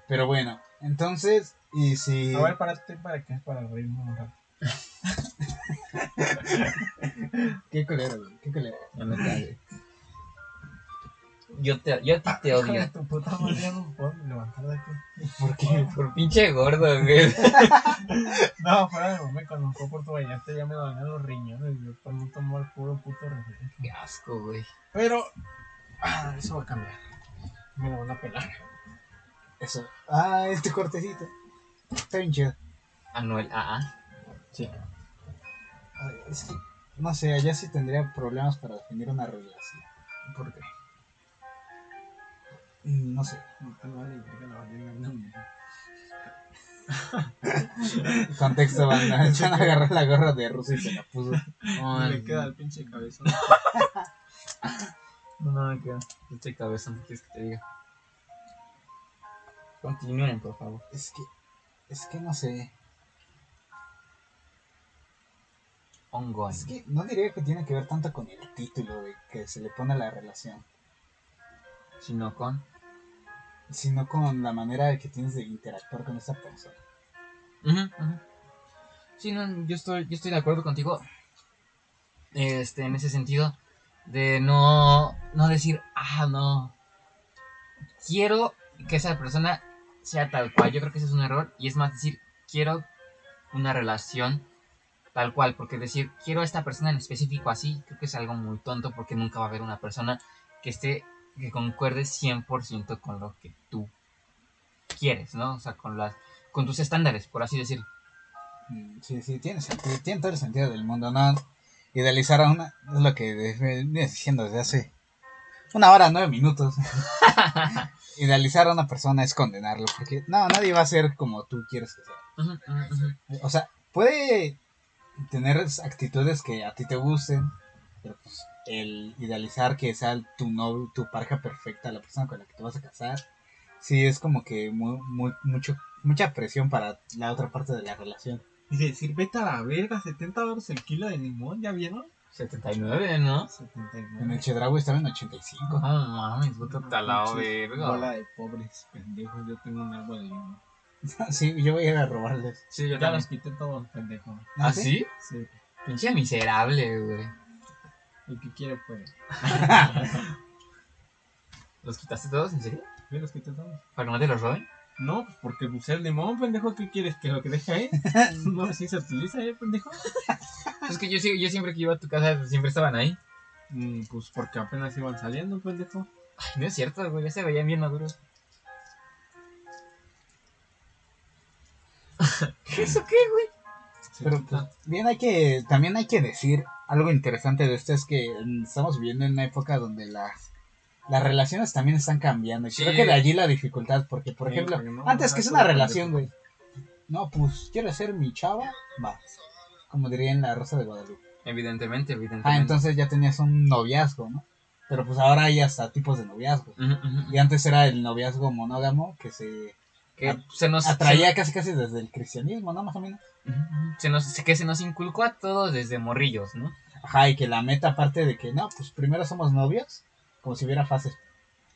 Pero bueno, entonces, y si... A ver, para ti, para qué? Para reírme un rato. Qué culero, güey, qué culero. No me cague. Yo, te, yo a ti te odio. tu puta madre, ya no me puedo levantar de aquí. ¿Por qué? Por pinche gordo, güey. No, fuera de momento, cuando fue por tu Vallarta ya me dolían los riñones, güey, por no tomar puro puto refresco. Qué asco, güey. Pero, ah, eso va a cambiar. Me van a pelar. Eso. Ah, este cortecito. Está bien chido. Anuel AA. Sí. Ay, Es que, no sé, allá sí tendría problemas para definir una relación. ¿Por qué? Mm, No sé. No no, no. Contexto, banda. Echan agarrar la gorra de Rusia y se la puso. No le queda el pinche cabezón. No me queda. Pinche cabeza, ¿no quieres que te diga? Continúen, por favor. Es que, es que no sé. Ongoing. Es que no diría que tiene que ver tanto con el título de que se le pone a la relación, Sino con. Sino con la manera que tienes de interactuar con esa persona. Ujú, ujú. Sí, no, yo estoy, yo estoy de acuerdo contigo. Este, en ese sentido. De no, no decir, ah, no. Quiero que esa persona sea tal cual. Yo creo que ese es un error. Y es más decir, quiero una relación tal cual. Porque decir, quiero a esta persona en específico así, creo que es algo muy tonto. Porque nunca va a haber una persona que esté, que concuerde 100% con lo que tú quieres, ¿no? O sea, con las, con tus estándares, por así decirlo. Mm, Sí, sí, tiene sentido, tiene todo el sentido del mundo, ¿no? Idealizar a una, es lo que vienes diciendo desde hace una hora, nueve minutos. Idealizar a una persona es condenarlo, porque no, nadie va a ser como tú quieres que sea. O sea, puede tener actitudes que a ti te gusten, pero pues el idealizar que sea tu novio, tu pareja perfecta, la persona con la que te vas a casar, sí es como que muy, muy, mucho, mucha presión para la otra parte de la relación. Y decir, vete a la verga, 70 dólares el kilo de limón, ¿ya vieron? 79, ¿no? 79. En el Chedraui estaba en 85. No mames, puto talado, verga. Bola de pobres pendejos, yo tengo un árbol de limón. Sí, yo voy a ir a robarles. Sí, yo Ya también. los quité todos, pendejo. ¿Ah, sí? Sí. Pinche miserable, güey. El que quiere puede. ¿Los quitaste todos, en serio? ¿Ves que te tomas? ¿Para que no te los roben? No, pues porque pues el limón, pendejo, ¿qué quieres? ¿Que lo que deje ahí? No, así se utiliza, ¿eh, pendejo? Es que yo, sí- yo siempre que iba a tu casa, siempre estaban ahí. Mm, pues porque apenas iban saliendo, pendejo. Ay, no es cierto, güey, ya se veían bien maduros. ¿Eso qué, güey? Sí, Pero pues, bien hay que, también hay que decir algo interesante de esto es que mm, estamos viviendo en una época donde las, las relaciones también están cambiando. Y Sí. creo que de allí la dificultad, porque por Sí, ejemplo, porque no, antes no que es una relación, güey. No, pues, ¿quieres ser mi chava? Va. Como diría en la Rosa de Guadalupe. Evidentemente, evidentemente. Ah, entonces ya tenías un noviazgo, ¿no? Pero pues ahora hay hasta tipos de noviazgo. Y antes era el noviazgo monógamo que se Que se nos... atraía casi casi desde el cristianismo, ¿no? Más o menos. Se- nos, que se nos inculcó a todos desde morrillos, ¿no? Ajá, y que la meta aparte de que no, pues primero somos novios, como si hubiera fases.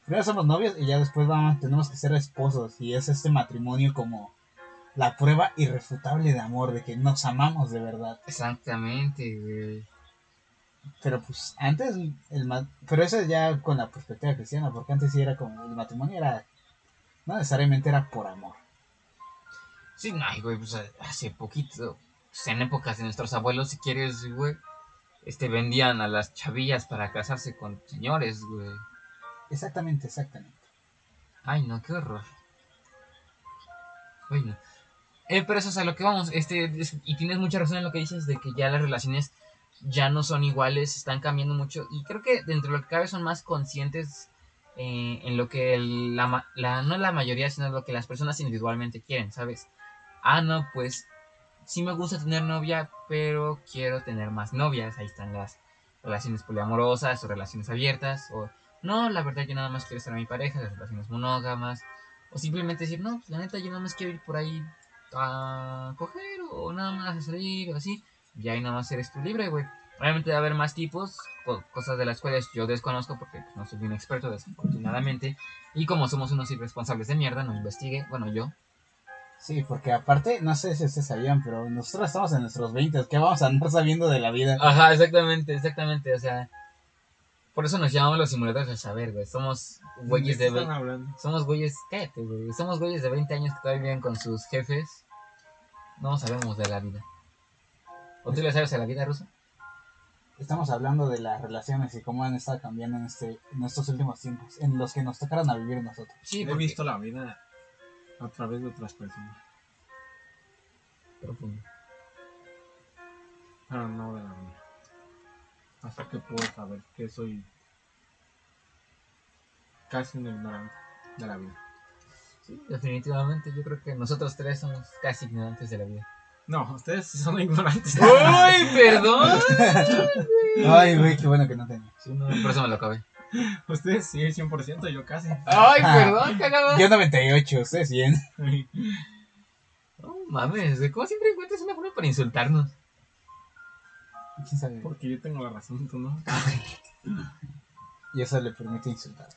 Primero somos novios y ya después vamos, tenemos que ser esposos. Y es este matrimonio como la prueba irrefutable de amor, de que nos amamos de verdad. Exactamente, güey. Pero pues antes, el ma- pero eso ya con la perspectiva cristiana, porque antes sí era como, el matrimonio era, no necesariamente era por amor. Sí, ay, güey, pues hace poquito, pues, en épocas de nuestros abuelos, si quieres, güey, este, vendían a las chavillas para casarse con señores, güey. Exactamente, exactamente. Ay, no, qué horror. Ay, no. Eh, pero eso es a lo que vamos, este, es- y tienes mucha razón en lo que dices de que ya las relaciones ya no son iguales, están cambiando mucho, y creo que dentro de lo que cabe son más conscientes eh, en lo que el- la, la, no la mayoría, sino lo que las personas individualmente quieren, ¿sabes? Ah, no, pues sí me gusta tener novia, pero quiero tener más novias, ahí están las relaciones poliamorosas o relaciones abiertas, o no, la verdad yo nada más quiero estar a mi pareja, las relaciones monógamas, o simplemente decir, no, pues, la neta yo nada más quiero ir por ahí a coger o nada más a salir o así, y ahí nada más eres tú libre, güey. Obviamente debe haber más tipos, co- cosas de las cuales yo desconozco porque pues, no soy un experto desafortunadamente, y como somos unos irresponsables de mierda, no investigué, bueno yo. Sí, porque aparte, no sé si ustedes sabían, pero nosotros estamos en nuestros 20, ¿qué vamos a andar sabiendo de la vida? Ajá, exactamente, exactamente, o sea, por eso nos llamamos los simuladores del saber, güey, somos güeyes de... están ve- hablando? Somos güeyes, cállate, güey. Somos güeyes de 20 años que todavía viven con sus jefes. No sabemos de la vida. ¿O tú le sabes a la vida rusa? Estamos hablando de las relaciones y cómo han estado cambiando en, este, en estos últimos tiempos, en los que nos tocaron a vivir nosotros. Sí, He visto la vida a través de otras personas, Profundo. pero no de la mía. Hasta que puedo saber que soy casi un ignorante de la vida. Sí, definitivamente. Yo creo que nosotros tres somos casi ignorantes de la vida. No, ustedes son ignorantes. ¡Uy, perdón! Ay, güey, qué bueno que no tenía. Sí, no, por eso me lo acabé. Ustedes sí, 100%, yo casi. ¡Ay, perdón, cagada! Yo 98, ustedes 100. No mames, ¿de ¿cómo siempre encuentras una forma para insultarnos? ¿Quién sabe? Porque yo tengo la razón, tú no. Y eso le permite insultar.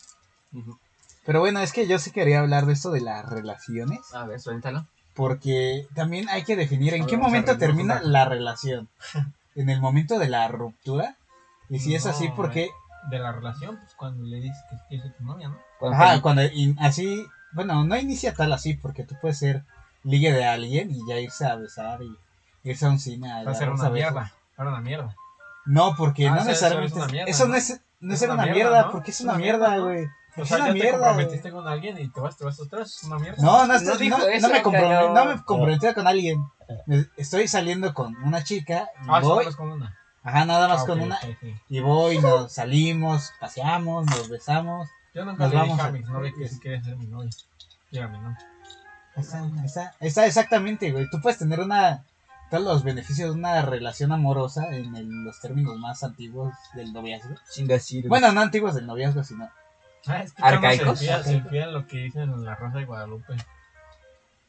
Pero bueno, es que yo sí quería hablar de esto de las relaciones. A ver, suéltalo. Porque también hay que definir en qué momento termina la relación. En el momento de la ruptura. Y si es así, ¿por qué? De la relación, pues cuando le dices que quieres ser tu novia, ¿no? Ajá, cuando así. Bueno, no inicia tal así, porque tú puedes ser ligue de alguien y ya irse a besar y irse a un cine a Va a ser agarrarse una a mierda. Era una mierda. No, porque Ah, no necesariamente. eso es una mierda, eso no ¿no? es, no es Es ser una una mierda, mierda, ¿no? porque es Es una una mierda, güey. O Es sea, una ya te mierda, comprometiste con alguien y te vas, te vas atrás, es una mierda. No, no, No dijo no, eso, no me comprometí, cagao. no me comprometí con alguien. Me- Estoy saliendo con una chica y Ah, voy, con una. Ajá, nada más Ah, con ok, una, ok, ok. y voy, nos salimos, paseamos, nos besamos. Yo nunca Nos le vamos dije a a- mi novia que si quería ser mi novia. Dígame, ¿no? Está, ahí está exactamente, güey. Tú puedes tener una, todos los beneficios de una relación amorosa en el- los términos más antiguos del noviazgo. Sin decir. Bueno, no antiguos del noviazgo, sino. Ah, es que ¿Arcaicos? Se fía, se lo que dicen en la Rosa de Guadalupe.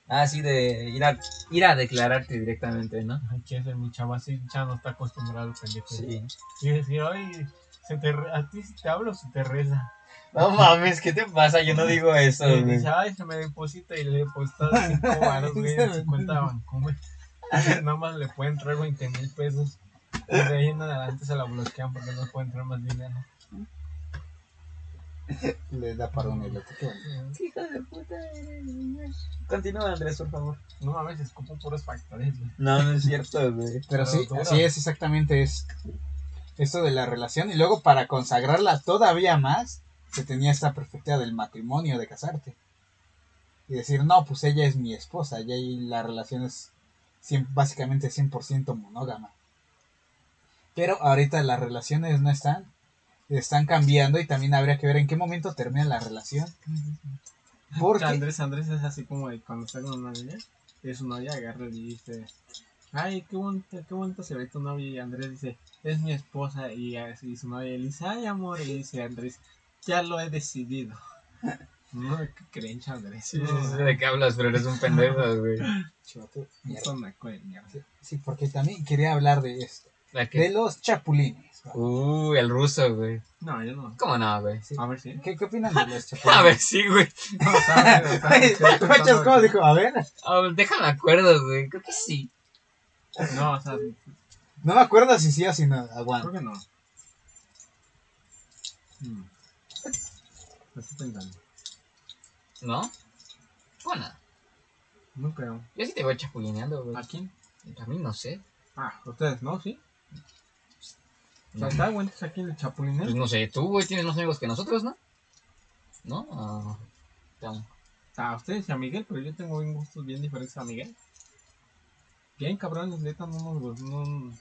Ah, sí, de ir a, ir a declararte directamente, ¿no? Ay, quiere ser mi chava, así ya no está acostumbrado pendejo. Sí. Y decir, ay, se te, re- a ti si te hablo, se te reza. No mames, ¿qué te pasa? Yo no digo eso, Y dice, ay, se me deposita y le depositas 5 baros, güey, en su cuenta de Bancomer. Nada más le pueden entrar 20 mil pesos. Y de ahí en adelante se la bloquean porque no puede entrar más dinero. Le da para un elote. Hijo de puta. Continúa, Andrés, por favor. No, a veces como puros factores, güey. No, no es cierto, güey. Pero sí, así es exactamente es esto de la relación. Y luego para consagrarla todavía más, se tenía esta perspectiva del matrimonio, de casarte. Y decir, no, pues ella es mi esposa, y ahí la relación es cien- básicamente 100% monógama. Pero ahorita las relaciones no están, están cambiando y también habría que ver en qué momento termina la relación. Porque Andrés, Andrés es así como de cuando está con una niña, y su novia agarra y dice, ay, qué bonita, qué bonita se ve tu novia, y Andrés dice, es mi esposa, y, así su novia le dice, ay, amor, y dice Andrés, ya lo he decidido. No, qué creencha, Andrés. Sí, sí, sé de qué hablas, pero eres un pendejo, güey. Chivato, mierda. Es una. Sí, porque también quería hablar de esto, ¿La de los chapulines. Uh, el ruso, güey. No, yo no. ¿Cómo no, güey? Sí. A ver si. ¿Qué, ¿Qué opinan de los chapulines? A ver, sí, güey. No, o sea, Ay, ¿cómo dijo? A ver, déjame acuerdo, güey. Creo que sí. No, o sea, no me acuerdo si sí o si no. Aguanta. creo que no. Hmm. Lo estoy pensando. ¿No? Bueno, No creo. yo sí te voy chapulineando, güey. ¿A quién? A mí no sé. Ah, ustedes, ¿no? ¿Sí? Sea, está bueno aquí en el Chapulín. Pues no sé, tú, güey, tienes más amigos que nosotros, ¿no? ¿No? Ah, te- Ah, ustedes y a Miguel, pero yo tengo bien gustos bien diferentes a Miguel. Bien cabrones, neta, no nos gustan. No,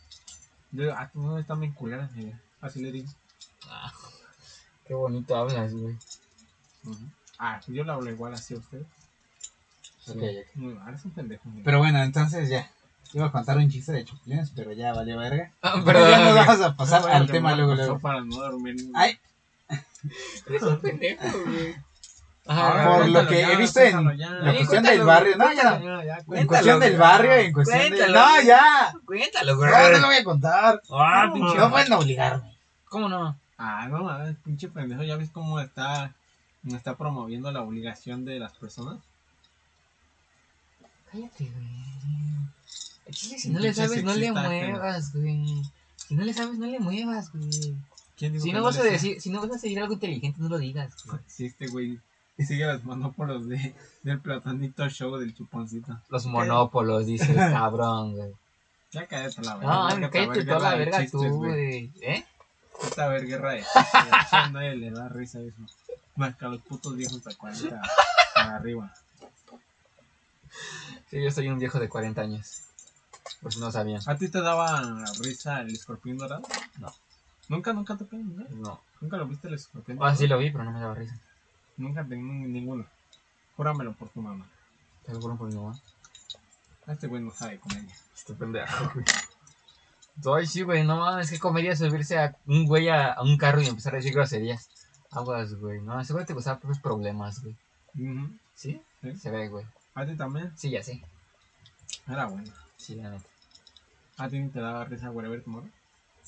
yo, ah, no están bien culeras, Miguel. Así le digo. ah, qué bonito hablas, güey. Ah, yo le hablo igual así a ustedes. Ok, ok. Muy mal, es un pendejo. Miguel. Pero bueno, entonces ya. Iba a contar un chiste de chapulines, pero ya valió verga. Ah, Pero ya nos vamos a pasar al tema luego, luego. Para no dormir. Ay, Eres un pendejo, güey. Ajá, por lo que ya, he visto en la cuestión del barrio. No, ya. En cuestión del barrio, en cuestión de... Cuéntalo, No, ya. Cuéntalo, güey. No, no lo voy a contar. Ah, pinche. No pueden obligarme. ¿Cómo no? Ah, no mames, pinche pendejo, ¿ya ves cómo está, está promoviendo la obligación de las personas? Cállate, güey. Chile, si no le sabes, no le muevas, güey. Si no le sabes, no le muevas, güey. ¿Quién dijo Si no vas a decir, si no vas a decir algo inteligente, no lo digas. güey. Sí, este güey sigue los monópolos de, del platanito show del chuponcito. Los monópolos, dice el cabrón, güey. Ya cállate la verga. No, cállate toda la verga tú, güey. ¿Eh? Vete a ver guerra de. A nadie le da risa eso. Más que a los putos viejos de 40 para arriba. Sí, yo soy un viejo de 40 años. Si no sabían. ¿A ti te daba risa el escorpión dorado? No. ¿Nunca, nunca te pegan, no? No. ¿Nunca lo viste el escorpión Ah, sí lo vi, pero no me daba risa. Nunca tengo ninguno. Júramelo por tu mamá. Te lo juro por mi mamá. Este güey no sabe comedia. Este pendejo, güey. Ay, sí, güey, no mames, qué comedia subirse a un güey a, a un carro y empezar a decir groserías. Aguas, güey. No, seguro te gustaba propios problemas, güey. ¿Sí? Sí. Se ve, güey. ¿A ti también? Sí, ya sé. Era bueno. Sí, la neta. ¿A ti ni te daba risa Wherever Tomorrow?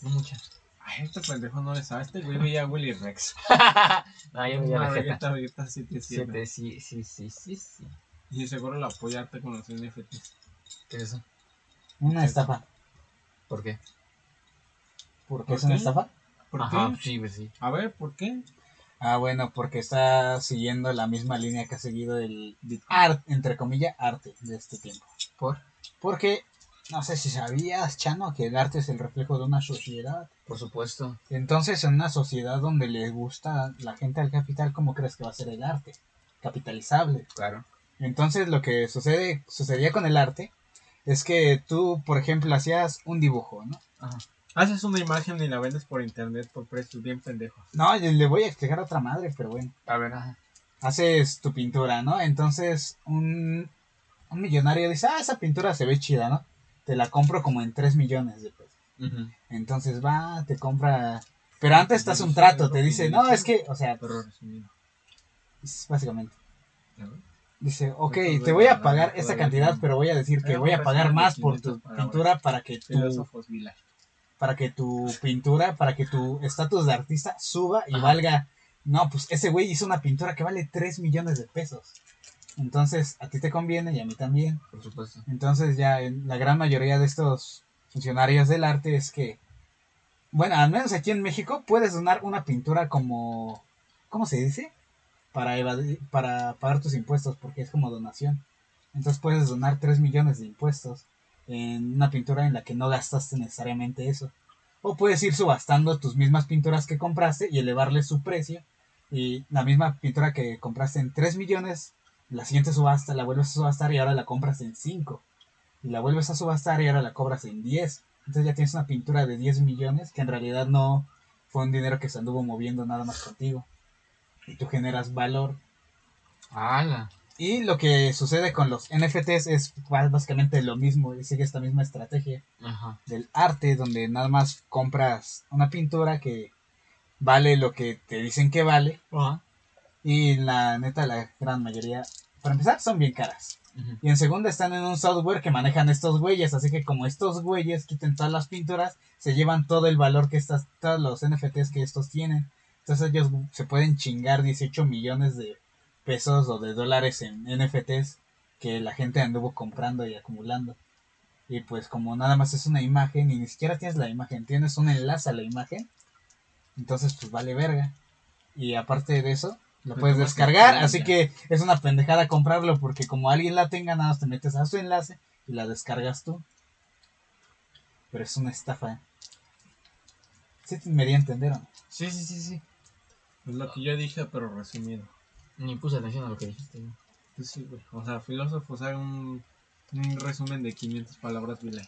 No mucha. Ay, este pendejo no le sabe. Este güey veía a Willy Rex. no, yo veía jeta. Vegeta, Vegeta 7 Siete, sí, sí, sí, sí, sí. Y seguro la apoyarte con los NFTs. ¿Qué es eso? Una estafa. ¿Por qué? ¿Por qué ¿Por es una estafa? ¿Por Ajá, qué? sí, pues sí. A ver, ¿por qué? Ah, bueno, porque está siguiendo la misma línea que ha seguido el arte, entre comillas, arte de este tiempo. ¿Por? Porque, no sé si sabías, Chano, que el arte es el reflejo de una sociedad. Por supuesto. Entonces, en una sociedad donde le gusta la gente al capital, ¿cómo crees que va a ser el arte? Capitalizable. Claro. Entonces, lo que sucede, sucedía con el arte es que tú, por ejemplo, hacías un dibujo, ¿no? Ajá. Haces una imagen y la vendes por internet por precios bien pendejos. No, le le voy a explicar a otra madre, pero bueno. A ver, ajá. haces tu pintura, ¿no? Entonces un, un millonario dice, ah, esa pintura se ve chida, ¿no? Te la compro como en 3 millones de pesos. Entonces va, te compra... Pero antes te hace un trato, te dice, no, es que, o sea, básicamente. Dice, ok, Entonces, te voy a pagar no. cantidad, pero voy a decir que voy a pagar más por tu 500 palabras. pintura para que tu, para que tu pintura, para que tu estatus de artista suba y valga. No, pues ese güey hizo una pintura que vale 3 millones de pesos. Entonces, a ti te conviene y a mí también. Por supuesto. Entonces ya en la gran mayoría de estos funcionarios del arte es que, bueno, al menos aquí en México puedes donar una pintura como ¿cómo se dice? Para, evadir, para pagar tus impuestos, porque es como donación. Entonces puedes donar 3 millones de impuestos en una pintura en la que no gastaste necesariamente eso. O puedes ir subastando tus mismas pinturas que compraste y elevarle su precio. Y la misma pintura que compraste en 3 millones, la siguiente subasta la vuelves a subastar y ahora la compras en 5. Y la vuelves a subastar y ahora la cobras en 10. Entonces ya tienes una pintura de 10 millones que en realidad no fue un dinero que se anduvo moviendo nada más contigo. Y tú generas valor. ¡Hala! Y lo que sucede con los NFTs es básicamente lo mismo, y sigue esta misma estrategia Ajá. del arte, donde nada más compras una pintura que vale lo que te dicen que vale, y la neta, la gran mayoría, para empezar, son bien caras. Y en segunda están en un software que manejan estos güeyes, así que como estos güeyes quiten todas las pinturas, se llevan todo el valor que estas, todos los NFTs que estos tienen. Entonces ellos se pueden chingar 18 millones de pesos o de dólares en NFTs que la gente anduvo comprando y acumulando. Y pues como nada más es una imagen y ni siquiera tienes la imagen, tienes un enlace a la imagen, entonces pues vale verga. Y aparte de eso, lo puedes descargar, que- así que es una pendejada comprarlo porque como alguien la tenga, nada más te metes a su enlace y la descargas tú. Pero es una estafa. ¿eh? Sí me di a entender, ¿o no? Sí, sí, sí, sí. Es lo que yo dije, pero resumido. Ni puse atención a lo que dijiste. güey. Pues sí, güey. O sea, filósofos hagan un, un resumen de 500 palabras, dile.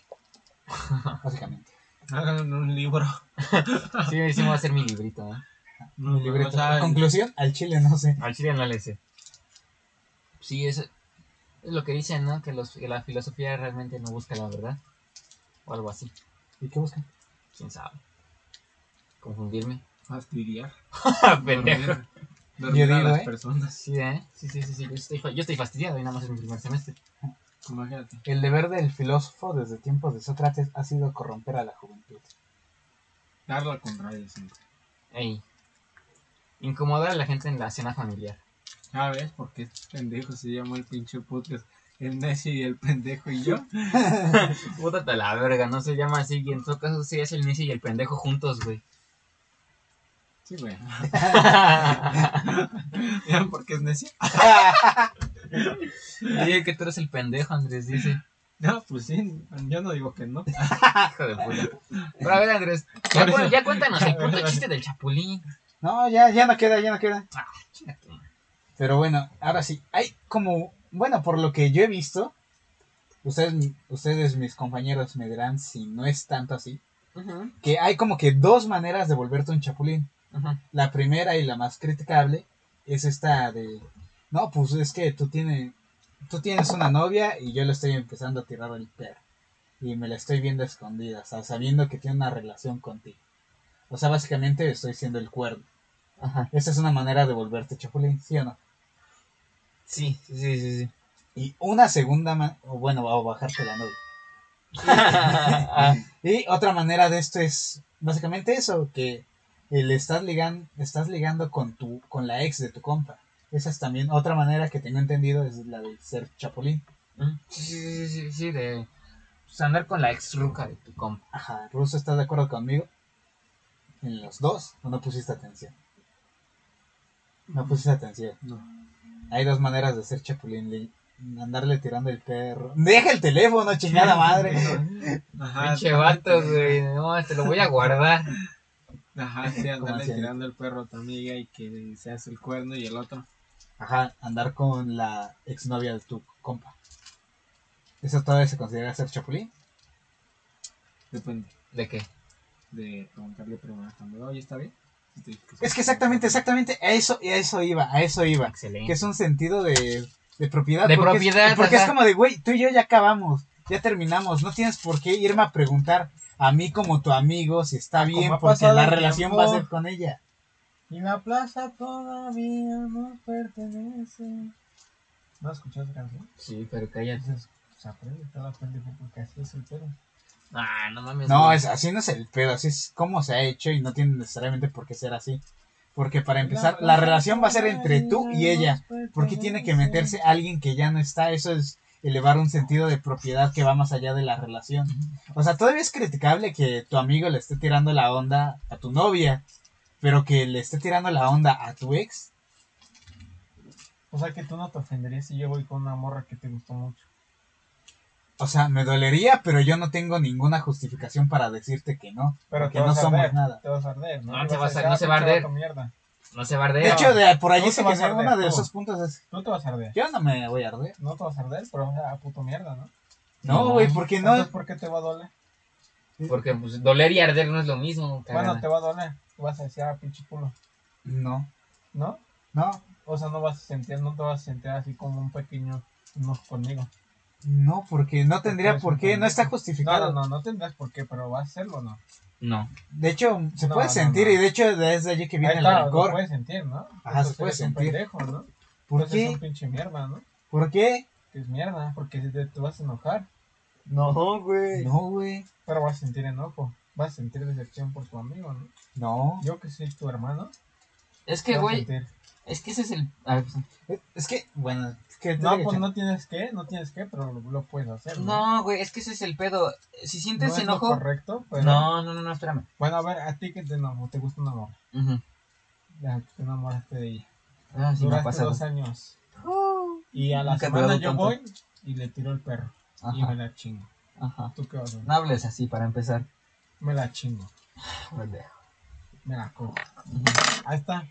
Básicamente. Hagan un libro. Sí, sí, me va a hacer mi librito, ¿eh? No, libreto. o sea, Conclusión, al chile no sé. Al chile no le sé. Sí, es, es lo que dicen, ¿no? Que, los, que la filosofía realmente no busca la verdad. O algo así. ¿Y qué buscan? ¿Quién sabe? Confundirme. fastidiar. Pendejo. Dormir, dormir Yo a las ¿eh? personas. Sí, ¿eh? Sí, sí, sí, sí. Yo estoy, yo estoy fastidiado y nada más es mi primer semestre. Imagínate. El deber del filósofo desde tiempos de Sócrates ha sido corromper a la juventud. Darlo al contrario siempre. Ey. Incomodar a la gente en la cena familiar. ¿Sabes por qué este pendejo se llama el pinche podcast? El necio y el pendejo y yo. Pútate la verga, no se llama así. Y en todo caso, sí es el necio y el pendejo juntos, güey. Sí, güey. ¿Saben por qué es necio? Oye, que tú eres el pendejo, Andrés, dice. No, pues sí. Yo no digo que no. Hijo de puta. Pero a ver, Andrés, ya, cu- ya cuéntanos el puto chiste del chapulín. No, ya, ya no queda, ya no queda. Ah. Pero bueno, ahora sí, hay como, bueno, por lo que yo he visto, ustedes, ustedes mis compañeros me dirán si no es tanto así, que hay como que dos maneras de volverte un chapulín. La primera y la más criticable es esta de, no, pues es que tú tienes, tú tienes una novia y yo le estoy empezando a tirar el perro. Y me la estoy viendo escondida, o sea, sabiendo que tiene una relación contigo. O sea, básicamente estoy siendo el cuerno. Ajá. Esa es una manera de volverte chapulín, ¿sí o no? Sí, sí, sí, sí. Y una segunda, ma- o bueno, o bajarte la novia. Ah, Y otra manera de esto es básicamente eso, que le estás ligando, estás ligando con tu, con la ex de tu compa. Esa es también otra manera que tengo entendido, es la de ser chapulín. sí, sí, sí, sí, sí, de pues, andar con la ex ruca de tu compa. Ajá, Russo, ¿estás de acuerdo conmigo? En los dos, o no pusiste atención. No pusiste atención. No. Hay dos maneras de ser chapulín, andarle tirando el perro. Deja el teléfono, chingada madre. Ajá. Pinche vato, güey. No, te lo voy a guardar. Ajá, sí, andarle tirando el perro a tu amiga y que seas el cuerno y el otro. Ajá, andar con la exnovia de tu compa. ¿Eso todavía se considera ser chapulín? Depende ¿De qué? De preguntarle amigo, oye, ¿está bien? Te. Es que exactamente, exactamente, a eso, a eso iba, a eso iba. Excelente. Que es un sentido de, de propiedad. De porque es- propiedad, porque es ajá. como de, güey, tú y yo ya acabamos, ya terminamos, no tienes por qué irme a preguntar a mí como tu amigo si está bien, porque la el relación tiempo. va a ser con ella. Y la plaza todavía nos pertenece. ¿No has escuchado esa canción? Sí, pero cállate. Pues aprende, la pendejo, porque así es el pedo. Ah, no mames. No, es, así no es el pedo, así es como se ha hecho y no tiene necesariamente por qué ser así. Porque para empezar, la relación va a ser entre tú y ella. ¿Por qué tiene que meterse alguien que ya no está? Eso es elevar un sentido de propiedad que va más allá de la relación. O sea, todavía es criticable que tu amigo le esté tirando la onda a tu novia. pero que le esté tirando la onda a tu ex, O sea que tú no te ofenderías si yo voy con una morra que te gustó mucho. O sea, me dolería, pero yo no tengo ninguna justificación para decirte que no, Pero te no a somos arder, nada. Te vas a arder, ¿no? No, te vas a- no "Ah, se va a arder". No se bardea. De hecho, de, por ahí Tú dice te que vas a arder, uno de esos puntos es, Tú te vas a arder. yo no me voy a arder. No te vas a arder, pero o sea, puto mierda, ¿no? No, güey, porque no, ¿por qué te va a doler? Porque pues, doler y arder no es lo mismo. Bueno, te va a doler. Vas a decir, ah, pinche culo. no, ¿No? no, O sea, no vas a sentir, no te vas a sentir así como un pequeño enojo conmigo. No, porque no tendría por qué, no está justificado. No, no, no, no tendrás por qué, pero vas a hacerlo, ¿no? No. De hecho, se No, puede no, sentir no. y de hecho desde allí que Ahí viene el está, lo rencor. puedes sentir, ¿no? Ajá, se puede un sentir. pendejo, ¿no? ¿Por Entonces es qué? un pinche mierda, ¿no? ¿Por qué? Que es mierda, porque te, te vas a enojar, No, güey. No, güey. pero vas a sentir enojo. Vas a sentir decepción por tu amigo, ¿no? No. Yo que soy tu hermano, Es que, güey, es que ese es el... a ver, pues, Es que, bueno, es que No, pues echar- no tienes que, no tienes que, pero lo, lo puedes hacer, ¿no? No, güey, es que ese es el pedo. Si No sientes es lo enojo... correcto, pero... No, no, no, no, espérame. Bueno, a ver, a ti que te enamoró, te gusta un amor. Ujú. Ya, te enamoraste de ella. Ah, sí, me ha Duraste pasado. dos años. Y a la semana yo tanto. voy y le tiro el perro. Y me Ajá, la chingo. ajá. ¿Tú qué vas a hacer? No hables así para empezar. Me la chingo. Pendejo. Me la cojo. Ujú. Ahí está.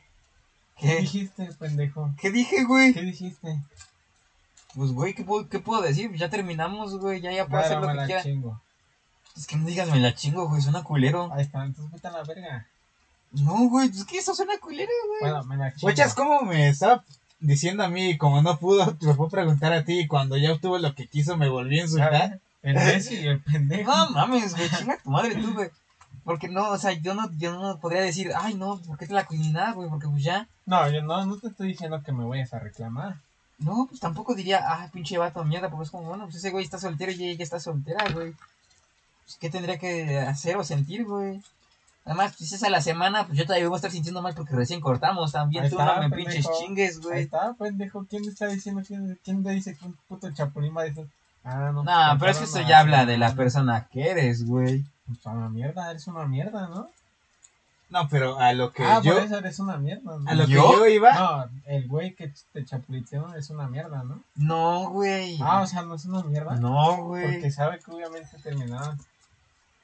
¿Qué ¿Qué? dijiste, pendejo? ¿Qué dije, güey? ¿Qué dijiste? Pues, güey, ¿qué, puedo- ¿qué puedo decir? Ya terminamos, güey. Ya, ya puedo hacer lo me que la quiera. chingo. Es que no digas me la chingo, güey. Suena culero. Ahí está, entonces vete a la verga. No, güey. Es que eso suena culero, güey. Bueno, me la chingo. Guachas, ¿cómo me estaba diciendo a mí? Como no pudo, te fue a preguntar a ti. Y cuando ya obtuvo lo que quiso, me volví a insultar. El Messi y el pendejo. No mames, güey. Chinga tu madre tú, güey. Porque no, o sea, yo no, yo no podría decir, ay, no, ¿por qué te la nada, güey? Porque pues ya. No, yo no, no te estoy diciendo que me vayas a reclamar. No, pues tampoco diría, ah, pinche vato mierda, porque es como, bueno, pues ese güey está soltero y ella está soltera, güey. Pues, ¿qué tendría que hacer o sentir, güey? Además, pues esa la semana, pues yo todavía voy a estar sintiendo mal porque recién cortamos también. Ahí Tú está, no me pendejo. pinches chingues, Ahí güey. está, pendejo. ¿Quién está diciendo? ¿Quién, quién te dice que un puto chapulín va a decir? Ah, no. No, pero es que eso ya habla de la persona que eres, güey. Pues una mierda, eres una mierda, ¿no? No, pero a lo que ah, yo. por eso eres una mierda, ¿no? A lo ¿Yo? que yo iba. No, el güey que te chapuliteó es una mierda, ¿no? No, güey. Ah, o sea, no es una mierda. No, güey. Porque sabe que obviamente terminaron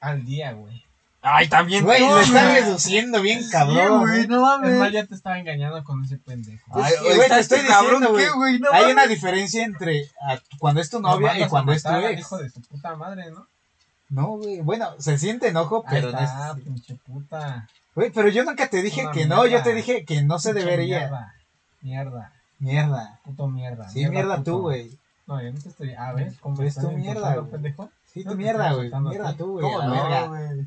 al día, güey. Ay, también Güey, tú, lo güey. reduciendo bien Sí, cabrón. güey, ¿eh? no Es más, mames. ya te estaba engañando con ese pendejo. Ay, güey, te estoy este cabrón, diciendo, ¿qué, güey. güey? No Hay mames. una diferencia entre a- cuando es tu novia y cuando es tu ex. hijo de su puta madre, ¿no? No, güey. Bueno, se siente enojo, Ahí pero no es. está, pinche puta. Güey, pero yo nunca te dije Una que no. Yo mierda. te dije que no se debería. Mierda, mierda, Mierda. puto mierda. Sí, mierda puto. tú, güey. No, yo no te estoy. A ver, ¿cómo Es tu mierda, pendejo? Sí, tu mierda, güey. Mierda tú, güey. ¿Cómo a la no, güey?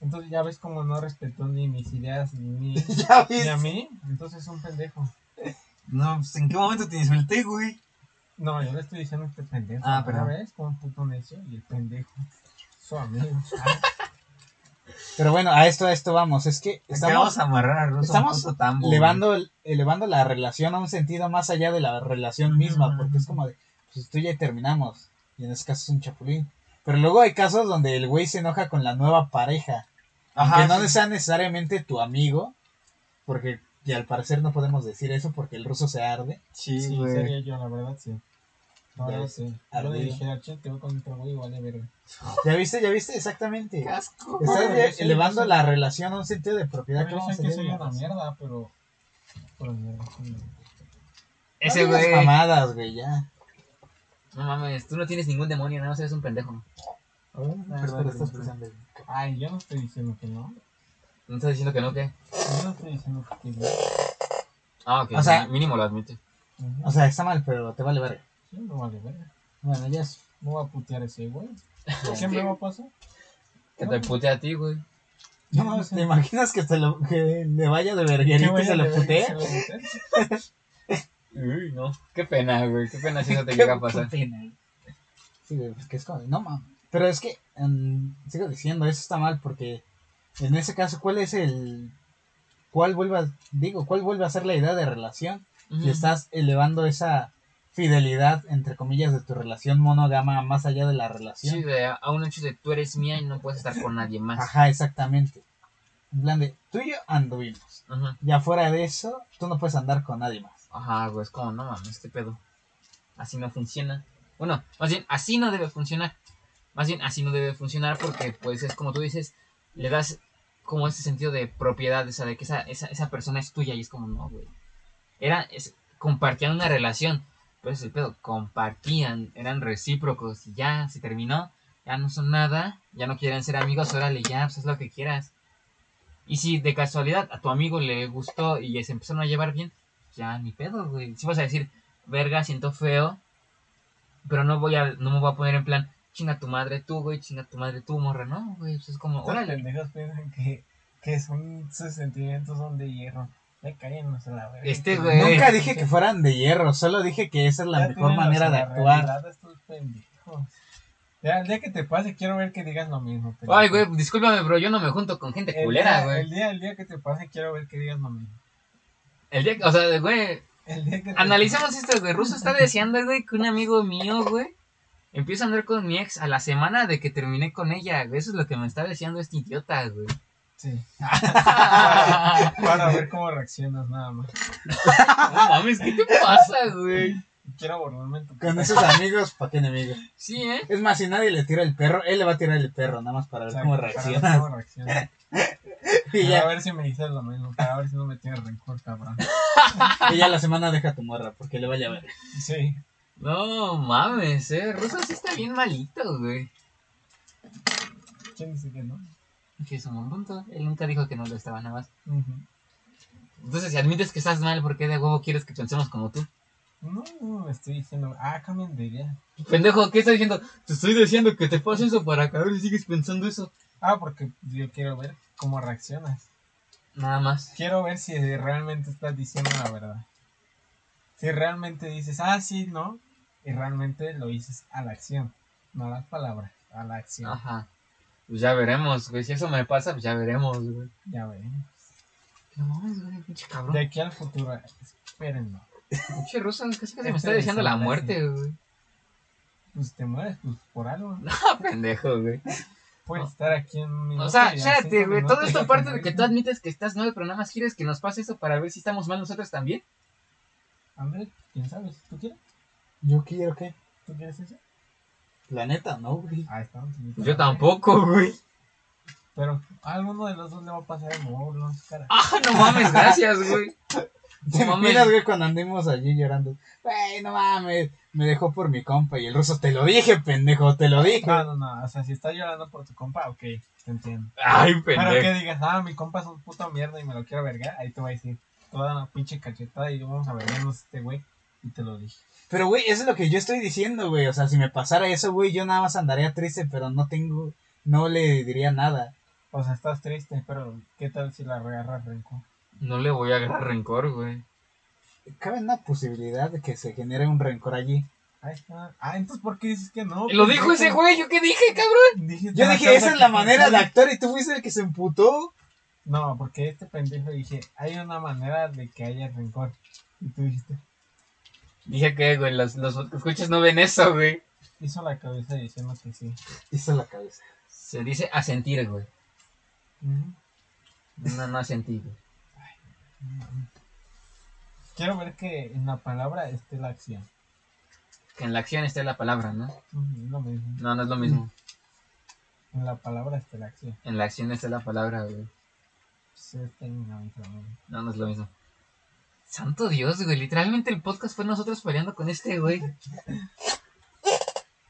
Entonces ya ves cómo no respetó ni mis ideas ni, Ya ni ves. a mí. Entonces es un pendejo. No, pues ¿en qué momento te insulté, güey? No, yo le estoy diciendo este pendejo. Ah, ¿Ya perdón. ves? Como un puto necio y el pendejo. Su amigo. Ah, Pero bueno, a esto, a esto vamos. Es que Estamos a amarrar a Ruso estamos güey. elevando, elevando la relación a un sentido más allá de la relación misma. Porque es como de, pues tú ya terminamos. Y en ese caso es un chapulín. Pero luego hay casos donde el güey se enoja con la nueva pareja. Ajá, aunque no sí. sea necesariamente tu amigo. Porque y al parecer no podemos decir eso porque el ruso se arde. Sí, sí, sería yo, la verdad, sí. Ya verdad, ves, sí. Yo ardido. le dije a Che, te voy con otro güey y vale verga. ¿Ya viste? ¿Ya viste? Exactamente. Estás elevando la relación a un sentido de propiedad. Pero yo ¿Cómo sé que se soy llama? una mierda, pero. Pero mierda, sí. Ese güey. mamadas, güey, ya. No mames, tú no tienes ningún demonio, nada más eres un pendejo. Pensando. Ay, yo no estoy diciendo que no. ¿No estás diciendo que no, qué? Yo no estoy diciendo que no. Ah, ok. O sea- mínimo lo admite. O sea, está mal, pero te vale verga. Sí, no vale verga. Bueno, ya es. No voy a putear a ese güey. ¿Qué me va a pasar? Que te pute a ti, güey. No mames, ¿te imaginas que, se lo, que le vaya de ¿Qué verguerito y a se lo putee? se lo putee? Uy, no. Qué pena, güey. Qué pena si eso te llega a pasar. Sí, güey, pues que es como, no mames. Pero es que, em, sigo diciendo, eso está mal porque en ese caso, ¿cuál es el. ¿Cuál vuelve a, digo, cuál vuelve a ser la idea de relación? Si estás elevando esa fidelidad, entre comillas, de tu relación monógama más allá de la relación. Sí, de, a un hecho de tú eres mía y no puedes estar con nadie más. Ajá, exactamente. En plan de, tú y yo anduvimos. Ajá. Ya fuera de eso, tú no puedes andar con nadie más. Ajá, güey, es como, no mames, este pedo. Así no funciona. Bueno, más bien, así no debe funcionar. Más bien, así no debe funcionar porque, pues, es como tú dices, le das como ese sentido de propiedad, o sea, de que esa, esa, esa persona es tuya y es como, no, güey. Era, es, compartían una relación, pero ese es el pedo, compartían, eran recíprocos y ya, se terminó, ya no son nada, ya no quieren ser amigos, órale, ya, pues haz lo que quieras. Y si de casualidad a tu amigo le gustó y se empezaron a llevar bien, ya ni pedo, güey. Si vas a decir, verga, siento feo, pero no voy a, no me voy a poner en plan, chinga tu madre tú, güey, chinga tu madre tú, morra, no, güey, pues es como, órale. pendejos piensan que, que son, sus sentimientos son de hierro. A la verga. Este güey. Nunca dije que fueran de hierro, solo dije que esa es la Ya mejor manera de actuar. realidad, estos pendejos. Ya, el día que te pase, quiero ver que digas lo mismo. Ay, güey, discúlpame, bro, yo no me junto con gente El culera, güey. El día, el día que te pase, quiero ver que digas lo mismo. El día, o sea, güey, te- analicemos esto, güey. Ruso está deseando, güey, que un amigo mío, güey, empiece a andar con mi ex a la semana de que terminé con ella, güey. Eso es lo que me está deseando este idiota, güey. Sí. Para, para ver cómo reaccionas, nada más. No mames, ¿qué te pasa, güey? Quiero borrarme en tu Con esos amigos, ¿para qué enemigos? Sí, ¿eh? Es más, si nadie le tira el perro, él le va a tirar el perro, nada más para ver cómo para ver reacciona. cómo reacciona. Y Para ya, ver si me dices lo mismo, para ver si no me tienes rencor, cabrón. y ya la semana deja tu morra, porque le vaya a ver. Sí. No mames, eh. Ruso sí está bien malito, güey. ¿Quién dice que no? Que es un buen punto. Él nunca dijo que no lo estaba nada más. Entonces, si admites que estás mal, ¿por qué de huevo quieres que pensemos como tú? No, no, me estoy diciendo, ah, cambien de idea. Pendejo, ¿qué estás diciendo? Te estoy diciendo que te pase eso para que a ver si sigues pensando eso. Ah, porque yo quiero ver cómo reaccionas. Nada más. Quiero ver si realmente estás diciendo la verdad. Si realmente dices, ah, sí, no, y realmente lo dices a la acción, no a las palabras, a la acción. Ajá. Pues ya veremos, güey. Si eso me pasa, pues ya veremos, güey. Ya veremos. No mames, güey, pinche cabrón. De aquí al futuro, espérenlo. Pinche ruso, casi casi me está diciendo la muerte, güey. Pues te mueres, pues por algo. Ah, pendejo, güey. Puedes estar aquí en minuto. O sea, espérate, güey. Todo esto parte te de que tú admites que estás mal, pero nada más quieres que nos pase eso para ver si estamos mal nosotros también. André, ¿quién sabe? ¿Tú quieres? ¿Yo quiero qué? ¿Tú quieres eso? La neta, no, güey. Ahí estamos. Yo tampoco, güey. Pero a alguno de los dos le va a pasar el móvil en su cara. Ah, no mames, gracias, güey. ¿Te No imaginas, mames. güey, cuando andemos allí llorando? Güey, no mames, me dejó por mi compa y el ruso, te lo dije, pendejo, te lo dije. No, no, no. O sea, si estás llorando por tu compa, ok, te entiendo. Ay, Pero que pendejo. digas, ah, mi compa es un puto mierda y me lo quiero vergar, ahí te va a decir toda una pinche cachetada y vamos a vergarnos a este güey. Y te lo dije. Pero, güey, eso es lo que yo estoy diciendo, güey. O sea, si me pasara eso, güey, yo nada más andaría triste, pero no tengo, no le diría nada. O sea, estás triste, pero ¿qué tal si la agarras rencor? No le voy a agarrar rencor, güey. Cabe una posibilidad de que se genere un rencor allí. Ahí está. Ah, entonces ¿por qué dices que no? Lo dijo ese güey, ¿yo qué dije, cabrón? Yo "Ah, dije, ¿qué esa es la manera de funciona?". actuar y tú fuiste el que se emputó. No, porque este pendejo dije, hay una manera de que haya rencor. Y tú dijiste, Dije que, güey, los, los escuchas no ven eso, güey. hizo la cabeza diciendo que sí. Hizo la cabeza. Se dice asentir, güey. Ujú. No, no asentir, güey. Quiero ver que en la palabra esté la acción. Que en la acción esté la palabra, ¿no? Ujú, es lo mismo. No, no es lo mismo. En la palabra esté la acción. En la acción esté la palabra, güey. Se está en la misma. No, no es lo mismo. Santo Dios, güey. Literalmente el podcast fue nosotros peleando con este, güey.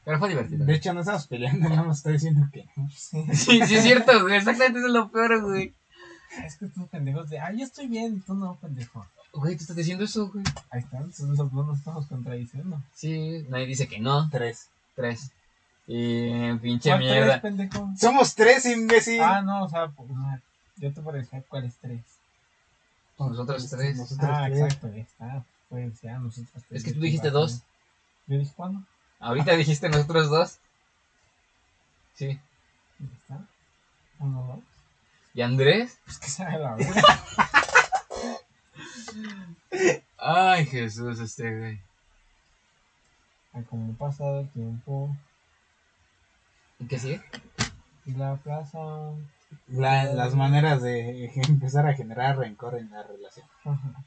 Pero fue divertido. De hecho, no estamos peleando, nada más está diciendo que no. Sí. Sí, es cierto, güey. Exactamente eso es lo peor, güey. Es que estos pendejos de, ah, yo estoy bien y tú no, pendejo. Güey, tú estás diciendo eso, güey. Ahí están, entonces los dos nos estamos contradiciendo. Sí, nadie dice que no. Tres. Tres. Y pinche ¿Cuál tres, mierda. pendejo? Somos tres, imbécil. Ah, no, o sea, pues, no, yo te puedo decir cuál es tres. Nosotros tres. Nosotros Ah, tres. exacto, ahí está. Pues ya, nosotros tres. Es que tú dijiste dos. Yo dije, ¿cuándo? Ahorita dijiste nosotros dos. Sí. Ahí está. Uno, dos. ¿Y Andrés? Pues que sabe la verdad. Ay, Jesús, este, güey. A como ha pasado el tiempo ¿Y qué sigue? y la plaza la- las maneras de empezar a generar rencor en la relación.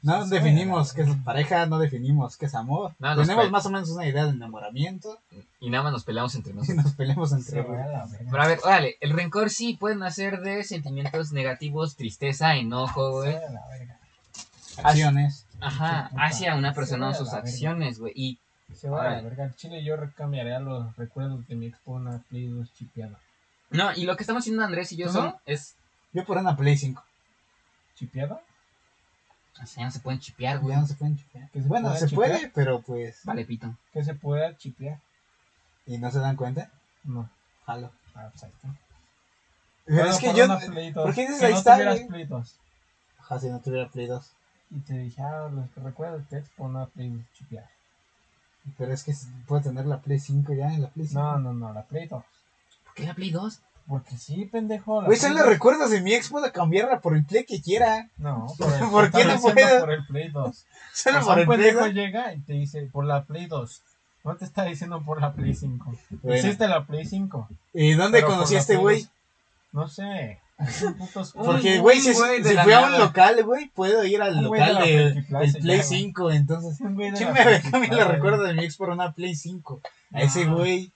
No definimos qué es pareja, no definimos qué es amor. Nos Tenemos pe- más o menos una idea de enamoramiento Y nada más nos peleamos entre y nosotros. nos peleamos entre a. Pero a ver, órale, el rencor sí puede nacer de sentimientos negativos, tristeza, enojo, güey. A acciones. Ajá, hacia una persona o a sus acciones, güey. Y Se va a la verga. Al chile yo recambiaría los recuerdos de mi una Play 2 chipeada. No, y lo que estamos haciendo Andrés y yo ¿Tú son, no? es. Yo por una Play 5. ¿Chipeada? O sea, ya no se pueden chipear, güey. Ya no se pueden chipear. Que se Bueno, se chipear. puede, pero pues. Vale, pito. Que se pueda chipear. ¿Y no se dan cuenta? No. Jalo. Ah, pues ahí está. Pero Bueno, es que yo. una Play 2, ¿por qué dices que ahí no está, tuvieras güey? Play 2. Ajá, si no tuviera Play 2. Y te dije, ah, los que recuerdas te expo una Play 2 chipeada. Pero es que puedo tener la Play 5 ya en la Play 5. No, no, no, la Play 2. ¿Por qué la Play 2? Porque sí, pendejo. Güey, Play son los 2. recuerdos de mi ex, puedo cambiarla por el Play que quiera. No, por, el, ¿Por qué no puedo? por el Play 2. Solo por el Play pendejo 2. llega y te dice por la Play 2. No te está diciendo por la Play 5. Bueno. Hiciste la Play 5. ¿Y dónde pero conocí a este Play güey? 2. No sé. Porque, güey, si, de si fui a un local, güey, puedo ir al Un de local la del Play güey. 5. Entonces, de ¿quién la me los recuerdos de mi ex por una Play 5? A ese güey.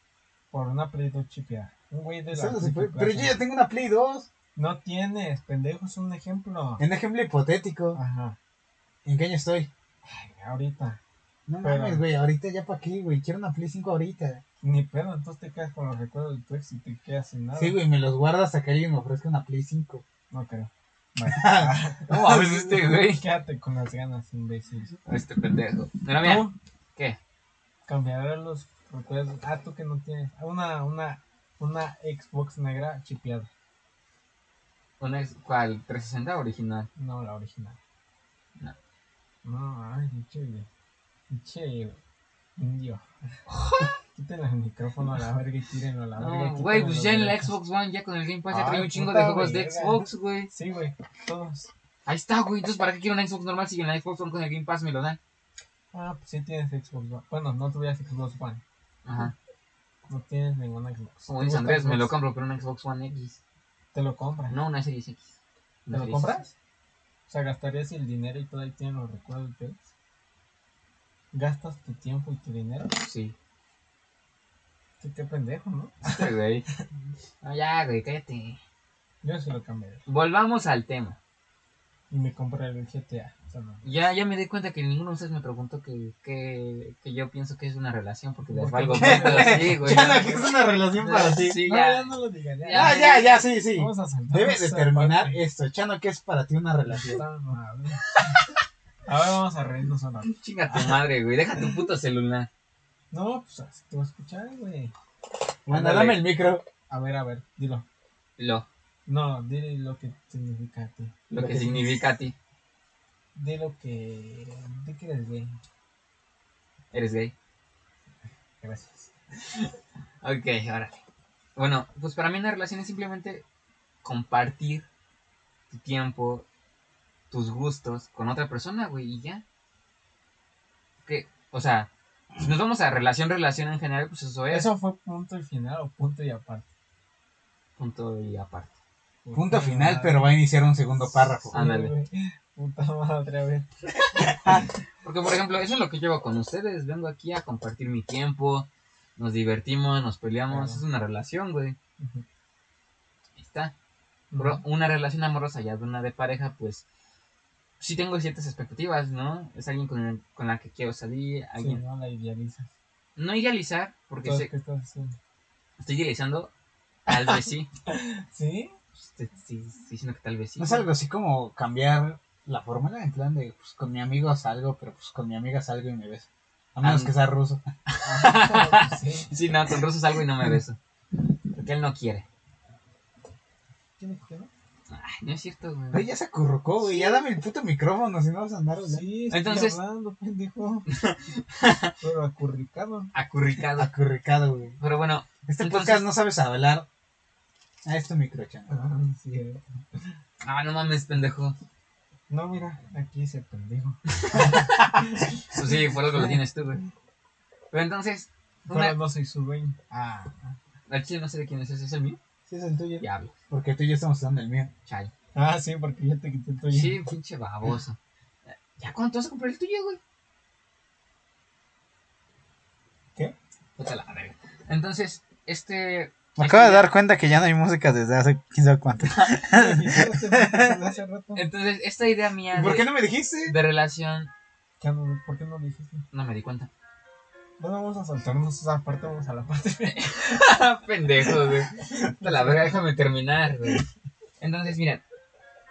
Por una Play 2 chipeada. Un güey de la se puede-. Pero yo ya tengo una Play 2. No tienes, pendejo, es un ejemplo. En ejemplo hipotético. Ajá. ¿En qué año estoy? Ay, ahorita. No Pero- mames, güey, ahorita ya para qué, güey. Quiero una Play 5 ahorita. Ni pedo, entonces te quedas con los recuerdos de tu ex y te quedas sin nada. Sí, güey, me los guardas hasta que alguien me ofrezca una Play 5. No creo. Bueno. No mames, este güey. Quédate con las ganas, imbécil. Este pendejo. Mira, mira. ¿Tú? ¿Qué? Cambiaré los recuerdos. Ah, tú que no tienes. Ah, Una, una, una Xbox negra chipeada. ¿Una ¿Cuál? ¿360 original? No, la original. No. No, ay, pinche. Pinche. Indio. Quítenle el micrófono a la verga y tírenlo a la verga. No, güey, quítenle pues ya en la. Xbox One, ya con el Game Pass, ya trae un chingo de juegos de verga. Xbox, güey. Sí, güey, todos. Ahí está, güey. Entonces, ¿para qué quiero una Xbox normal si en la Xbox One con el Game Pass me lo dan? Ah, pues sí tienes Xbox One. Bueno, no tuvieras Xbox One. Ajá. No tienes ninguna Xbox. Como ¿Te dice Andrés, me lo compro, pero una Xbox One X. Te lo compras. No, una Series X. ¿Te lo compras? O sea, gastarías el dinero y todo ahí tienen los recuerdos de? ¿Gastas tu tiempo y tu dinero? Sí. Qué, qué pendejo, ¿no? Güey. No, ya, güey, cállate. Yo sí lo cambiaría. Volvamos al tema. Y me compré el GTA. No. Ya, ya me di cuenta que ninguno de ustedes me preguntó que, que, que yo pienso que es una relación porque les ¿Por valgo sí, güey. Ya no, que es una relación para ti. Sí, No, ya. ya no lo digas. Ya. Ah, ya, ya, sí, sí. Vamos a saltar Debe esa determinar esto. Chano, ¿qué es para ti una relación? A ver, vamos a reírnos ahora. Chinga tu madre, güey. Deja tu puto celular. No, pues así te voy a escuchar, güey. Bueno, dame el micro. A ver, a ver, dilo. Lo, No, dile lo que significa a ti. lo Lo que que significa a ti. Di lo que. Di que eres gay. Eres gay. Gracias. Ok, ahora. Bueno, pues para mí una relación es simplemente compartir tu tiempo, tus gustos con otra persona, güey, y ya. Que, o sea, si nos vamos a relación, relación en general, pues eso es. ¿Eso fue punto y final o punto y aparte? Punto y aparte. Punto final, pero va a iniciar un segundo párrafo. Ándale. Puta madre, a ver. Porque, por ejemplo, eso es lo que llevo con ustedes. Vengo aquí a compartir mi tiempo, nos divertimos, nos peleamos. Claro. Es una relación, güey. Ahí está. Pero una relación amorosa ya de una de pareja, pues sí tengo ciertas expectativas, ¿no? Es alguien con, el- con la que quiero salir, Sí, alguien... no la idealizas. No idealizar, porque sé- estoy idealizando, tal vez sí. ¿Sí? Estoy, estoy- estoy diciendo que tal vez sí. No es algo así como cambiar la fórmula en plan de, pues con mi amigo salgo, pero pues con mi amiga salgo y me beso. A menos Ah, que sea ruso. Ah, sí. Sí, no, con Rosso salgo y no me beso. Porque él no quiere. ¿Quién dijo que no? Ay, no es cierto, Güey, güey. ya se acurrucó, güey. Ya dame el puto micrófono, si no vas a andar hablando. Sí, estoy Entonces- hablando, pendejo. Pero acurricado. Acurricado. Acurricado, güey. Pero bueno, Este Entonces- podcast no sabes hablar. Ah, es tu micro, chano. Ah, sí, ah, no mames, pendejo. No, mira, aquí ese pendejo. Pues sí, por algo lo tienes tú, güey. Pero entonces, Pero una... no soy su dueño. Ah, al chile no sé de quién es ese, ¿es el mío? Sí, es el tuyo. Diablo, Porque tú y yo estamos usando el mío. chale. Ah, sí, porque yo te quité el tuyo. Sí, pinche baboso. ¿Ya cuánto vas a comprar el tuyo, güey? ¿Qué? Puta la verga. Entonces, este. Me acabo de dar cuenta que ya no hay música desde hace quién sabe cuánto. Entonces, esta idea mía ¿Por de, qué no me dijiste? de relación. ¿Qué no- ¿Por qué no dijiste? No me di cuenta. No vamos a saltarnos esa parte, vamos a la parte. Pendejo, güey. De la verga, déjame terminar, güey. Entonces, miren.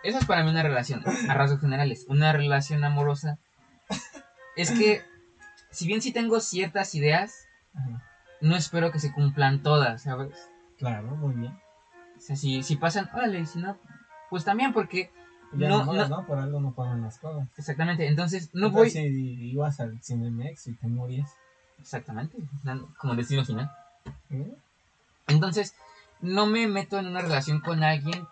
Eso es para mí una relación, a rasgos generales. Una relación amorosa. Es que, si bien sí tengo ciertas ideas, Ajá. no espero que se cumplan todas, ¿sabes? Claro, muy bien. O sea, si, si pasan, órale, y si no, pues también porque... Ya No, no, no. no, por algo no pagan las cosas. Exactamente, entonces no Entonces, voy... Si ibas al Cinemex y te morías. Exactamente, como destino final. ¿eh? Entonces, no me meto en una relación con alguien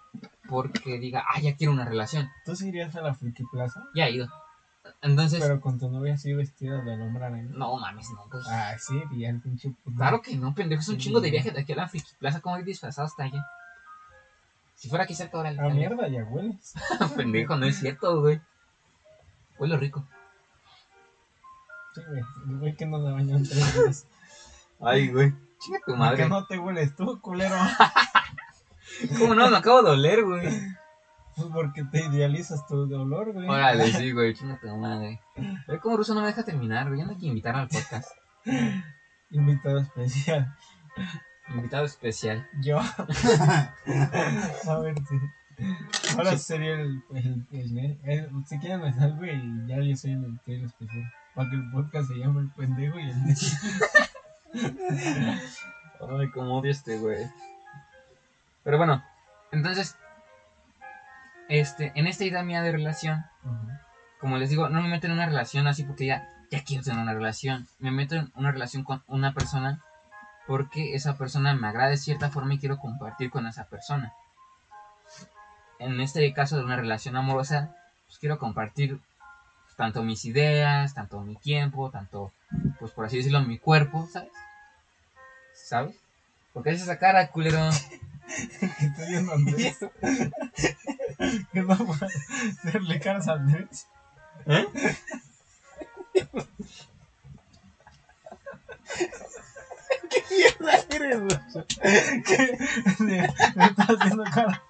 porque diga, ah, ya quiero una relación. ¿Tú sí irías a la Friki Plaza? Ya he ido. Entonces, Pero con tu novia así vestida de hombre araña. no mames, no, pues. Ah, sí, y el pinche puto. Claro que no, pendejo, es un Sí. chingo de viaje de aquí a la Friki Plaza, como ir disfrazado hasta allá. Si fuera aquí cerca, ahora Ah, mierda, ya hueles. pendejo, no es cierto, güey. Huele rico. Sí, güey. El güey que no se bañó en tres días. Ay, güey. Chinga tu ¿Por madre. qué no te hueles tú, culero? ¿Cómo no? Me acabo de doler, güey. Pues porque te idealizas tu dolor, güey. Órale, sí, güey, chinga tu madre. Ve cómo Ruso no me deja terminar, güey. Ya no hay que invitar al podcast. Invitado especial. Invitado especial. Yo. A ver, sí. Ahora sería el, el, el- el- Si quieren me salgo y ya yo soy el invitado especial. Para que el podcast se llame El Pendejo y el Ay, cómo odio este, güey. Pero bueno, entonces, este, en esta idea mía de relación, como les digo, no me meto en una relación así porque ya, ya quiero tener una relación. Me meto en una relación con una persona porque esa persona me agrada de cierta forma y quiero compartir con esa persona. En este caso de una relación amorosa, pues quiero compartir tanto mis ideas, tanto mi tiempo, tanto, pues por así decirlo, mi cuerpo, ¿sabes? ¿Sabes? ¿Por qué haces esa cara, culero? que a Andrés. que no puedo hacerle caras a Andrés. Eres, güey. Que me está haciendo cara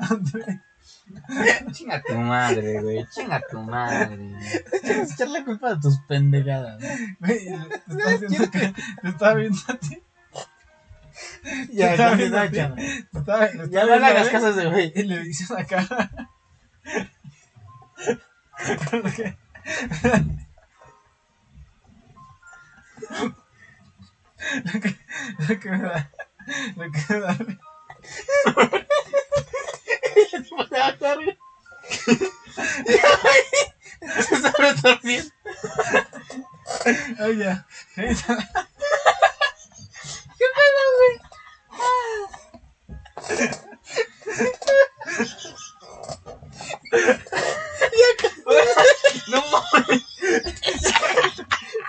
a Andrés. Chinga tu madre, güey. Chinga tu madre. Quieres echar la culpa de tus pendejadas. Güey, te está haciendo cara. Te estaba viendo a ti. Ya, ya, ya, ya. Ya viendo a caso a ese güey. Y le dice una cara. Con lo que- Lo que, lo que me da. Lo que me da. Se está retorciendo. Oye, No mames.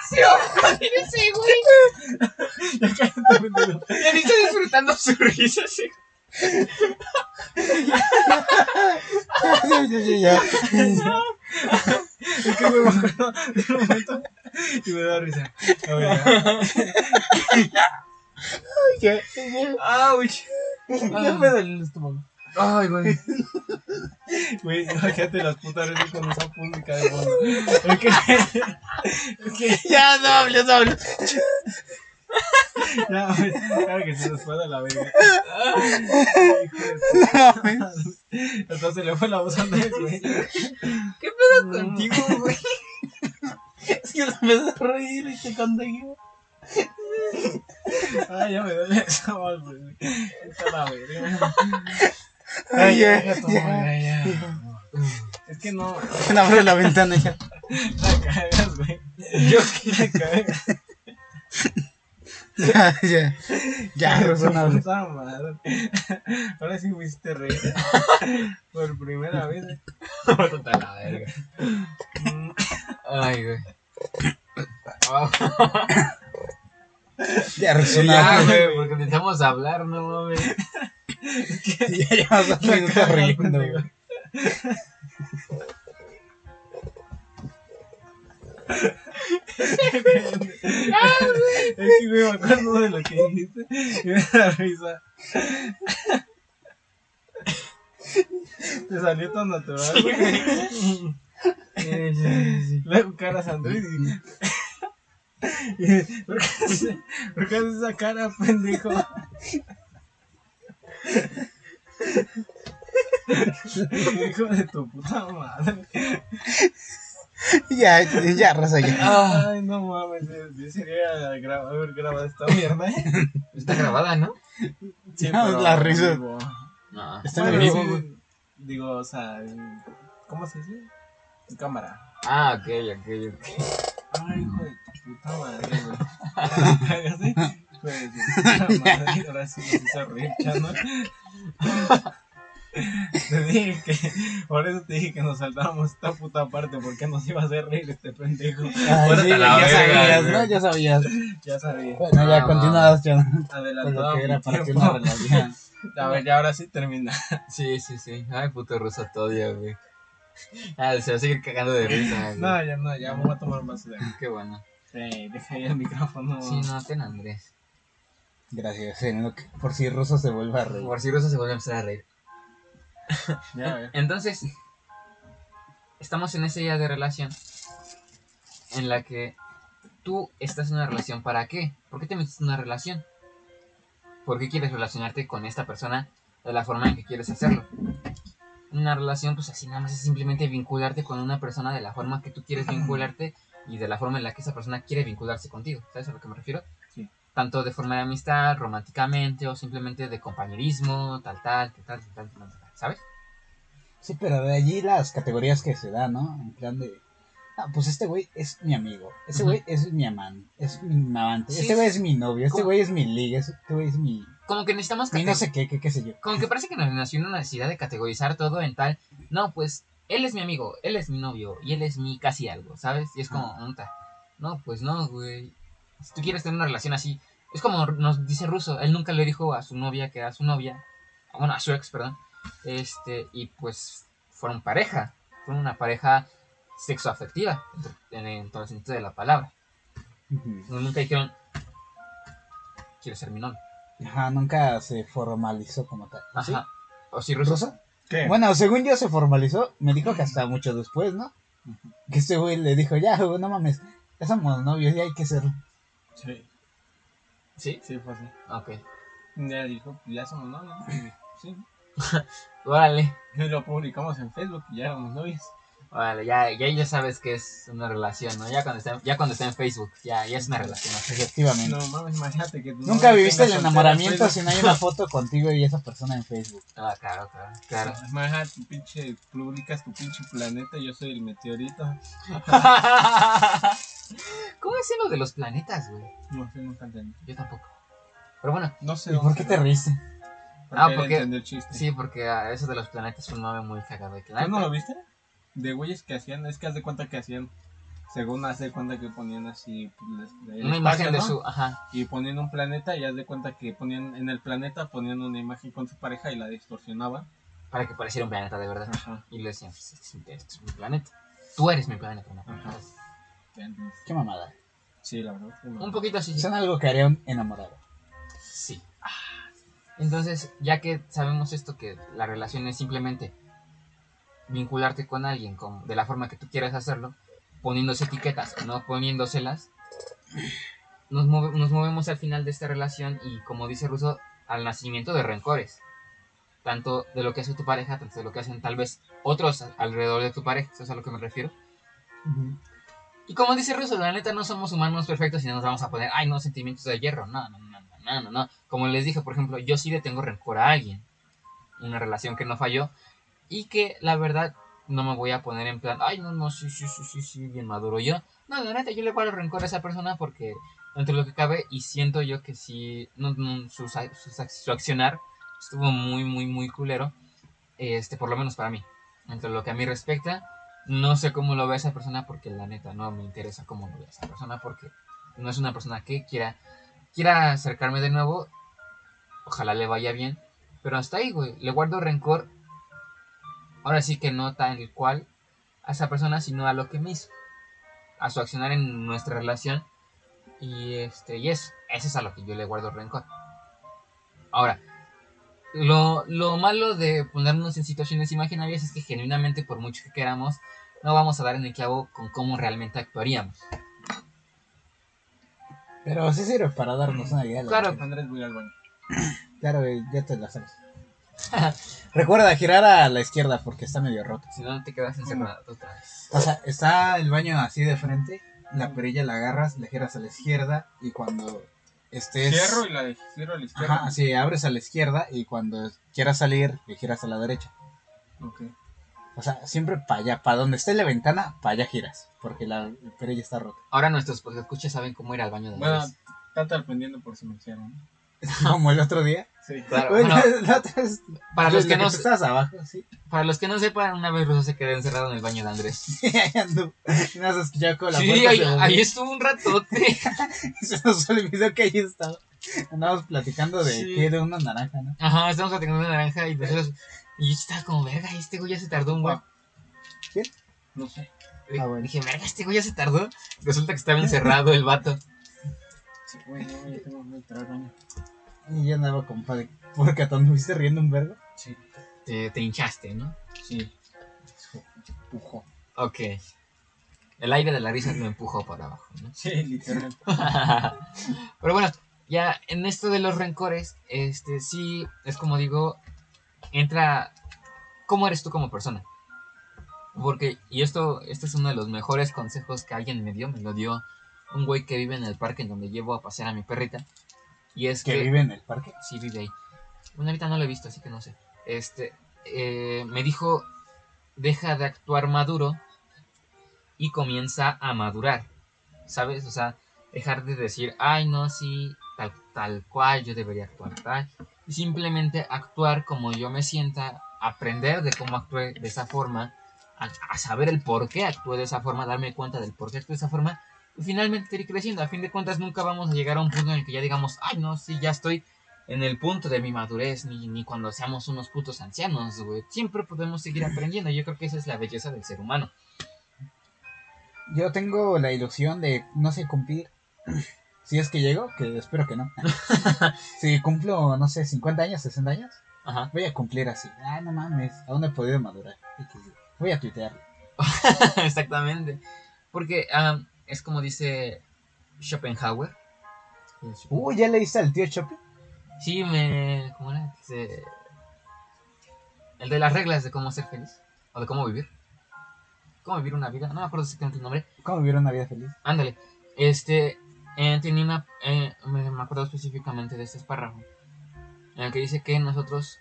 Se güey. ya ni está disfrutando su risa, ese Ya, ya, ya, ya. Es que me de un momento y me da risa. A ver, ya. ¿Qué? Ouch. Ya me duele el estómago. Ay, güey. Güey, imagínate las putas risas con esa música de fondo. Es que. Es que. Ya, no hables, no hables. Ya, güey. Claro que se nos fue de la verga. Hasta se le fue la voz a Andrés, güey. ¿Qué pedo contigo, güey? Es que me empezó a reír y te contagió. Ay, ya me duele esa voz, güey. Está la verga. Ay, ya. Es que no. Abre la ventana ya. La cagas, güey. Yo La cagas. Ya, ya. Ya, no madre. Ahora sí hiciste reír. Por primera vez. eh. Puta la verga. Ay, güey. Ya, no Ya, güey, porque necesitamos hablar, no mames. Ya llevas dos minutos riendo, güey. Es que, me acuerdo de lo que dijiste y me da risa. Te salió tan natural, güey. Luego cara Andrés y... ¿Por qué haces por qué haces esa cara, pendejo? Hijo de tu puta madre. Ya, ya, raza, ya. Ay, no mames, yo sería gra- haber grabado esta mierda. ¿eh? Está grabada, ¿no? Sí, No, pero las risas. vivo. No. Está Bueno, en vivo, sí, güey. Digo, o sea, ¿cómo se dice? En cámara. Ah, ok, ok, ok. Ay, hijo de tu puta madre, güey. Tu puta madre. Ahora sí me hizo reír, chano. Te dije que, por eso te dije que nos saltáramos esta puta parte, porque nos iba a hacer reír este pendejo. Ay, sí, ya verga, sabías, güey. ¿no? Ya sabías. Ya sabía. Bueno, ya Ah, continuadas, ya. Con Adelantado que era para que relación. A ver, ya ahora sí termina. Sí, sí, sí. Ay, puto ruso todo, güey. Ah, se va a seguir cagando de risa, güey. No, ya no, ya me voy a tomar más de. Qué bueno. Sí, deja ahí el micrófono. Sí, no, ten Andrés. Gracias, en lo que- por si Ruso se vuelve a reír. Por si ruso se vuelve a empezar a reír. Ya, a ver. Entonces, estamos en esa idea de relación en la que tú estás en una relación para qué? ¿Por qué te metes en una relación? ¿Por qué quieres relacionarte con esta persona de la forma en que quieres hacerlo? Una relación, pues así nada más es simplemente vincularte con una persona de la forma que tú quieres vincularte y de la forma en la que esa persona quiere vincularse contigo. ¿Sabes a lo que me refiero? Sí. Tanto de forma de amistad, románticamente o simplemente de compañerismo, tal, tal, tal, tal, tal, tal, tal, ¿sabes? Sí, pero de allí las categorías que se dan, ¿no? En plan de. Ah, pues este güey es mi amigo. Este güey es mi amante. Es mi amante. Sí. Este güey es mi novio. Este güey es mi liga. Este güey es mi. Como que necesitamos Mi no sé qué, qué, qué sé yo. Como que parece que nos nació una necesidad de categorizar todo en tal. No, pues él es mi amigo, él es mi novio y él es mi casi algo, ¿sabes? Y es como, no, pues no, güey. Si tú quieres tener una relación así, es como nos dice Russo, él nunca le dijo a su novia que era su novia, bueno, a su ex, perdón, este, y pues fueron pareja, fueron una pareja sexoafectiva, en, en todo el sentido de la palabra. No, nunca dijeron, quiero ser mi novio. Ajá, nunca se formalizó como tal. ¿Sí? Ajá. O si Russo. ¿Ruso? ¿Qué? Bueno, según yo se formalizó, me dijo que hasta mucho después, ¿no? Que este güey le dijo, ya, güey, no mames, ya somos novios, ya hay que ser. Sí, ¿Sí? sí, fue así. Ok. Ya dijo, ya somos novios. Sí. Órale. Lo publicamos en Facebook y ya éramos novios. Vale, ya, ya, ya sabes que es una relación, ¿no? Ya cuando está, ya cuando está en Facebook, ya, ya es una relación. ¿no? Efectivamente. No mames, imagínate que tu Nunca viviste el enamoramiento en si no hay una foto contigo y esa persona en Facebook. Ah, claro, claro, claro. Imagínate, tu pinche, publicas tu pinche planeta, yo soy el meteorito. ¿Cómo es lo de los planetas, güey? No sé, nunca entendí. Yo tampoco. Pero bueno, No sé. ¿Y por qué te riste? Porque Ah, porque- entendió el chiste. sí, porque ah, eso de los planetas fue un mame muy cagado. ¿Tú no lo viste? De güeyes que hacían, es que haz de cuenta que hacían, según haz de cuenta que ponían así pues, Una espacio, imagen de su... Ajá. Y ponían un planeta y haz de cuenta que ponían en el planeta ponían una imagen con su pareja y la distorsionaban. Para que pareciera un planeta de verdad. Ajá. Y le decían, pues, este es, este es mi planeta. Tú eres mi planeta, ¿no? Qué mamada. Sí, la verdad. Un poquito así. sí. Son algo que haría un enamorado. Sí. Entonces, ya que sabemos esto, que la relación es simplemente vincularte con alguien con- de la forma que tú quieras hacerlo, poniéndose etiquetas o no poniéndoselas, nos, move- nos movemos al final de esta relación y, como dice Russo, al nacimiento de rencores. Tanto de lo que hace tu pareja, tanto de lo que hacen tal vez otros alrededor de tu pareja, eso es a lo que me refiero. Y como dice Russo, la neta no somos humanos perfectos y no nos vamos a poner, ay, no, sentimientos de hierro. No, no, no, no, no, no, no. Como les dije, por ejemplo, yo sí le tengo rencor a alguien. Una relación que no falló. Y que la verdad no me voy a poner en plan, ay, no, no, sí, sí, sí, sí, sí, bien maduro yo. No, la neta, yo le guardo rencor a esa persona porque, entre lo que cabe, y siento yo que sí, no, no, su, su, su accionar estuvo muy, muy, muy culero. Este, por lo menos para mí. Entre lo que a mí respecta, no sé cómo lo ve esa persona porque la neta no me interesa cómo lo ve esa persona porque no es una persona que quiera quiera acercarme de nuevo. Ojalá le vaya bien, Pero hasta ahí, güey. Le guardo rencor. Ahora sí que no tal cual a esa persona, sino a lo que me hizo. A su accionar en nuestra relación. Y este, y eso. Eso es a lo que yo le guardo rencor. Ahora, lo, lo malo de ponernos en situaciones imaginarias es que genuinamente, por mucho que queramos, no vamos a dar en el clavo con cómo realmente actuaríamos. Pero sí sirve para darnos una idea. de la Claro. Andrés, baño. Claro, ya te la sabes. Recuerda girar a la izquierda porque está medio roto. Si no, te quedas encerrado otra vez. O sea, está el baño así de frente, la perilla la agarras, le giras a la izquierda y cuando estés... Cierro y la cierro a la izquierda. Ajá, así abres a la izquierda y cuando quieras salir, le giras a la derecha. Ok. O sea, siempre para allá, para donde esté la ventana, para allá giras, porque la perilla está rota. Ahora nuestros escuchas saben cómo ir al baño de Bueno, estate aprendiendo por si me hicieron. Como el otro día. Sí. Claro, Bueno, vez- para los que no estabas abajo, sí. para los que no sepan, una vez Rosa se quedó encerrado en el baño de Andrés. ahí. Y nos con la Sí, ahí, ahí estuvo un ratote. Se nos olvidó que ahí estaba. Andábamos platicando de Sí. que de una naranja, ¿no? Ajá, estamos platicando de naranja y nosotros. Y yo estaba como, verga, este güey ya se tardó un buen. No sé. Ah, bueno. Dije, verga, este güey ya se tardó. Resulta que estaba encerrado el vato. Sí, güey, no, ya tengo que entrar al baño. Y yo andaba compadre. Porque te anduviste riendo un vergo. Sí. Te, te hinchaste, ¿no? Sí. Pujo. Ok. El aire de la risa me empujó para abajo, ¿no? Sí, literal. Pero bueno, ya en esto de los rencores, este sí, es como digo, entra cómo eres tú como persona. Porque, y esto, este es uno de los mejores consejos que alguien me dio, me lo dio un güey que vive en el parque en donde llevo a pasear a mi perrita. Y es Que que... vive en el parque. Sí, vive ahí. Bueno, ahorita no lo he visto, así que no sé. Este, eh, me dijo, deja de actuar maduro y comienza a madurar. ¿Sabes? O sea, dejar de decir, ay, no, sí, tal, tal cual, yo debería actuar tal. Y simplemente actuar como yo me sienta, aprender de cómo actué de esa forma, a, a saber el por qué actué de esa forma, darme cuenta del por qué actué de esa forma. Finalmente ir creciendo. A fin de cuentas, nunca vamos a llegar a un punto en el que ya digamos, ay, no, sí, ya estoy en el punto de mi madurez, ni, ni cuando seamos unos putos ancianos, güey. Siempre podemos seguir aprendiendo. Yo creo que esa es la belleza del ser humano. Yo tengo la ilusión de, no sé, cumplir. Si es que llego, que espero que no. si cumplo, no sé, 50 años, 60 años, Ajá. voy a cumplir así. Ay, no mames, aún no he podido madurar. Voy a tuitear. Exactamente. Porque ah, es como dice Schopenhauer. Uh, ¿ya leíste al tío Chopi? Sí, me. ¿Cómo era? Dice- El de las reglas de cómo ser feliz. O de cómo vivir. Cómo vivir una vida. No me acuerdo exactamente el nombre. ¿Cómo vivir una vida feliz? Ándale. Este. eh, tenía una. eh, me, me acuerdo específicamente de este párrafo. En el que dice que nosotros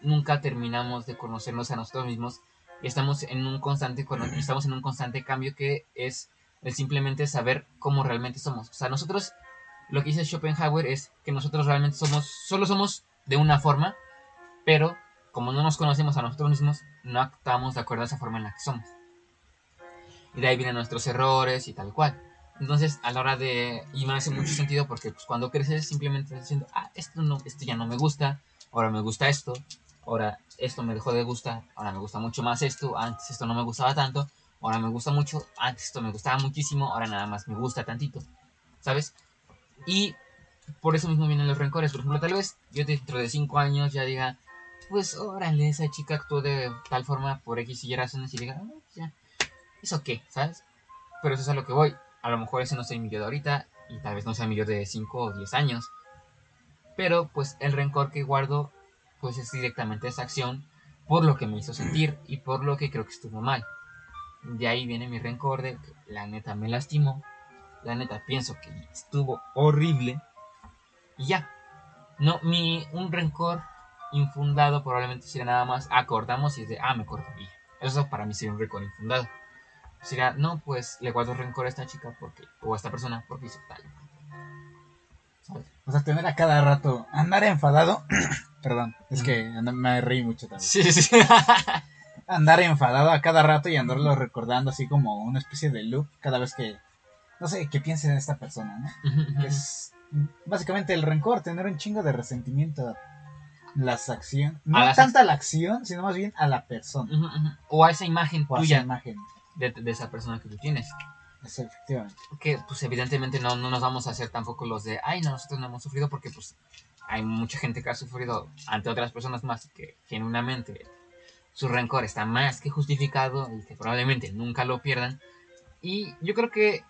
nunca terminamos de conocernos a nosotros mismos. Y estamos en un constante. Estamos en un constante cambio que es el simplemente saber cómo realmente somos. O sea, nosotros. Lo que dice Schopenhauer es que nosotros realmente somos. Solo somos de una forma. Pero como no nos conocemos a nosotros mismos, no actuamos de acuerdo a esa forma en la que somos. Y de ahí vienen nuestros errores y tal cual. Entonces, a la hora de... Y me hace mucho sentido porque pues, cuando creces simplemente diciendo, ah, esto, no, esto ya no me gusta, ahora me gusta esto, ahora esto me dejó de gustar, ahora me gusta mucho más esto, antes esto no me gustaba tanto, ahora me gusta mucho, antes esto me gustaba muchísimo, ahora nada más me gusta tantito, ¿sabes? Y por eso mismo vienen los rencores. Por ejemplo, tal vez yo dentro de 5 años ya diga, pues órale, esa chica actuó de tal forma por X y Y razones y diga, "Ah, ya, ¿eso qué? ¿Sabes? Pero eso es a lo que voy. A lo mejor ese no soy mi yo de ahorita y tal vez no sea mi yo de 5 o 10 años. Pero pues el rencor que guardo pues es directamente esa acción por lo que me hizo sentir y por lo que creo que estuvo mal. De ahí viene mi rencor de que la neta me lastimó. La neta pienso que estuvo horrible. Y ya. No, mi, un rencor infundado probablemente sería nada más acordamos y es de, ah, me y ya. Eso para mí sería un rencor infundado. Sería, no, pues le guardo rencor a esta chica porque, o a esta persona porque hizo tal. ¿Sabes? O sea, tener a cada rato, andar enfadado. Perdón, es que me reí mucho también. Sí, sí. Andar enfadado a cada rato y andarlo recordando así como una especie de loop cada vez que, no sé, que piense en esta persona, ¿no? Es básicamente el rencor, tener un chingo de resentimiento las acciones. No A las tanta la acción, sino más bien a la persona. O a esa imagen O a esa tuya imagen. de, de esa persona que tú tienes. Es efectivamente. Que pues evidentemente no, no nos vamos a hacer tampoco los de, ay, no, nosotros no hemos sufrido porque pues hay mucha gente que ha sufrido ante otras personas más que genuinamente su rencor está más que justificado y que probablemente nunca lo pierdan. Y yo creo que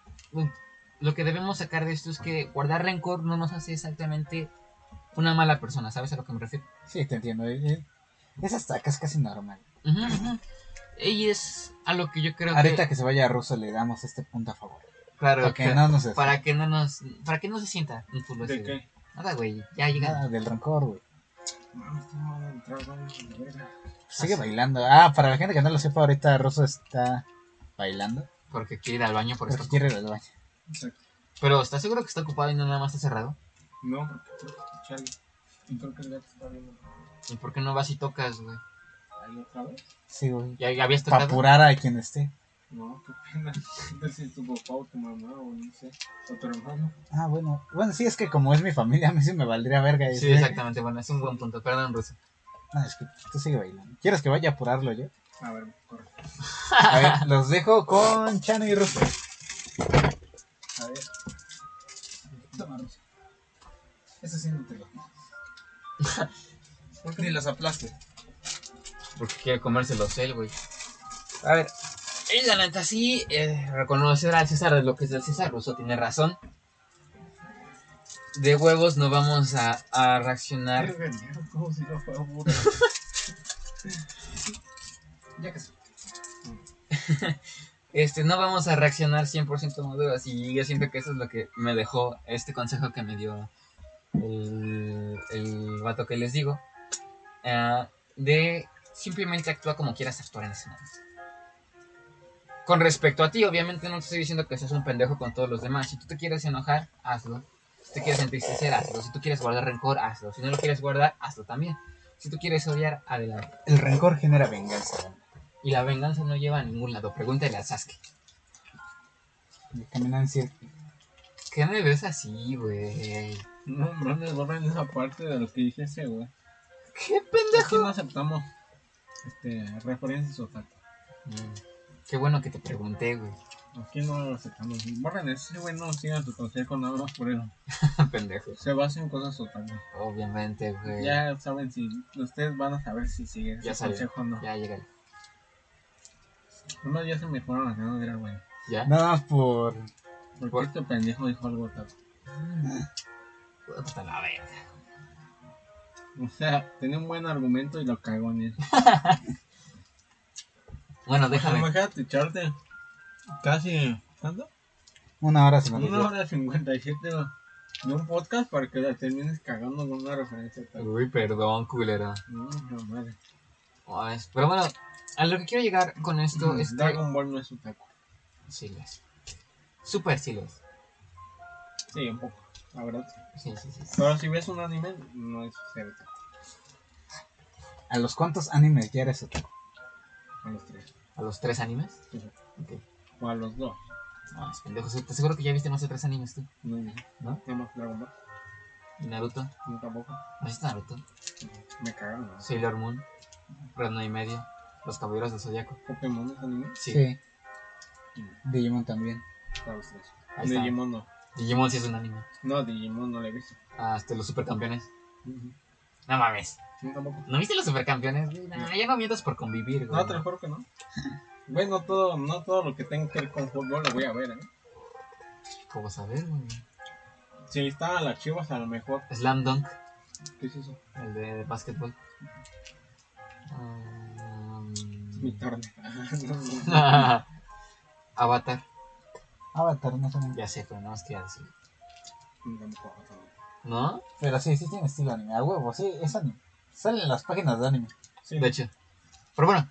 lo que debemos sacar de esto es que guardar rencor no nos hace exactamente una mala persona, ¿sabes a lo que me refiero? Sí, te entiendo. eh, eh, Es hasta casi normal. Ujú, ujú. Y es a lo que yo creo Ahorita que... que se vaya Russo le damos este punto a favor. Claro, Para que que- no nos para que no nos... Para que no se sienta un culo ¿De qué? Nada, güey, ya llega. Nada del rencor, güey. Tengo. Sigue Así. bailando. Ah, para la gente que no lo sepa, ahorita Russo está bailando. Porque quiere ir al baño por Porque esto. quiere ir al baño. Exacto. Pero ¿estás seguro que está ocupado y no nada más está cerrado? No, porque creo que. Y creo que el gato está viendo. ¿Y por qué no vas y tocas, güey? ¿Ahí otra vez? Sí, güey. ¿Ya, ya habías Para apurar a quien esté. No, qué pena. No sé si tu papá o tu mamá o no sé. O tu hermano. Ah, bueno. Bueno, sí, es que como es mi familia, a mí sí me valdría verga. Sí, ese. exactamente. Bueno, es un buen punto. Perdón, Ruso. No, es que tú sigue bailando. ¿Quieres que vaya a apurarlo yo? A ver, corre. A ver, los dejo con Chano y Russo. A ver. Toma, Russo. Eso sí no te lo Ni los aplaste. Porque quiere comérselos él, güey. A ver. Y la neta, sí, eh, reconocer al César de lo que es del César. Ruso tiene razón. De huevos no vamos a, a reaccionar. Verga, negro, como si no fuera burro. Ya que sí. Este, no vamos a reaccionar 100% maduros y yo siento que eso es lo que me dejó este consejo que me dio el, el vato que les digo. ah, de simplemente actúa como quieras actuar en ese momento. Con respecto a ti, obviamente no te estoy diciendo que seas un pendejo con todos los demás. Si tú te quieres enojar, hazlo. Si te quieres entristecer, hazlo. Si tú quieres guardar rencor, hazlo. Si no lo quieres guardar, hazlo también. Si tú quieres odiar, adelante. El rencor genera venganza. Y la venganza no lleva a ningún lado. Pregúntale a Sasuke. En círculo. ¿Qué me ves así, güey? No, mames, borren esa parte de lo que dijiste, güey. ¿Qué Aquí pendejo? no aceptamos este, referencias o tal. Mm, Qué bueno que te pregunté, güey. Aquí no lo aceptamos. Borren ese, güey, no sigan tu consejo nada más por eso. pendejo. Se basa en cosas totales. Obviamente, güey. Ya saben si ustedes van a saber si siguen Ya ese salió. consejo o no. Ya llega. Unos días se me fueron las ganas de ir al baño. ¿Ya? Nada más por. Porque Por- este pendejo dijo algo tal. Puta la verga. O sea, tenía un buen argumento y lo cagó en eso. Bueno, déjame. Imagínate echarte casi, ¿cuánto? Una hora me Una hora cincuenta y siete de un podcast para que la termines cagando con una referencia tal. Uy, perdón, culera. No, no, madre. Pero bueno, a lo que quiero llegar con esto es que... Dragon Ball no es otaku. Sí, lo es. Súper sí lo es. Sí, un poco, la verdad. Sí, sí, sí. sí. Pero si ves un anime, no es otaku. ¿A los cuántos animes ya eres otaku? A los tres. ¿A los tres animes? Sí. Ok. O a los dos. No, es pendejo. Te seguro que ya viste más de tres animes tú. No, no. ¿No? Dragon Ball. ¿Y Naruto? No, tampoco. ¿No viste Naruto? Me cagaron. ¿no? Sailor Moon. Reino y medio. Los caballeros del Zodíaco. Pokémon es anime. Sí. Digimon también. Los tres. Ahí está. Digimon no. Digimon sí es un anime. No, Digimon no lo he visto. Hasta los supercampeones. Ujú. No mames. No, tampoco. ¿No viste los supercampeones? güey? No, ya no mientas por convivir, güey. No, te lo juro que no. Bueno, todo, no todo lo que tenga que ver con fútbol lo voy a ver, ¿eh? ¿Cómo saber, güey? Si estaban las chivas, a lo mejor. Slam Dunk, ¿Qué es eso? el de básquetbol. Es mi tarde. Avatar. Avatar, no sé. Ya sé, pero no más quería decir. Tampoco. ¿No? Pero sí, sí tiene estilo anime. A huevo, sí, es anime. Salen las páginas de anime. Sí, De hecho. Pero bueno,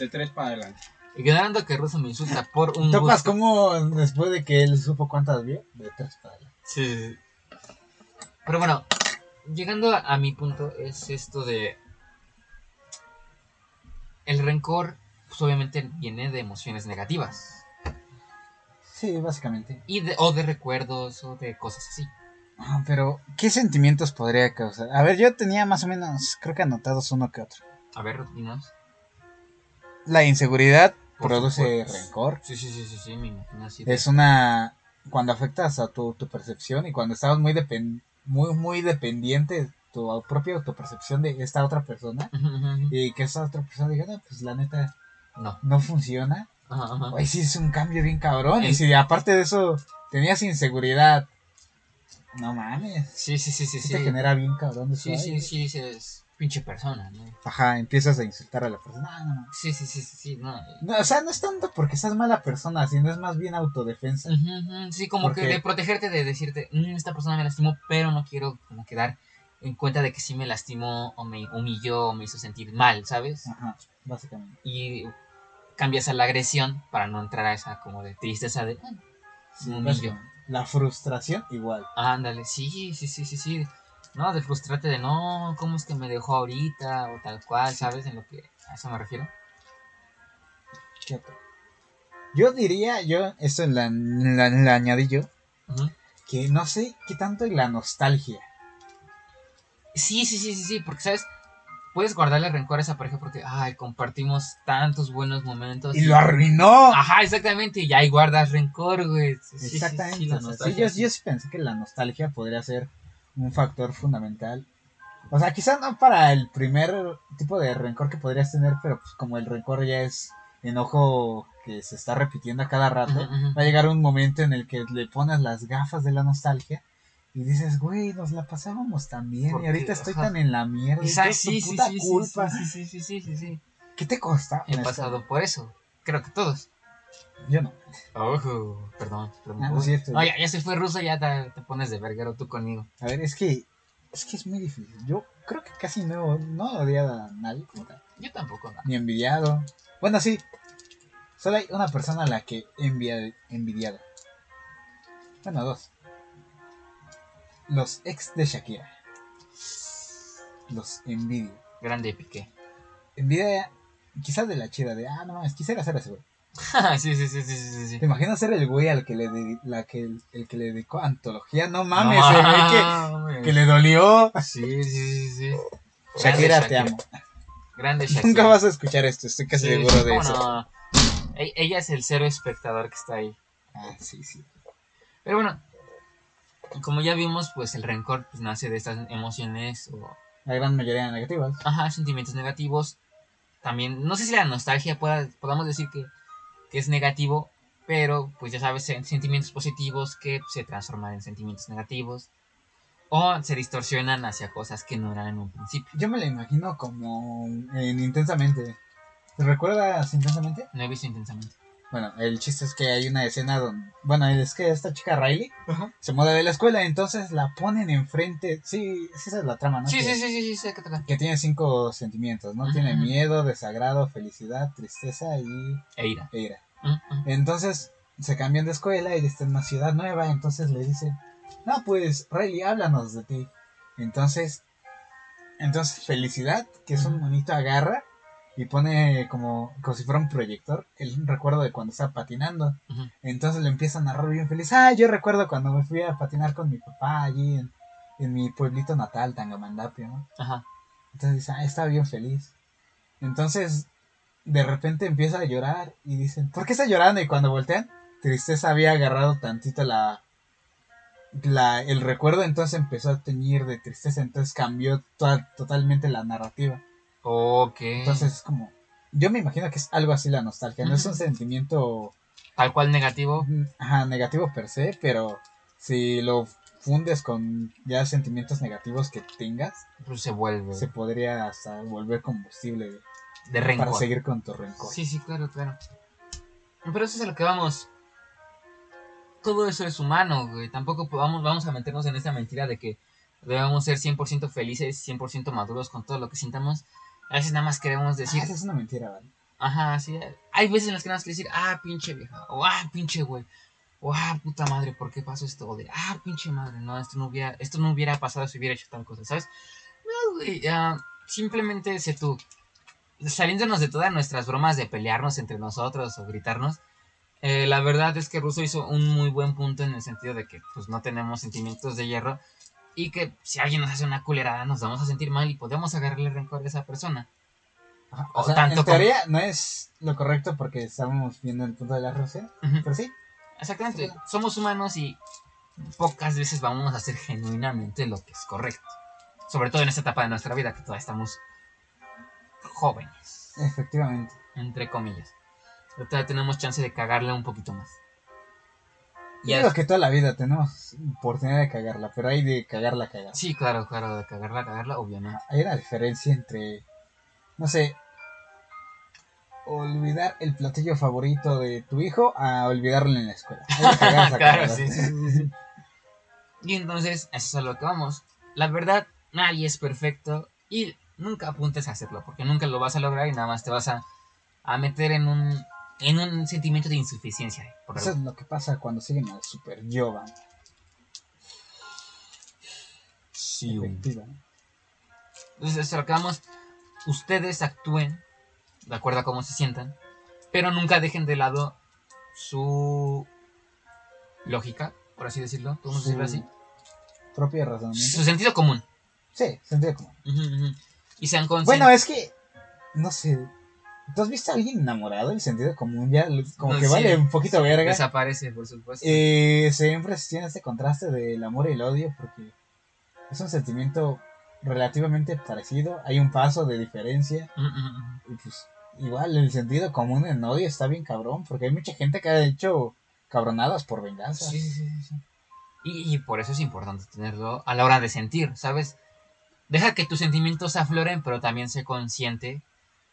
de tres para adelante. ignorando que Russo me insulta por un ¿Topas gusto. cómo después de que él supo cuántas vio? De tres para adelante. Sí, sí, sí. Pero bueno, llegando a, a mi punto es esto de... El rencor, pues obviamente viene de emociones negativas. Sí, básicamente. Y de, o de recuerdos o de cosas así. Ah, pero, ¿qué sentimientos podría causar? A ver, yo tenía más o menos, creo que anotados uno que otro. A ver, dinos. La inseguridad Por produce supuesto. rencor. Sí, sí, sí, sí, sí, me imagino así. Es una... Cuando afectas a tu, tu percepción y cuando estás muy, depen- muy, muy dependiente de tu propia autopercepción de esta otra persona y que esa otra persona diga, no, pues la neta No. no funciona. Ajá, ajá. Güey, sí es un cambio bien cabrón. Y si aparte de eso tenías inseguridad, no mames. Sí, sí, sí, sí, Sí, sí. te genera bien cabrón eso. Sí, Ay, sí, sí, dices pinche persona, ¿no? Ajá, empiezas a insultar a la persona. No, no, no. Sí, sí, sí, sí, sí, no. No, o sea, no es tanto porque seas mala persona, sino es más bien autodefensa. Sí, como que de protegerte, de decirte, "Mm, esta persona me lastimó, pero no quiero como quedar en cuenta de que sí me lastimó o me humilló o me hizo sentir mal, ¿sabes? Ajá, básicamente. Y cambias a la agresión para no entrar a esa como de tristeza de, "Ah, Sí, Me. La frustración igual. ándale, sí, sí, sí, sí, sí. No, de frustrarte de, no, ¿cómo es que me dejó ahorita? O tal cual, ¿sabes? En lo que a eso me refiero. ¿Qué otro? Yo diría, yo, esto la, la, la añadí yo, que no sé qué tanto es la nostalgia. Sí, sí, sí, sí, sí, porque, ¿sabes? Puedes guardarle rencor a esa pareja porque, ay, compartimos tantos buenos momentos. Y lo arruinó. Ajá, exactamente, y ahí guardas rencor, güey. Sí, sí, sí, Exactamente. sí, la sí, nostalgia, yo, yo sí pensé que la nostalgia podría ser un factor fundamental. O sea, quizás no para el primer tipo de rencor que podrías tener, pero pues como el rencor ya es enojo que se está repitiendo a cada rato, va a llegar un momento en el que le pones las gafas de la nostalgia y dices, güey, nos la pasábamos tan bien y ahorita estoy ajá. tan en la mierda. Exacto, sí, sí, puta sí, sí, culpa. sí, sí, sí, sí, sí, sí. ¿Qué te costa? He pasado por eso. Creo que todos. Yo no. Ojo, perdón. perdón. Ah, no es cierto. No, ya, ya se fue ruso, ya te, te pones de verguero tú conmigo. A ver, es que es que es muy difícil. Yo creo que casi no, no odiado a nadie como tal. Yo tampoco, no. Ni envidiado. Bueno, sí. Solo hay una persona a la que he envidiado. Bueno, dos. Los ex de Shakira. Los envidio. Grande piqué. Envidia quizás de la chida de, ah, no mames, quisiera ser ese güey. sí, sí, sí, sí, sí. ¿Te imaginas ser el güey al que le, la que, el, que le dedicó antología? No mames, No el güey que, que le dolió. Sí, sí, sí, sí. Shakira, Grande te amo. Grande Shakira. Nunca vas a escuchar esto, estoy casi Sí, seguro de ¿cómo eso. no? E- Ella es el cero espectador que está ahí. Ah, sí, sí. Pero bueno, como ya vimos, pues el rencor pues, nace de estas emociones o La gran mayoría negativas. ajá, sentimientos negativos. También, no sé si la nostalgia pueda, podamos decir que, que es negativo, pero pues ya sabes, sen- sentimientos positivos que se transforman en sentimientos negativos o se distorsionan hacia cosas que no eran en un principio. Yo me la imagino como en Intensamente. ¿Te recuerdas Intensamente? No he visto intensamente. Bueno, el chiste es que hay una escena donde... Bueno, es que esta chica Riley se muda de la escuela, entonces la ponen enfrente... Sí, esa es la trama, ¿no? Sí, que, sí, sí, sí, sí. Que tiene cinco sentimientos, ¿no? Tiene miedo, desagrado, felicidad, tristeza y E ira. ira. Mm. Entonces se cambian de escuela y está en una ciudad nueva, entonces le dicen, no, pues Riley, háblanos de ti. Entonces, entonces felicidad, que es un monito, agarra y pone como, como si fuera un proyector el recuerdo de cuando estaba patinando. Entonces le empieza a narrar bien feliz, ah, yo recuerdo cuando me fui a patinar con mi papá allí en, en mi pueblito natal, Tangamandapio, ¿no? Ajá. Entonces dice, ah, estaba bien feliz. Entonces, de repente empieza a llorar y dicen, ¿por qué está llorando? Y cuando voltean, tristeza había agarrado tantito la, la el recuerdo, entonces empezó a teñir de tristeza, entonces cambió to- totalmente la narrativa. Ok. Entonces es como, yo me imagino que es algo así la nostalgia, no es un sentimiento Tal cual negativo. ajá, negativo per se, pero si lo fundes con ya sentimientos negativos que tengas, Pues se vuelve se podría hasta volver combustible de rencor. para seguir con tu rencor. Sí, sí, claro, claro. Pero eso es a lo que vamos. Todo eso es humano, güey. Tampoco vamos, vamos a meternos en esta mentira de que debemos ser 100% felices, 100% maduros con todo lo que sintamos. A veces nada más queremos decir, Ah, esa es una mentira, ¿vale? ajá, sí. Hay veces en las que nada más que decir, ah, pinche vieja, o ah, pinche güey, o ah, puta madre, ¿por qué pasó esto? O de, ah, pinche madre, no, esto no hubiera, esto no hubiera pasado si hubiera hecho tal cosa, ¿sabes? No, güey, ah, simplemente sé tú, saliéndonos de todas nuestras bromas de pelearnos entre nosotros o gritarnos, Eh, la verdad es que Russo hizo un muy buen punto en el sentido de que pues no tenemos sentimientos de hierro y que si alguien nos hace una culerada nos vamos a sentir mal y podemos agarrarle rencor a esa persona. Ajá, O O sea, tanto en como- teoría no es lo correcto porque estamos viendo el punto de la relación, Ujú. pero sí. Exactamente. Somos humanos y pocas veces vamos a hacer genuinamente lo que es correcto. Sobre todo en esta etapa de nuestra vida que todavía estamos jóvenes, Efectivamente. entre comillas. Pero todavía tenemos chance de cagarla un poquito más. Y digo que toda la vida tenemos oportunidad de cagarla, pero hay de cagarla, cagarla. Sí, claro, claro, de cagarla, cagarla, obviamente. Hay una diferencia entre, no sé, olvidar el platillo favorito de tu hijo a olvidarlo en la escuela. Cagarla, claro, sí, sí, sí. Y entonces, eso es a lo que vamos. La verdad, nadie es perfecto y nunca apuntes a hacerlo, porque nunca lo vas a lograr y nada más te vas a, a meter en un, en un sentimiento de insuficiencia. por Eso es lo que pasa cuando siguen al super Yoba. Sí. Efectiva. Entonces, vamos. Ustedes actúen de acuerdo a cómo se sientan, pero nunca dejen de lado su lógica, por así decirlo. ¿Podemos decirlo así? Propio razonamiento. Su sentido común. Sí, sentido común. Ujú, ujú. Y sean conscientes. Bueno, es que, no sé, ¿tú has visto a alguien enamorado? El sentido común ya, como No, que sí, vale un poquito verga. Desaparece, por supuesto. Eh, siempre se tiene este contraste del amor y el odio porque es un sentimiento relativamente parecido. Hay un paso de diferencia Ujú, ujú, ujú. y pues igual el sentido común en odio está bien cabrón porque hay mucha gente que ha hecho cabronadas por venganza. Sí, sí, sí. Y, y por eso es importante tenerlo a la hora de sentir, ¿sabes? Deja que tus sentimientos afloren, pero también sé consciente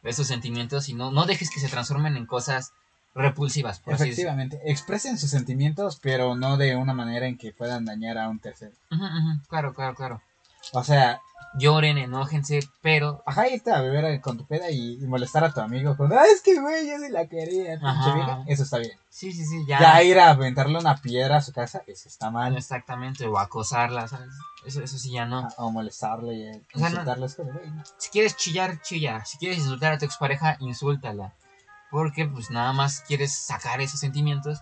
esos sentimientos y no, no dejes que se transformen en cosas repulsivas, por así. Efectivamente, expresen sus sentimientos, pero no de una manera en que puedan dañar a un tercero. Claro, claro, claro. O sea, Lloren, enójense, pero ajá, irte a beber con tu peda y, y molestar a tu amigo con, ah, es que güey, yo sí la quería, pinche Ajá. vieja", Eso está bien. sí, sí, sí, ya. Ya. ir a aventarle una piedra a su casa, eso está mal. Exactamente, o acosarla, ¿sabes? Eso, eso sí ya no. Ah, O molestarle y O sea, no- insultarle. es como, güey, no. Si quieres chillar, chilla. Si quieres insultar a tu expareja, insúltala. Porque pues nada más quieres sacar esos sentimientos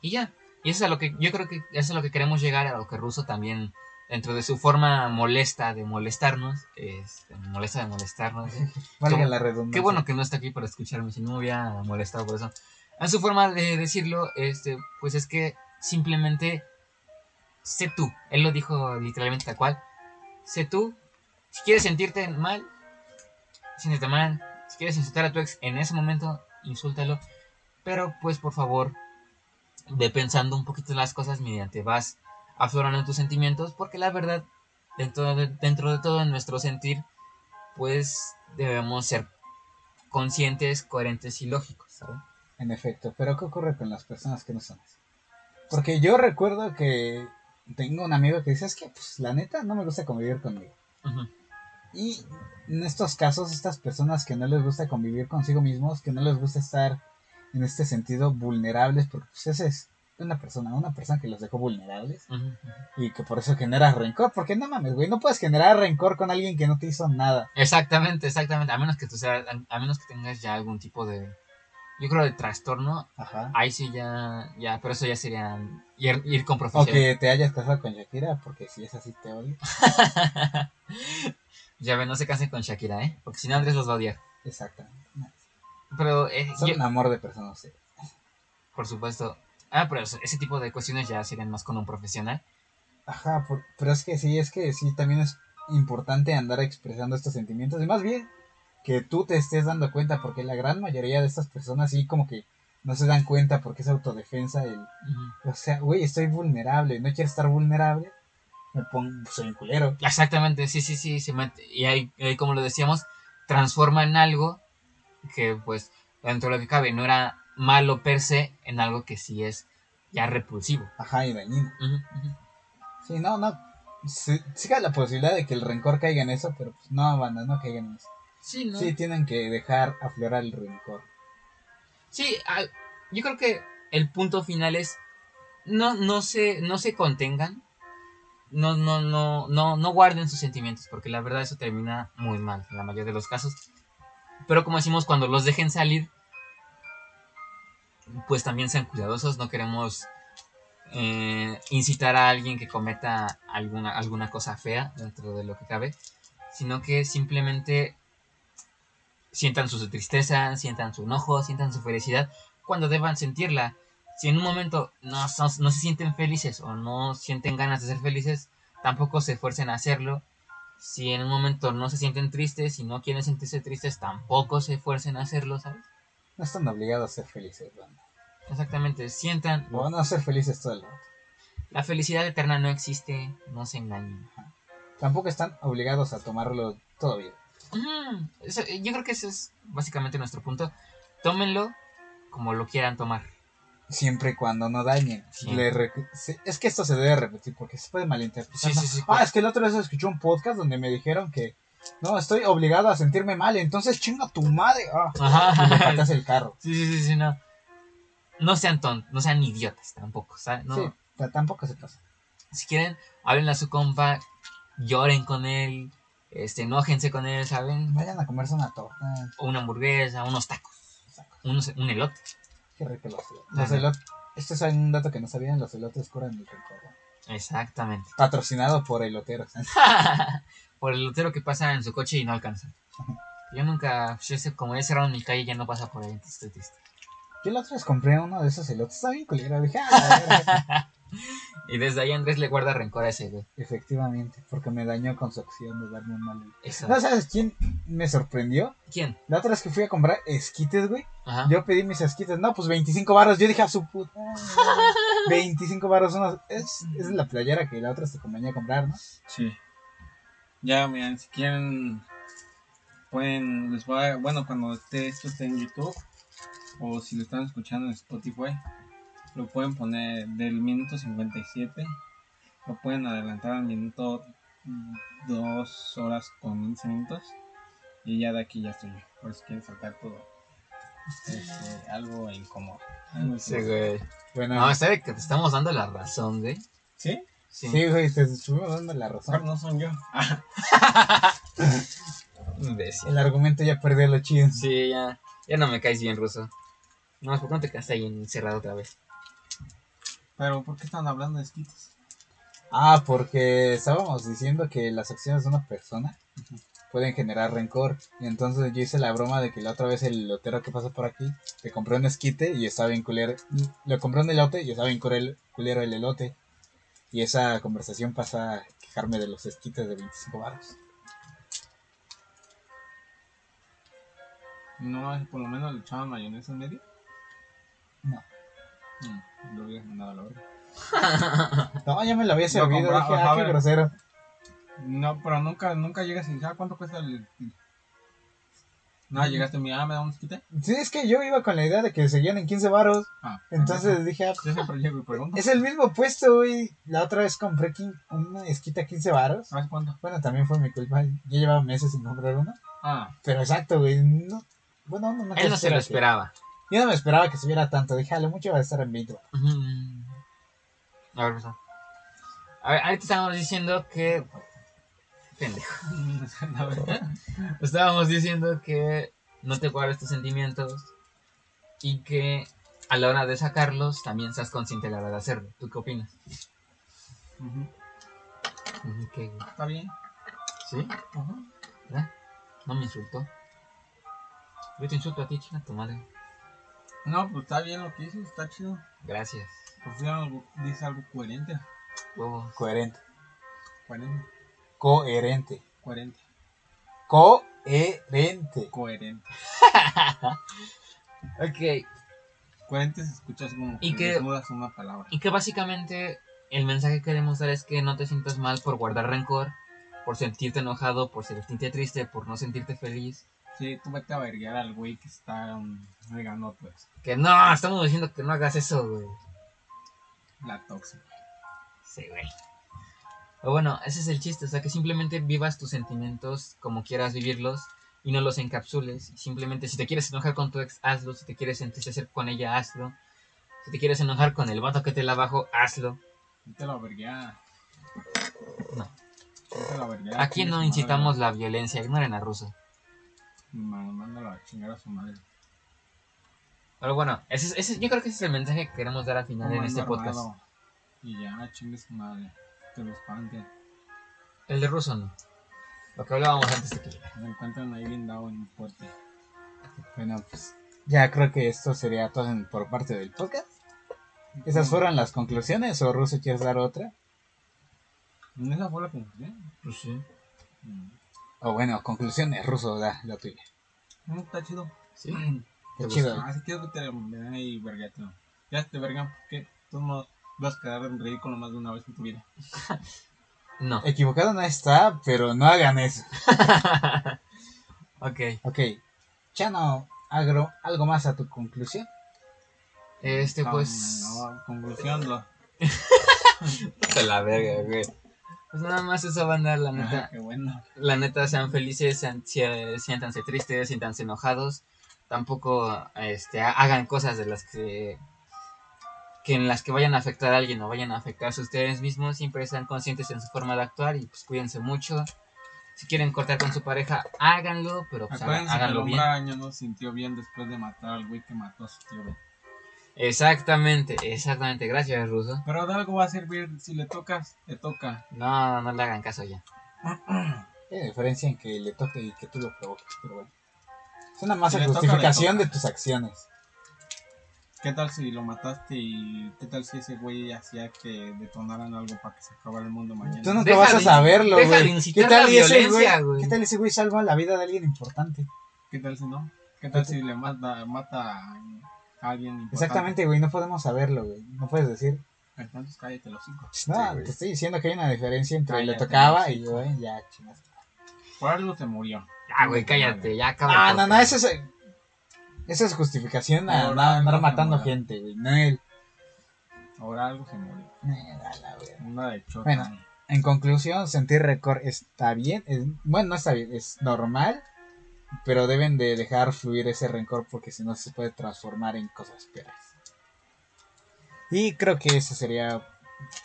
y ya. Y eso es a lo que yo creo que eso es a lo que queremos llegar, a lo que Russo también, dentro de su forma molesta de molestarnos, este, molesta de molestarnos. Valga Qué- la redundancia. Qué bueno que no está aquí para escucharme, si no me hubiera molestado por eso. En su forma de decirlo, este, pues es que simplemente sé tú. Él lo dijo literalmente tal cual. Sé tú. Si quieres sentirte mal, siéntete mal. Si quieres insultar a tu ex en ese momento, insúltalo. Pero pues por favor, ve pensando un poquito las cosas mediante vas aflorando tus sentimientos, porque la verdad, dentro de, dentro de todo nuestro sentir, pues debemos ser conscientes, coherentes y lógicos, ¿sabes? En efecto, pero ¿qué ocurre con las personas que no son así? Porque yo recuerdo que tengo un amigo que dice, es que pues la neta no me gusta convivir conmigo. Y en estos casos, estas personas que no les gusta convivir consigo mismos, que no les gusta estar en este sentido vulnerables, porque pues esa es una persona, una persona que los dejó vulnerables y que por eso genera rencor, porque no mames, güey, no puedes generar rencor con alguien que no te hizo nada. Exactamente, exactamente. A menos que tú seas, a, menos que tengas ya algún tipo de, yo creo de trastorno, Ajá. ahí sí ya, ya, pero eso ya sería ir, ir con O profesional. que te hayas casado con Shakira, porque si es así te odio. ya ven, no se casen con Shakira, ¿eh? Porque si no Andrés los va a odiar. Exactamente. Pero, eh, Son yo- un amor de personas. sí. por supuesto. Ah, pero ese tipo de cuestiones ya serían más con un profesional. Ajá, por- pero es que sí, es que sí, también es importante andar expresando estos sentimientos. Y más bien, que tú te estés dando cuenta, porque la gran mayoría de estas personas sí como que no se dan cuenta porque es autodefensa. El, o sea, güey, estoy vulnerable, no quiero estar vulnerable. Me pongo, soy un culero. Exactamente, sí, sí, sí, se y ahí, ahí, como lo decíamos, transforma en algo que, pues, dentro de lo que cabe, no era malo per se, en algo que sí es ya repulsivo. Ajá, y dañino. Ujú. Sí, no, no. Sí, sí la posibilidad de que el rencor caiga en eso, pero pues no, banda, no caigan en eso. Sí, ¿no? Sí, tienen que dejar aflorar el rencor. Sí, al- yo creo que el punto final es no, no se, no se contengan, no, no, no, no, no guarden sus sentimientos, porque la verdad eso termina muy mal en la mayoría de los casos. Pero como decimos, cuando los dejen salir, pues también sean cuidadosos. No queremos eh, incitar a alguien que cometa alguna, alguna cosa fea dentro de lo que cabe, sino que simplemente sientan su tristeza, sientan su enojo, sientan su felicidad cuando deban sentirla. Si en un momento no, se sienten felices o no sienten ganas de ser felices, tampoco se esfuercen a hacerlo. Si en un momento no se sienten tristes y no quieren sentirse tristes, tampoco se esfuercen a hacerlo, ¿sabes? No están obligados a ser felices, banda. Exactamente, sientan. O no a ser felices todo el rato. La felicidad eterna no existe, no se engañen. Tampoco están obligados a tomarlo todo bien. Ujú, eso- yo creo que ese es básicamente nuestro punto. Tómenlo como lo quieran tomar. Siempre y cuando no dañen. Sí. Le Es que esto se debe repetir porque se puede malinterpretar. Sí, sí, sí, Ah, es que el otro día escuché un podcast donde me dijeron que no, estoy obligado a sentirme mal, entonces chinga tu madre. Ah, y le el carro. Sí, sí, sí, sí, no. No sean tontos, no sean idiotas tampoco, ¿sabes? No. Sí, ta- tampoco se pasa. Si quieren, háblenle a su compa, lloren con él, este, enójense con él, ¿saben? Vayan a comerse una torta. O una hamburguesa, unos tacos, unos, un elote. Qué rico los elotes. Ajá. Los elotes. Este es un dato que no sabían, los elotes curan el rencor. Exactamente. Patrocinado por eloteros. Por el lotero que pasa en su coche y no alcanza. Yo nunca, yo sé, como he cerrado mi calle, ya no pasa por ahí, entonces estoy triste. Yo la otra vez compré uno de esos elotes, estaba bien culero. Dije, ah. Y desde ahí Andrés le guarda rencor a ese, güey. Efectivamente, porque me dañó con su acción de darme un mal. Eso. ¿No sabes quién me sorprendió? ¿Quién? La otra vez que fui a comprar esquites, güey. Ajá. Yo pedí mis esquites, no, pues 25 baros. Yo dije a su puta. madre, 25 baros. unos- Es, es la playera que la otra se convenía a comprar, ¿no? Sí. Ya, miren, si quieren, pueden, les voy a, bueno, cuando esté, esto esté en YouTube, o si lo están escuchando en Spotify, lo pueden poner del minuto 57, lo pueden adelantar al minuto 2 horas con 15 minutos, y ya de aquí ya estoy yo, por si quieren saltar todo. Este, algo incómodo. Algo Sí, incómodo. güey. Bueno, No, sabe que te estamos dando la razón, güey. ¿Sí? Sí. sí, güey, te estuvimos dando la razón. no son yo. Imbécil. El argumento ya perdió lo chido. Sí, ya. Ya no me caes bien, ruso. No, ¿por qué no te quedaste ahí encerrado otra vez? Pero, ¿por qué están hablando de esquites? Ah, porque estábamos diciendo que las acciones de una persona pueden generar rencor. Y entonces yo hice la broma de que la otra vez el lotero que pasó por aquí le compré un esquite y estaba bien culero. Le compré un elote y estaba bien culero culero el elote. Y esa conversación pasa a quejarme de los esquites de 25 baros. No, por lo menos le echaban mayonesa en medio. No. Mm, lo hubieras mandado a la verga. No, ya me lo había Lo servido. compraba, Dije, ah, qué ajá, grosero. No, pero nunca, nunca llegas y ah, ¿cuánto cuesta el No, llegaste y me ah, me da un esquite. Sí, es que yo iba con la idea de que seguían en 15 baros. Ah, Entonces dije, ah, yo siempre llego y pregunto. es el mismo puesto, güey. La otra vez compré una esquita a 15 baros. ¿Sabes cuánto? Bueno, también fue mi culpa. Yo llevaba meses sin comprar una. Ah, Pero exacto, güey. No, bueno, no, Él no se lo que- esperaba. Yo no me esperaba que subiera tanto. Dije, a lo mucho va a estar en 20. Ujú. A ver, ruso. A ver, ahorita estábamos diciendo que. Pendejo. a ver. Estábamos diciendo que no te guardes tus sentimientos y que a la hora de sacarlos también seas consciente a la hora de hacerlo. ¿Tú qué opinas? Ujú, Ujú, ¿Qué? Está bien. ¿Sí? ¿Verdad? No me insultó. Yo te insulto a ti, chica, tu madre. No, pues está bien lo que dices, está chido. Gracias. Pues ya algo- dice algo coherente. Huevos. Coherente. Coherente. Coherente. Coherente. Coherente. Coherente. Ok. Coherente se escucha como Y que que- una palabra. Y que básicamente el mensaje que queremos dar es que no te sientas mal por guardar rencor, por sentirte enojado, por sentirte triste, por no sentirte feliz. Sí, tú vete a verguiar al güey que está um, regando pues Que no, estamos diciendo que no hagas eso, güey. la tóxica. Sí, güey. Pero bueno, ese es el chiste, o sea, que simplemente vivas tus sentimientos como quieras vivirlos y no los encapsules. Simplemente si te quieres enojar con tu ex, hazlo. Si te quieres entristecer con ella, hazlo. Si te quieres enojar con el vato que te la abajo, hazlo. Vete a verguiar. No. La. Aquí no incitamos madre. la violencia, ignoren a Russo. Ma- Mándalo a chingar a su madre. Pero bueno, ese, es- ese, yo creo que ese es el mensaje que queremos dar al final en este podcast. armado. Y ya, chingue su madre. Que lo espanten. El de ruso no. Lo que hablábamos antes de que. Se encuentran ahí bien dado en fuerte. Bueno, pues ya creo que esto sería todo en- por parte del podcast. ¿Esas fueron las conclusiones o Russo quieres dar otra? ¿Esa fue la conclusión? Pues sí. Mm. O bueno, conclusiones, Russo da la tuya. Mm, Está chido. Sí. Qué ¿Te chido. Así que te verga y vergateo. Ya te verga, porque tú no vas a quedar en ridículo más de una vez en tu vida. No. Equivocado no está, pero no hagan eso. ok. Ok. Chano, agro, ¿algo más a tu conclusión? Este, Ah, pues. no, conclusión, lo- De la verga, güey. Pues nada más eso, banda, la neta. qué bueno. La neta, sean felices, sean- siéntanse tristes, siéntanse enojados. Tampoco este, ha- hagan cosas de las que. Que en las que vayan a afectar a alguien o vayan a afectarse a ustedes mismos. Siempre sean conscientes en su forma de actuar y pues cuídense mucho. Si quieren cortar con su pareja, háganlo, pero pues Acuérdense que el háganlo bien. araña no sintió bien después de matar al güey que mató a su tío. Ben. Exactamente, exactamente. Gracias, Ruso. Pero de algo va a servir. Si le tocas, te toca. No, no le hagan caso ya. Hay diferencia en que le toque y que tú lo provoques, pero bueno. Es una más Si le toca, justificación le de tus acciones. ¿Qué tal si lo mataste y qué tal si ese güey hacía que detonaran algo para que se acabara el mundo mañana? Tú nunca Deja vas a saberlo, güey. ¿Qué tal la y ese güey? ¿Qué tal ese güey salva la vida de alguien importante? ¿Qué tal si no? ¿Qué tal si le mata, mata a alguien importante? Exactamente, güey, no podemos saberlo, güey. No puedes decir. Entonces cállate los cinco. No, te estoy diciendo que hay una diferencia entre le tocaba y güey, ya, chingas. Por algo se murió. Ya, güey, cállate, ya acaba. Ah, no, no, eso es. Esa es justificación a no andar matando gente, güey. No él. Ahora algo se murió. Eh. Una de chota. Bueno. En conclusión, sentir récord está bien. es- bueno, no está bien, es normal. Pero deben de dejar fluir ese rencor porque si no se puede transformar en cosas peores. Y creo que eso sería.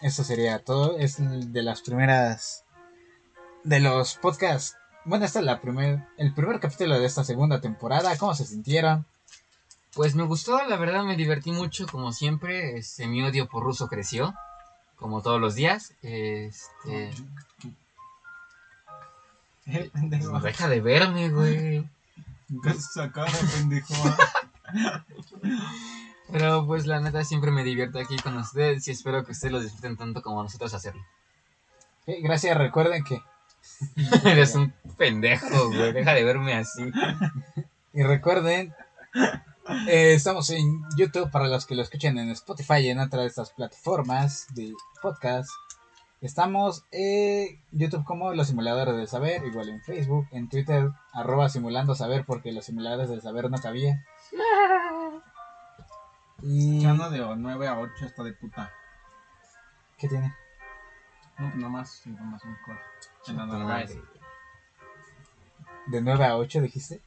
Eso sería todo. Es de las primeras. De los podcasts. Bueno, esta es la primer, el primer capítulo de esta segunda temporada. ¿Cómo se sintieron? Pues me gustó, la verdad me divertí mucho, como siempre. Este, mi odio por ruso creció, como todos los días. Este, Eh, pendejo. deja de verme, güey. ¿Qué es esa cara, pendejo? Pero pues la neta siempre me divierto aquí con ustedes y espero que ustedes lo disfruten tanto como nosotros hacerlo. Sí, gracias, recuerden que. Eres un pendejo, güey. Deja de verme así. Y recuerden, eh, estamos en YouTube para los que lo escuchen en Spotify y en otras de estas plataformas de podcast. Estamos en YouTube como los simuladores del saber, igual en Facebook, en Twitter, arroba simulando saber porque los simuladores del saber no cabía. Y... Chano de 9 a 8 está de puta. ¿Qué tiene? No, pues nomás información con. En la normal. De 9 a 8 dijiste.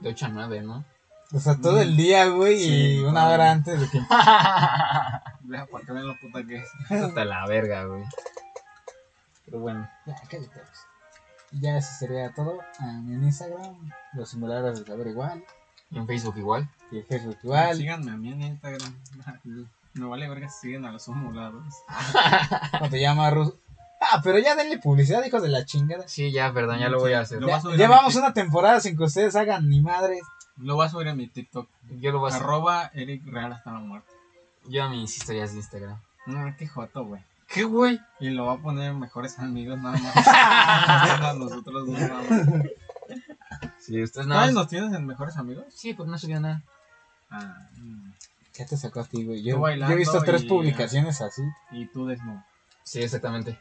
De 8 a 9, ¿no? O sea, todo el día, güey, y una hora antes de que... Deja para que vean lo puta que es. Hasta la verga, güey. Pero bueno. Ya, cállate. pues. Ya eso sería todo. Ah, En Instagram, los simuladores del saber igual. Y en Facebook igual. Y en Facebook igual. Síganme a mí en Instagram. Me vale verga si siguen a los simulados. ¿Cómo te llama, Rus? Ah, pero ya denle publicidad, hijos de la chingada. Sí, ya, perdón, ya lo voy a hacer. Ya, llevamos una temporada sin que ustedes hagan ni madres. Lo voy a subir a mi TikTok. Yo lo voy a hacer. Arroba Eric Real hasta la muerte. Yo a mis historias de Instagram. No, qué joto, güey. ¿Qué, güey? Y lo va a poner mejores amigos nada más. nosotros dos nada más. Sí, ustedes no. ¿Sabes nos tienes en mejores amigos? Sí, porque no subió nada. Ah, mm. ¿Qué te sacó a ti, güey? Yo, yo he visto tres y- publicaciones así. y tú desnudo. Sí, exactamente.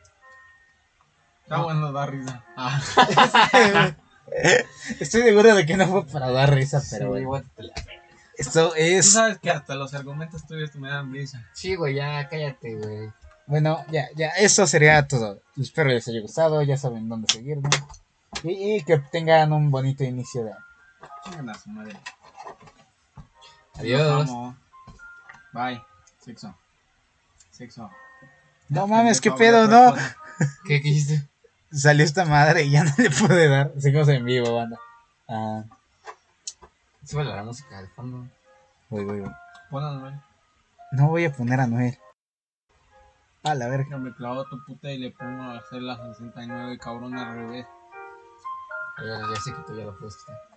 Está bueno, da risa. Ah, Estoy seguro de que no fue para dar risa, pero Sí, bueno. te Esto Tú es. sabes que hasta los argumentos tuyos me dan risa. Sí, güey, ya cállate, güey. Bueno, ya, ya, eso sería todo. Espero les haya gustado, ya saben dónde seguirme. Y, y que tengan un bonito inicio de año. Chingan a su madre. Adiós. Bye. Sexo. Sexo. No mames, qué pedo, no. ¿Qué, qué hiciste? Salió esta madre y ya no le pude dar. Seguimos en vivo, banda. Ah, Súbele la música de fondo. Voy, voy, voy. Pon a Noel. No voy a poner a Noel. A la verga. Que me clavo tu puta y le pongo a hacer la 69 cabrón al revés. Ya, ya se quitó, ya lo puedes quitar.